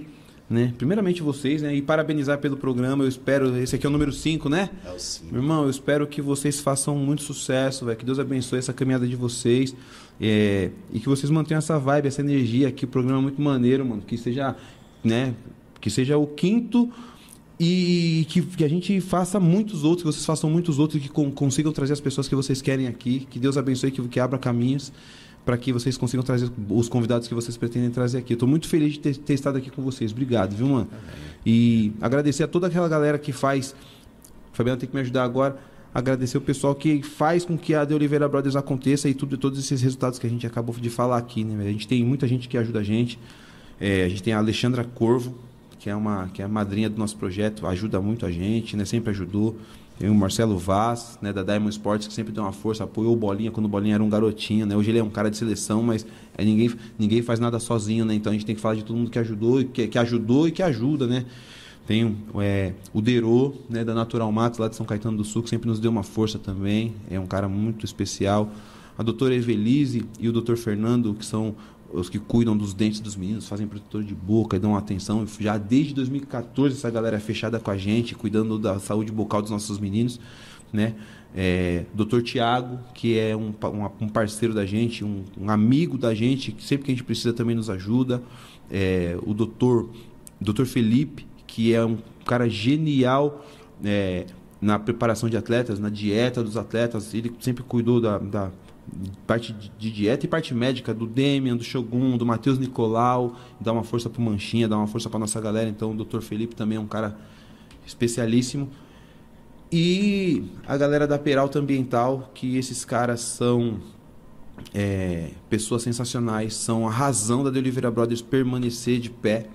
né? Primeiramente vocês, né? E parabenizar pelo programa. Eu espero. Esse aqui é o número 5, né?
É o 5.
Meu irmão, eu espero que vocês façam muito sucesso, velho. Que Deus abençoe essa caminhada de vocês. é, e que vocês mantenham essa vibe, essa energia aqui. O programa é muito maneiro, mano. Que seja, né? Que seja o quinto e que, que a gente faça muitos outros, que vocês façam muitos outros que con- consigam trazer as pessoas que vocês querem aqui. Que Deus abençoe, que, que abra caminhos para que vocês consigam trazer os convidados que vocês pretendem trazer aqui. Estou muito feliz de ter, ter estado aqui com vocês. Obrigado, viu, mano? E agradecer a toda aquela galera que faz. Fabiana tem que me ajudar agora. Agradecer o pessoal que faz com que a De Oliveira Brothers aconteça e tudo, todos esses resultados que a gente acabou de falar aqui. Né? A gente tem muita gente que ajuda a gente. É, a gente tem a Alexandra Corvo, que é uma que é a madrinha do nosso projeto, ajuda muito a gente, né? Sempre ajudou. Tem o Marcelo Vaz, né, da Diamond Sports, que sempre deu uma força, apoiou o Bolinha quando o Bolinha era um garotinho, né? Hoje ele é um cara de seleção, mas é, ninguém, ninguém faz nada sozinho, né? Então a gente tem que falar de todo mundo que ajudou, que, que ajudou e que ajuda, né? Tem é, o Derô, né, da Natural Max, lá de São Caetano do Sul, que sempre nos deu uma força também. É um cara muito especial. A doutora Evelise e o doutor Fernando, que são os que cuidam dos dentes dos meninos, fazem protetor de boca e dão atenção. Já desde 2014 essa galera é fechada com a gente, cuidando da saúde bucal dos nossos meninos, né? É, Dr. Tiago, que é um, um, parceiro da gente, um, um amigo da gente, que sempre que a gente precisa também nos ajuda. É, o doutor, Dr. Felipe, que é um cara genial é, na preparação de atletas, na dieta dos atletas. Ele sempre cuidou da, da parte de, dieta e parte médica do Demian, do Shogun, do Matheus Nicolau. Dá uma força pro Manchinha, dá uma força pra nossa galera. Então o Dr. Felipe também é um cara especialíssimo. E a galera da Peralta Ambiental, que esses caras são é, pessoas sensacionais, são a razão da De Oliveira Brothers permanecer de pé.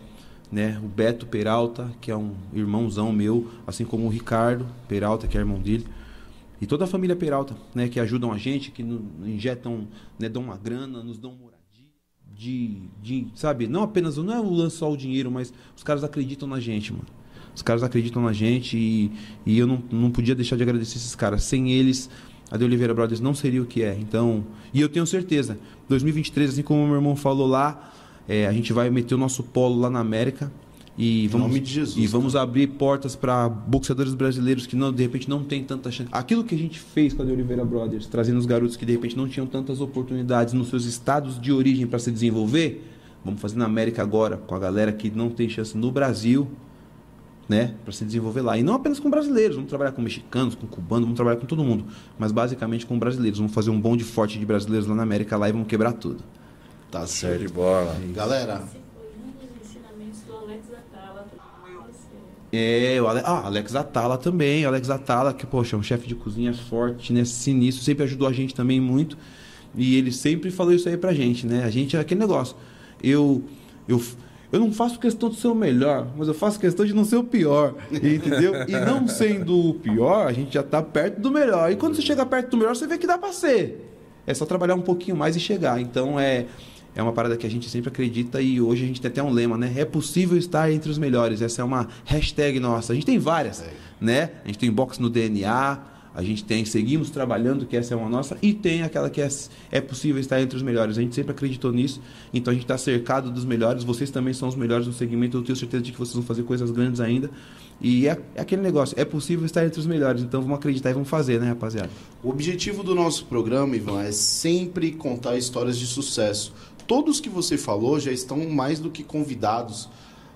Né? O Beto Peralta, que é um irmãozão meu, assim como o Ricardo Peralta, que é irmão dele. E toda a família Peralta, né, que ajudam a gente, que injetam, né, dão uma grana, nos dão moradia, de, de, sabe, não apenas, não é o lance só o dinheiro, mas os caras acreditam na gente, mano. Os caras acreditam na gente e, e eu não, não podia deixar de agradecer esses caras. Sem eles, a De Oliveira Brothers não seria o que é. Então, e eu tenho certeza, 2023, assim como meu irmão falou lá, é, a gente vai meter o nosso polo lá na América e vamos,
nome de Jesus,
e vamos abrir portas para boxeadores brasileiros que não, de repente não tem tanta chance. Aquilo que a gente fez com a De Oliveira Brothers, trazendo os garotos que de repente não tinham tantas oportunidades nos seus estados de origem para se desenvolver, vamos fazer na América agora com a galera que não tem chance no Brasil, né, para se desenvolver lá. E não apenas com brasileiros, vamos trabalhar com mexicanos, com cubanos, vamos trabalhar com todo mundo, mas basicamente com brasileiros. Vamos fazer um bonde forte de brasileiros lá na América lá e vamos quebrar tudo.
Tá certo.
de bola.
Galera,
Um dos ensinamentos do Alex Atala.
É, o Ale... ah, Alex Atala também. Alex Atala, que, poxa, é um chefe de cozinha forte, né? Sinistro, sempre ajudou a gente também muito. E ele sempre falou isso aí pra gente, né? A gente é aquele negócio. Eu, eu, eu não faço questão de ser o melhor, mas eu faço questão de não ser o pior, [laughs] entendeu? E não sendo o pior, a gente já tá perto do melhor. E quando você chega perto do melhor, você vê que dá pra ser. É só trabalhar um pouquinho mais e chegar. Então é, é uma parada que a gente sempre acredita e hoje a gente tem até um lema, né? É possível estar entre os melhores. Essa é uma hashtag nossa. A gente tem várias, né? A gente tem box no DNA, a gente tem seguimos trabalhando, que essa é uma nossa, e tem aquela que é, é possível estar entre os melhores. A gente sempre acreditou nisso, então a gente está cercado dos melhores. Vocês também são os melhores no segmento. Eu tenho certeza de que vocês vão fazer coisas grandes ainda. E é, é aquele negócio, é possível estar entre os melhores, então vamos acreditar e vamos fazer, né, rapaziada?
O objetivo do nosso programa, Ivan, é sempre contar histórias de sucesso. Todos que você falou já estão mais do que convidados.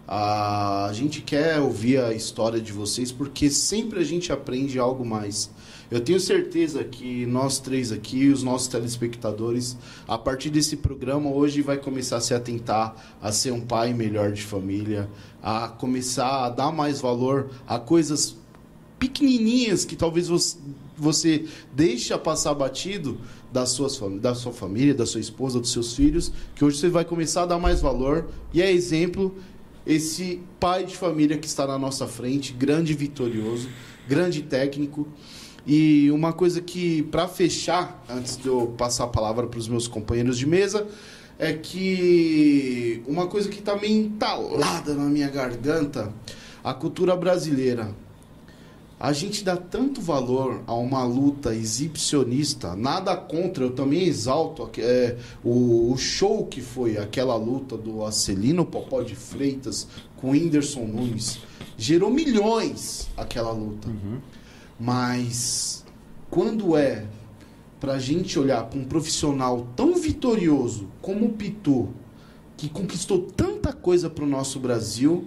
A gente quer ouvir a história de vocês porque sempre a gente aprende algo mais. Eu tenho certeza que nós três aqui, os nossos telespectadores, a partir desse programa hoje vai começar a se atentar a ser um pai melhor de família, a começar a dar mais valor a coisas pequenininhas que talvez você, você deixa passar batido das suas, da sua família, da sua esposa, dos seus filhos, que hoje você vai começar a dar mais valor. E é exemplo esse pai de família que está na nossa frente, grande vitorioso, grande técnico. E uma coisa que, para fechar, antes de eu passar a palavra para os meus companheiros de mesa, é que uma coisa que está meio entalada na minha garganta, a cultura brasileira A gente dá tanto valor a uma luta exibicionista, nada contra, eu também exalto é, o, o show que foi aquela luta do Acelino Popó de Freitas com o Whindersson Nunes. Gerou milhões aquela luta. Mas quando é pra gente olhar para um profissional tão vitorioso como o Pitu, que conquistou tanta coisa pro nosso Brasil,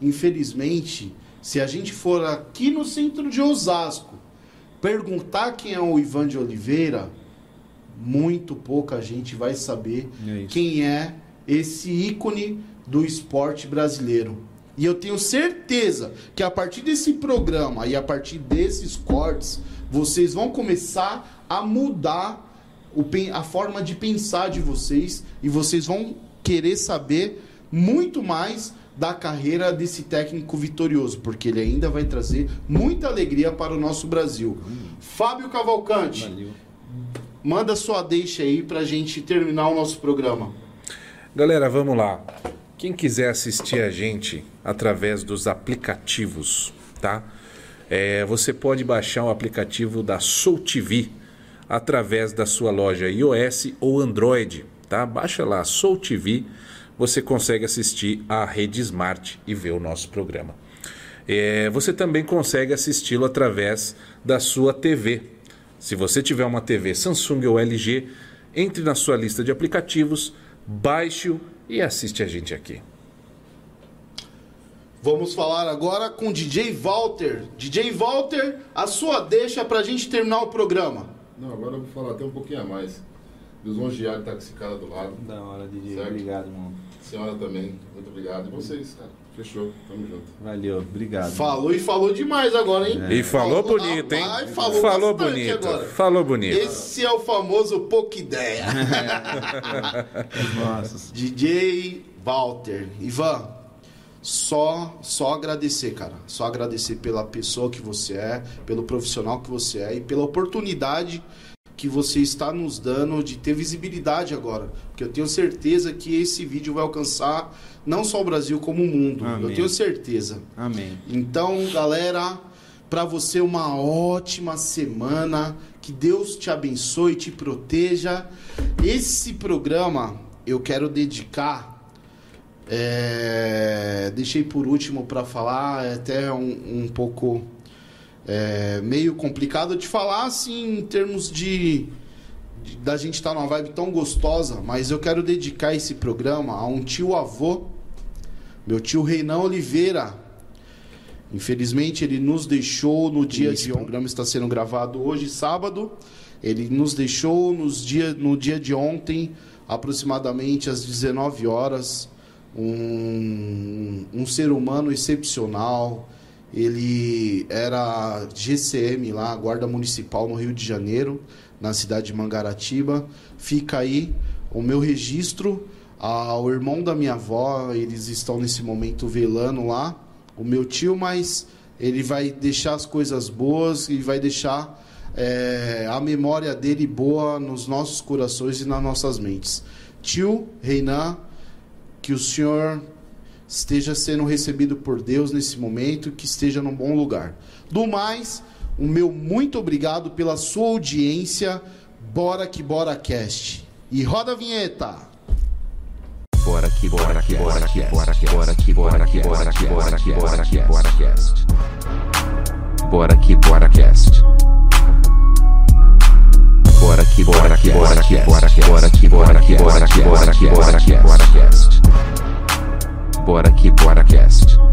infelizmente, se a gente for aqui no centro de Osasco perguntar quem é o Ivan de Oliveira, muito pouca gente vai saber quem é esse ícone do esporte brasileiro. E eu tenho certeza que a partir desse programa e a partir desses cortes, vocês vão começar a mudar o a forma de pensar de vocês e vocês vão querer saber muito mais da carreira desse técnico vitorioso, porque ele ainda vai trazer muita alegria para o nosso Brasil. Fábio Cavalcante, manda sua deixa aí pra gente terminar o nosso programa.
Galera, vamos lá. Quem quiser assistir a gente através dos aplicativos, tá? É, você pode baixar o aplicativo da Soul TV através da sua loja iOS ou Android, tá? Baixa lá Soul TV, você consegue assistir a rede Smart e ver o nosso programa. É, você também consegue assisti-lo através da sua TV. Se você tiver uma TV Samsung ou LG, entre na sua lista de aplicativos, baixe-o e assiste a gente aqui.
Vamos falar agora com DJ Walter. DJ Walter, a sua deixa pra gente terminar o programa.
Não, agora eu vou falar até um pouquinho a mais. Lisonjear que tá com esse cara do lado.
Da hora, DJ.
Certo?
Obrigado, mano.
Senhora também, muito obrigado. E vocês, cara. Fechou, tamo junto.
Valeu, obrigado.
Falou e falou demais agora, hein?
E falou bonito, hein?
Falou,
Falou bonito.
agora.
Falou bonito.
Esse é o famoso pouca ideia. [laughs]
Nossa. [laughs]
DJ Walter. Ivan, só, só agradecer, cara. Só agradecer pela pessoa que você é, pelo profissional que você é e pela oportunidade que você está nos dando de ter visibilidade agora. Porque eu tenho certeza que esse vídeo vai alcançar não só o Brasil, como o mundo.
Amém.
Eu tenho certeza.
Amém.
Então, galera, para você uma ótima semana, que Deus te abençoe, te proteja. Esse programa eu quero dedicar. é, deixei por último para falar, é até um, um pouco é, meio complicado de falar assim em termos de, de- da gente estar numa vibe tão gostosa, mas eu quero dedicar esse programa a um tio avô, meu tio Reinan Oliveira. Infelizmente ele nos deixou no dia de ontem. O programa está sendo gravado hoje, sábado. Ele nos deixou nos dia, no dia de ontem, aproximadamente às 19 horas. Um, um ser humano excepcional. Ele era GCM lá, Guarda Municipal no Rio de Janeiro, na cidade de Mangaratiba. Fica aí o meu registro ao irmão da minha avó, eles estão nesse momento velando lá. O meu tio, mas ele vai deixar as coisas boas e vai deixar é, a memória dele boa nos nossos corações e nas nossas mentes. Tio Reinan, que o senhor esteja sendo recebido por Deus nesse momento, que esteja num bom lugar. Do mais, o meu muito obrigado pela sua audiência. Bora que bora cast. E roda a vinheta.
Bora que bora que bora que bora que bora que bora que bora que bora que bora que bora cast. Bora que bora cast. Bora que bora que bora que bora que bora que bora que bora que bora que bora que bora cast. Bora que bora cast.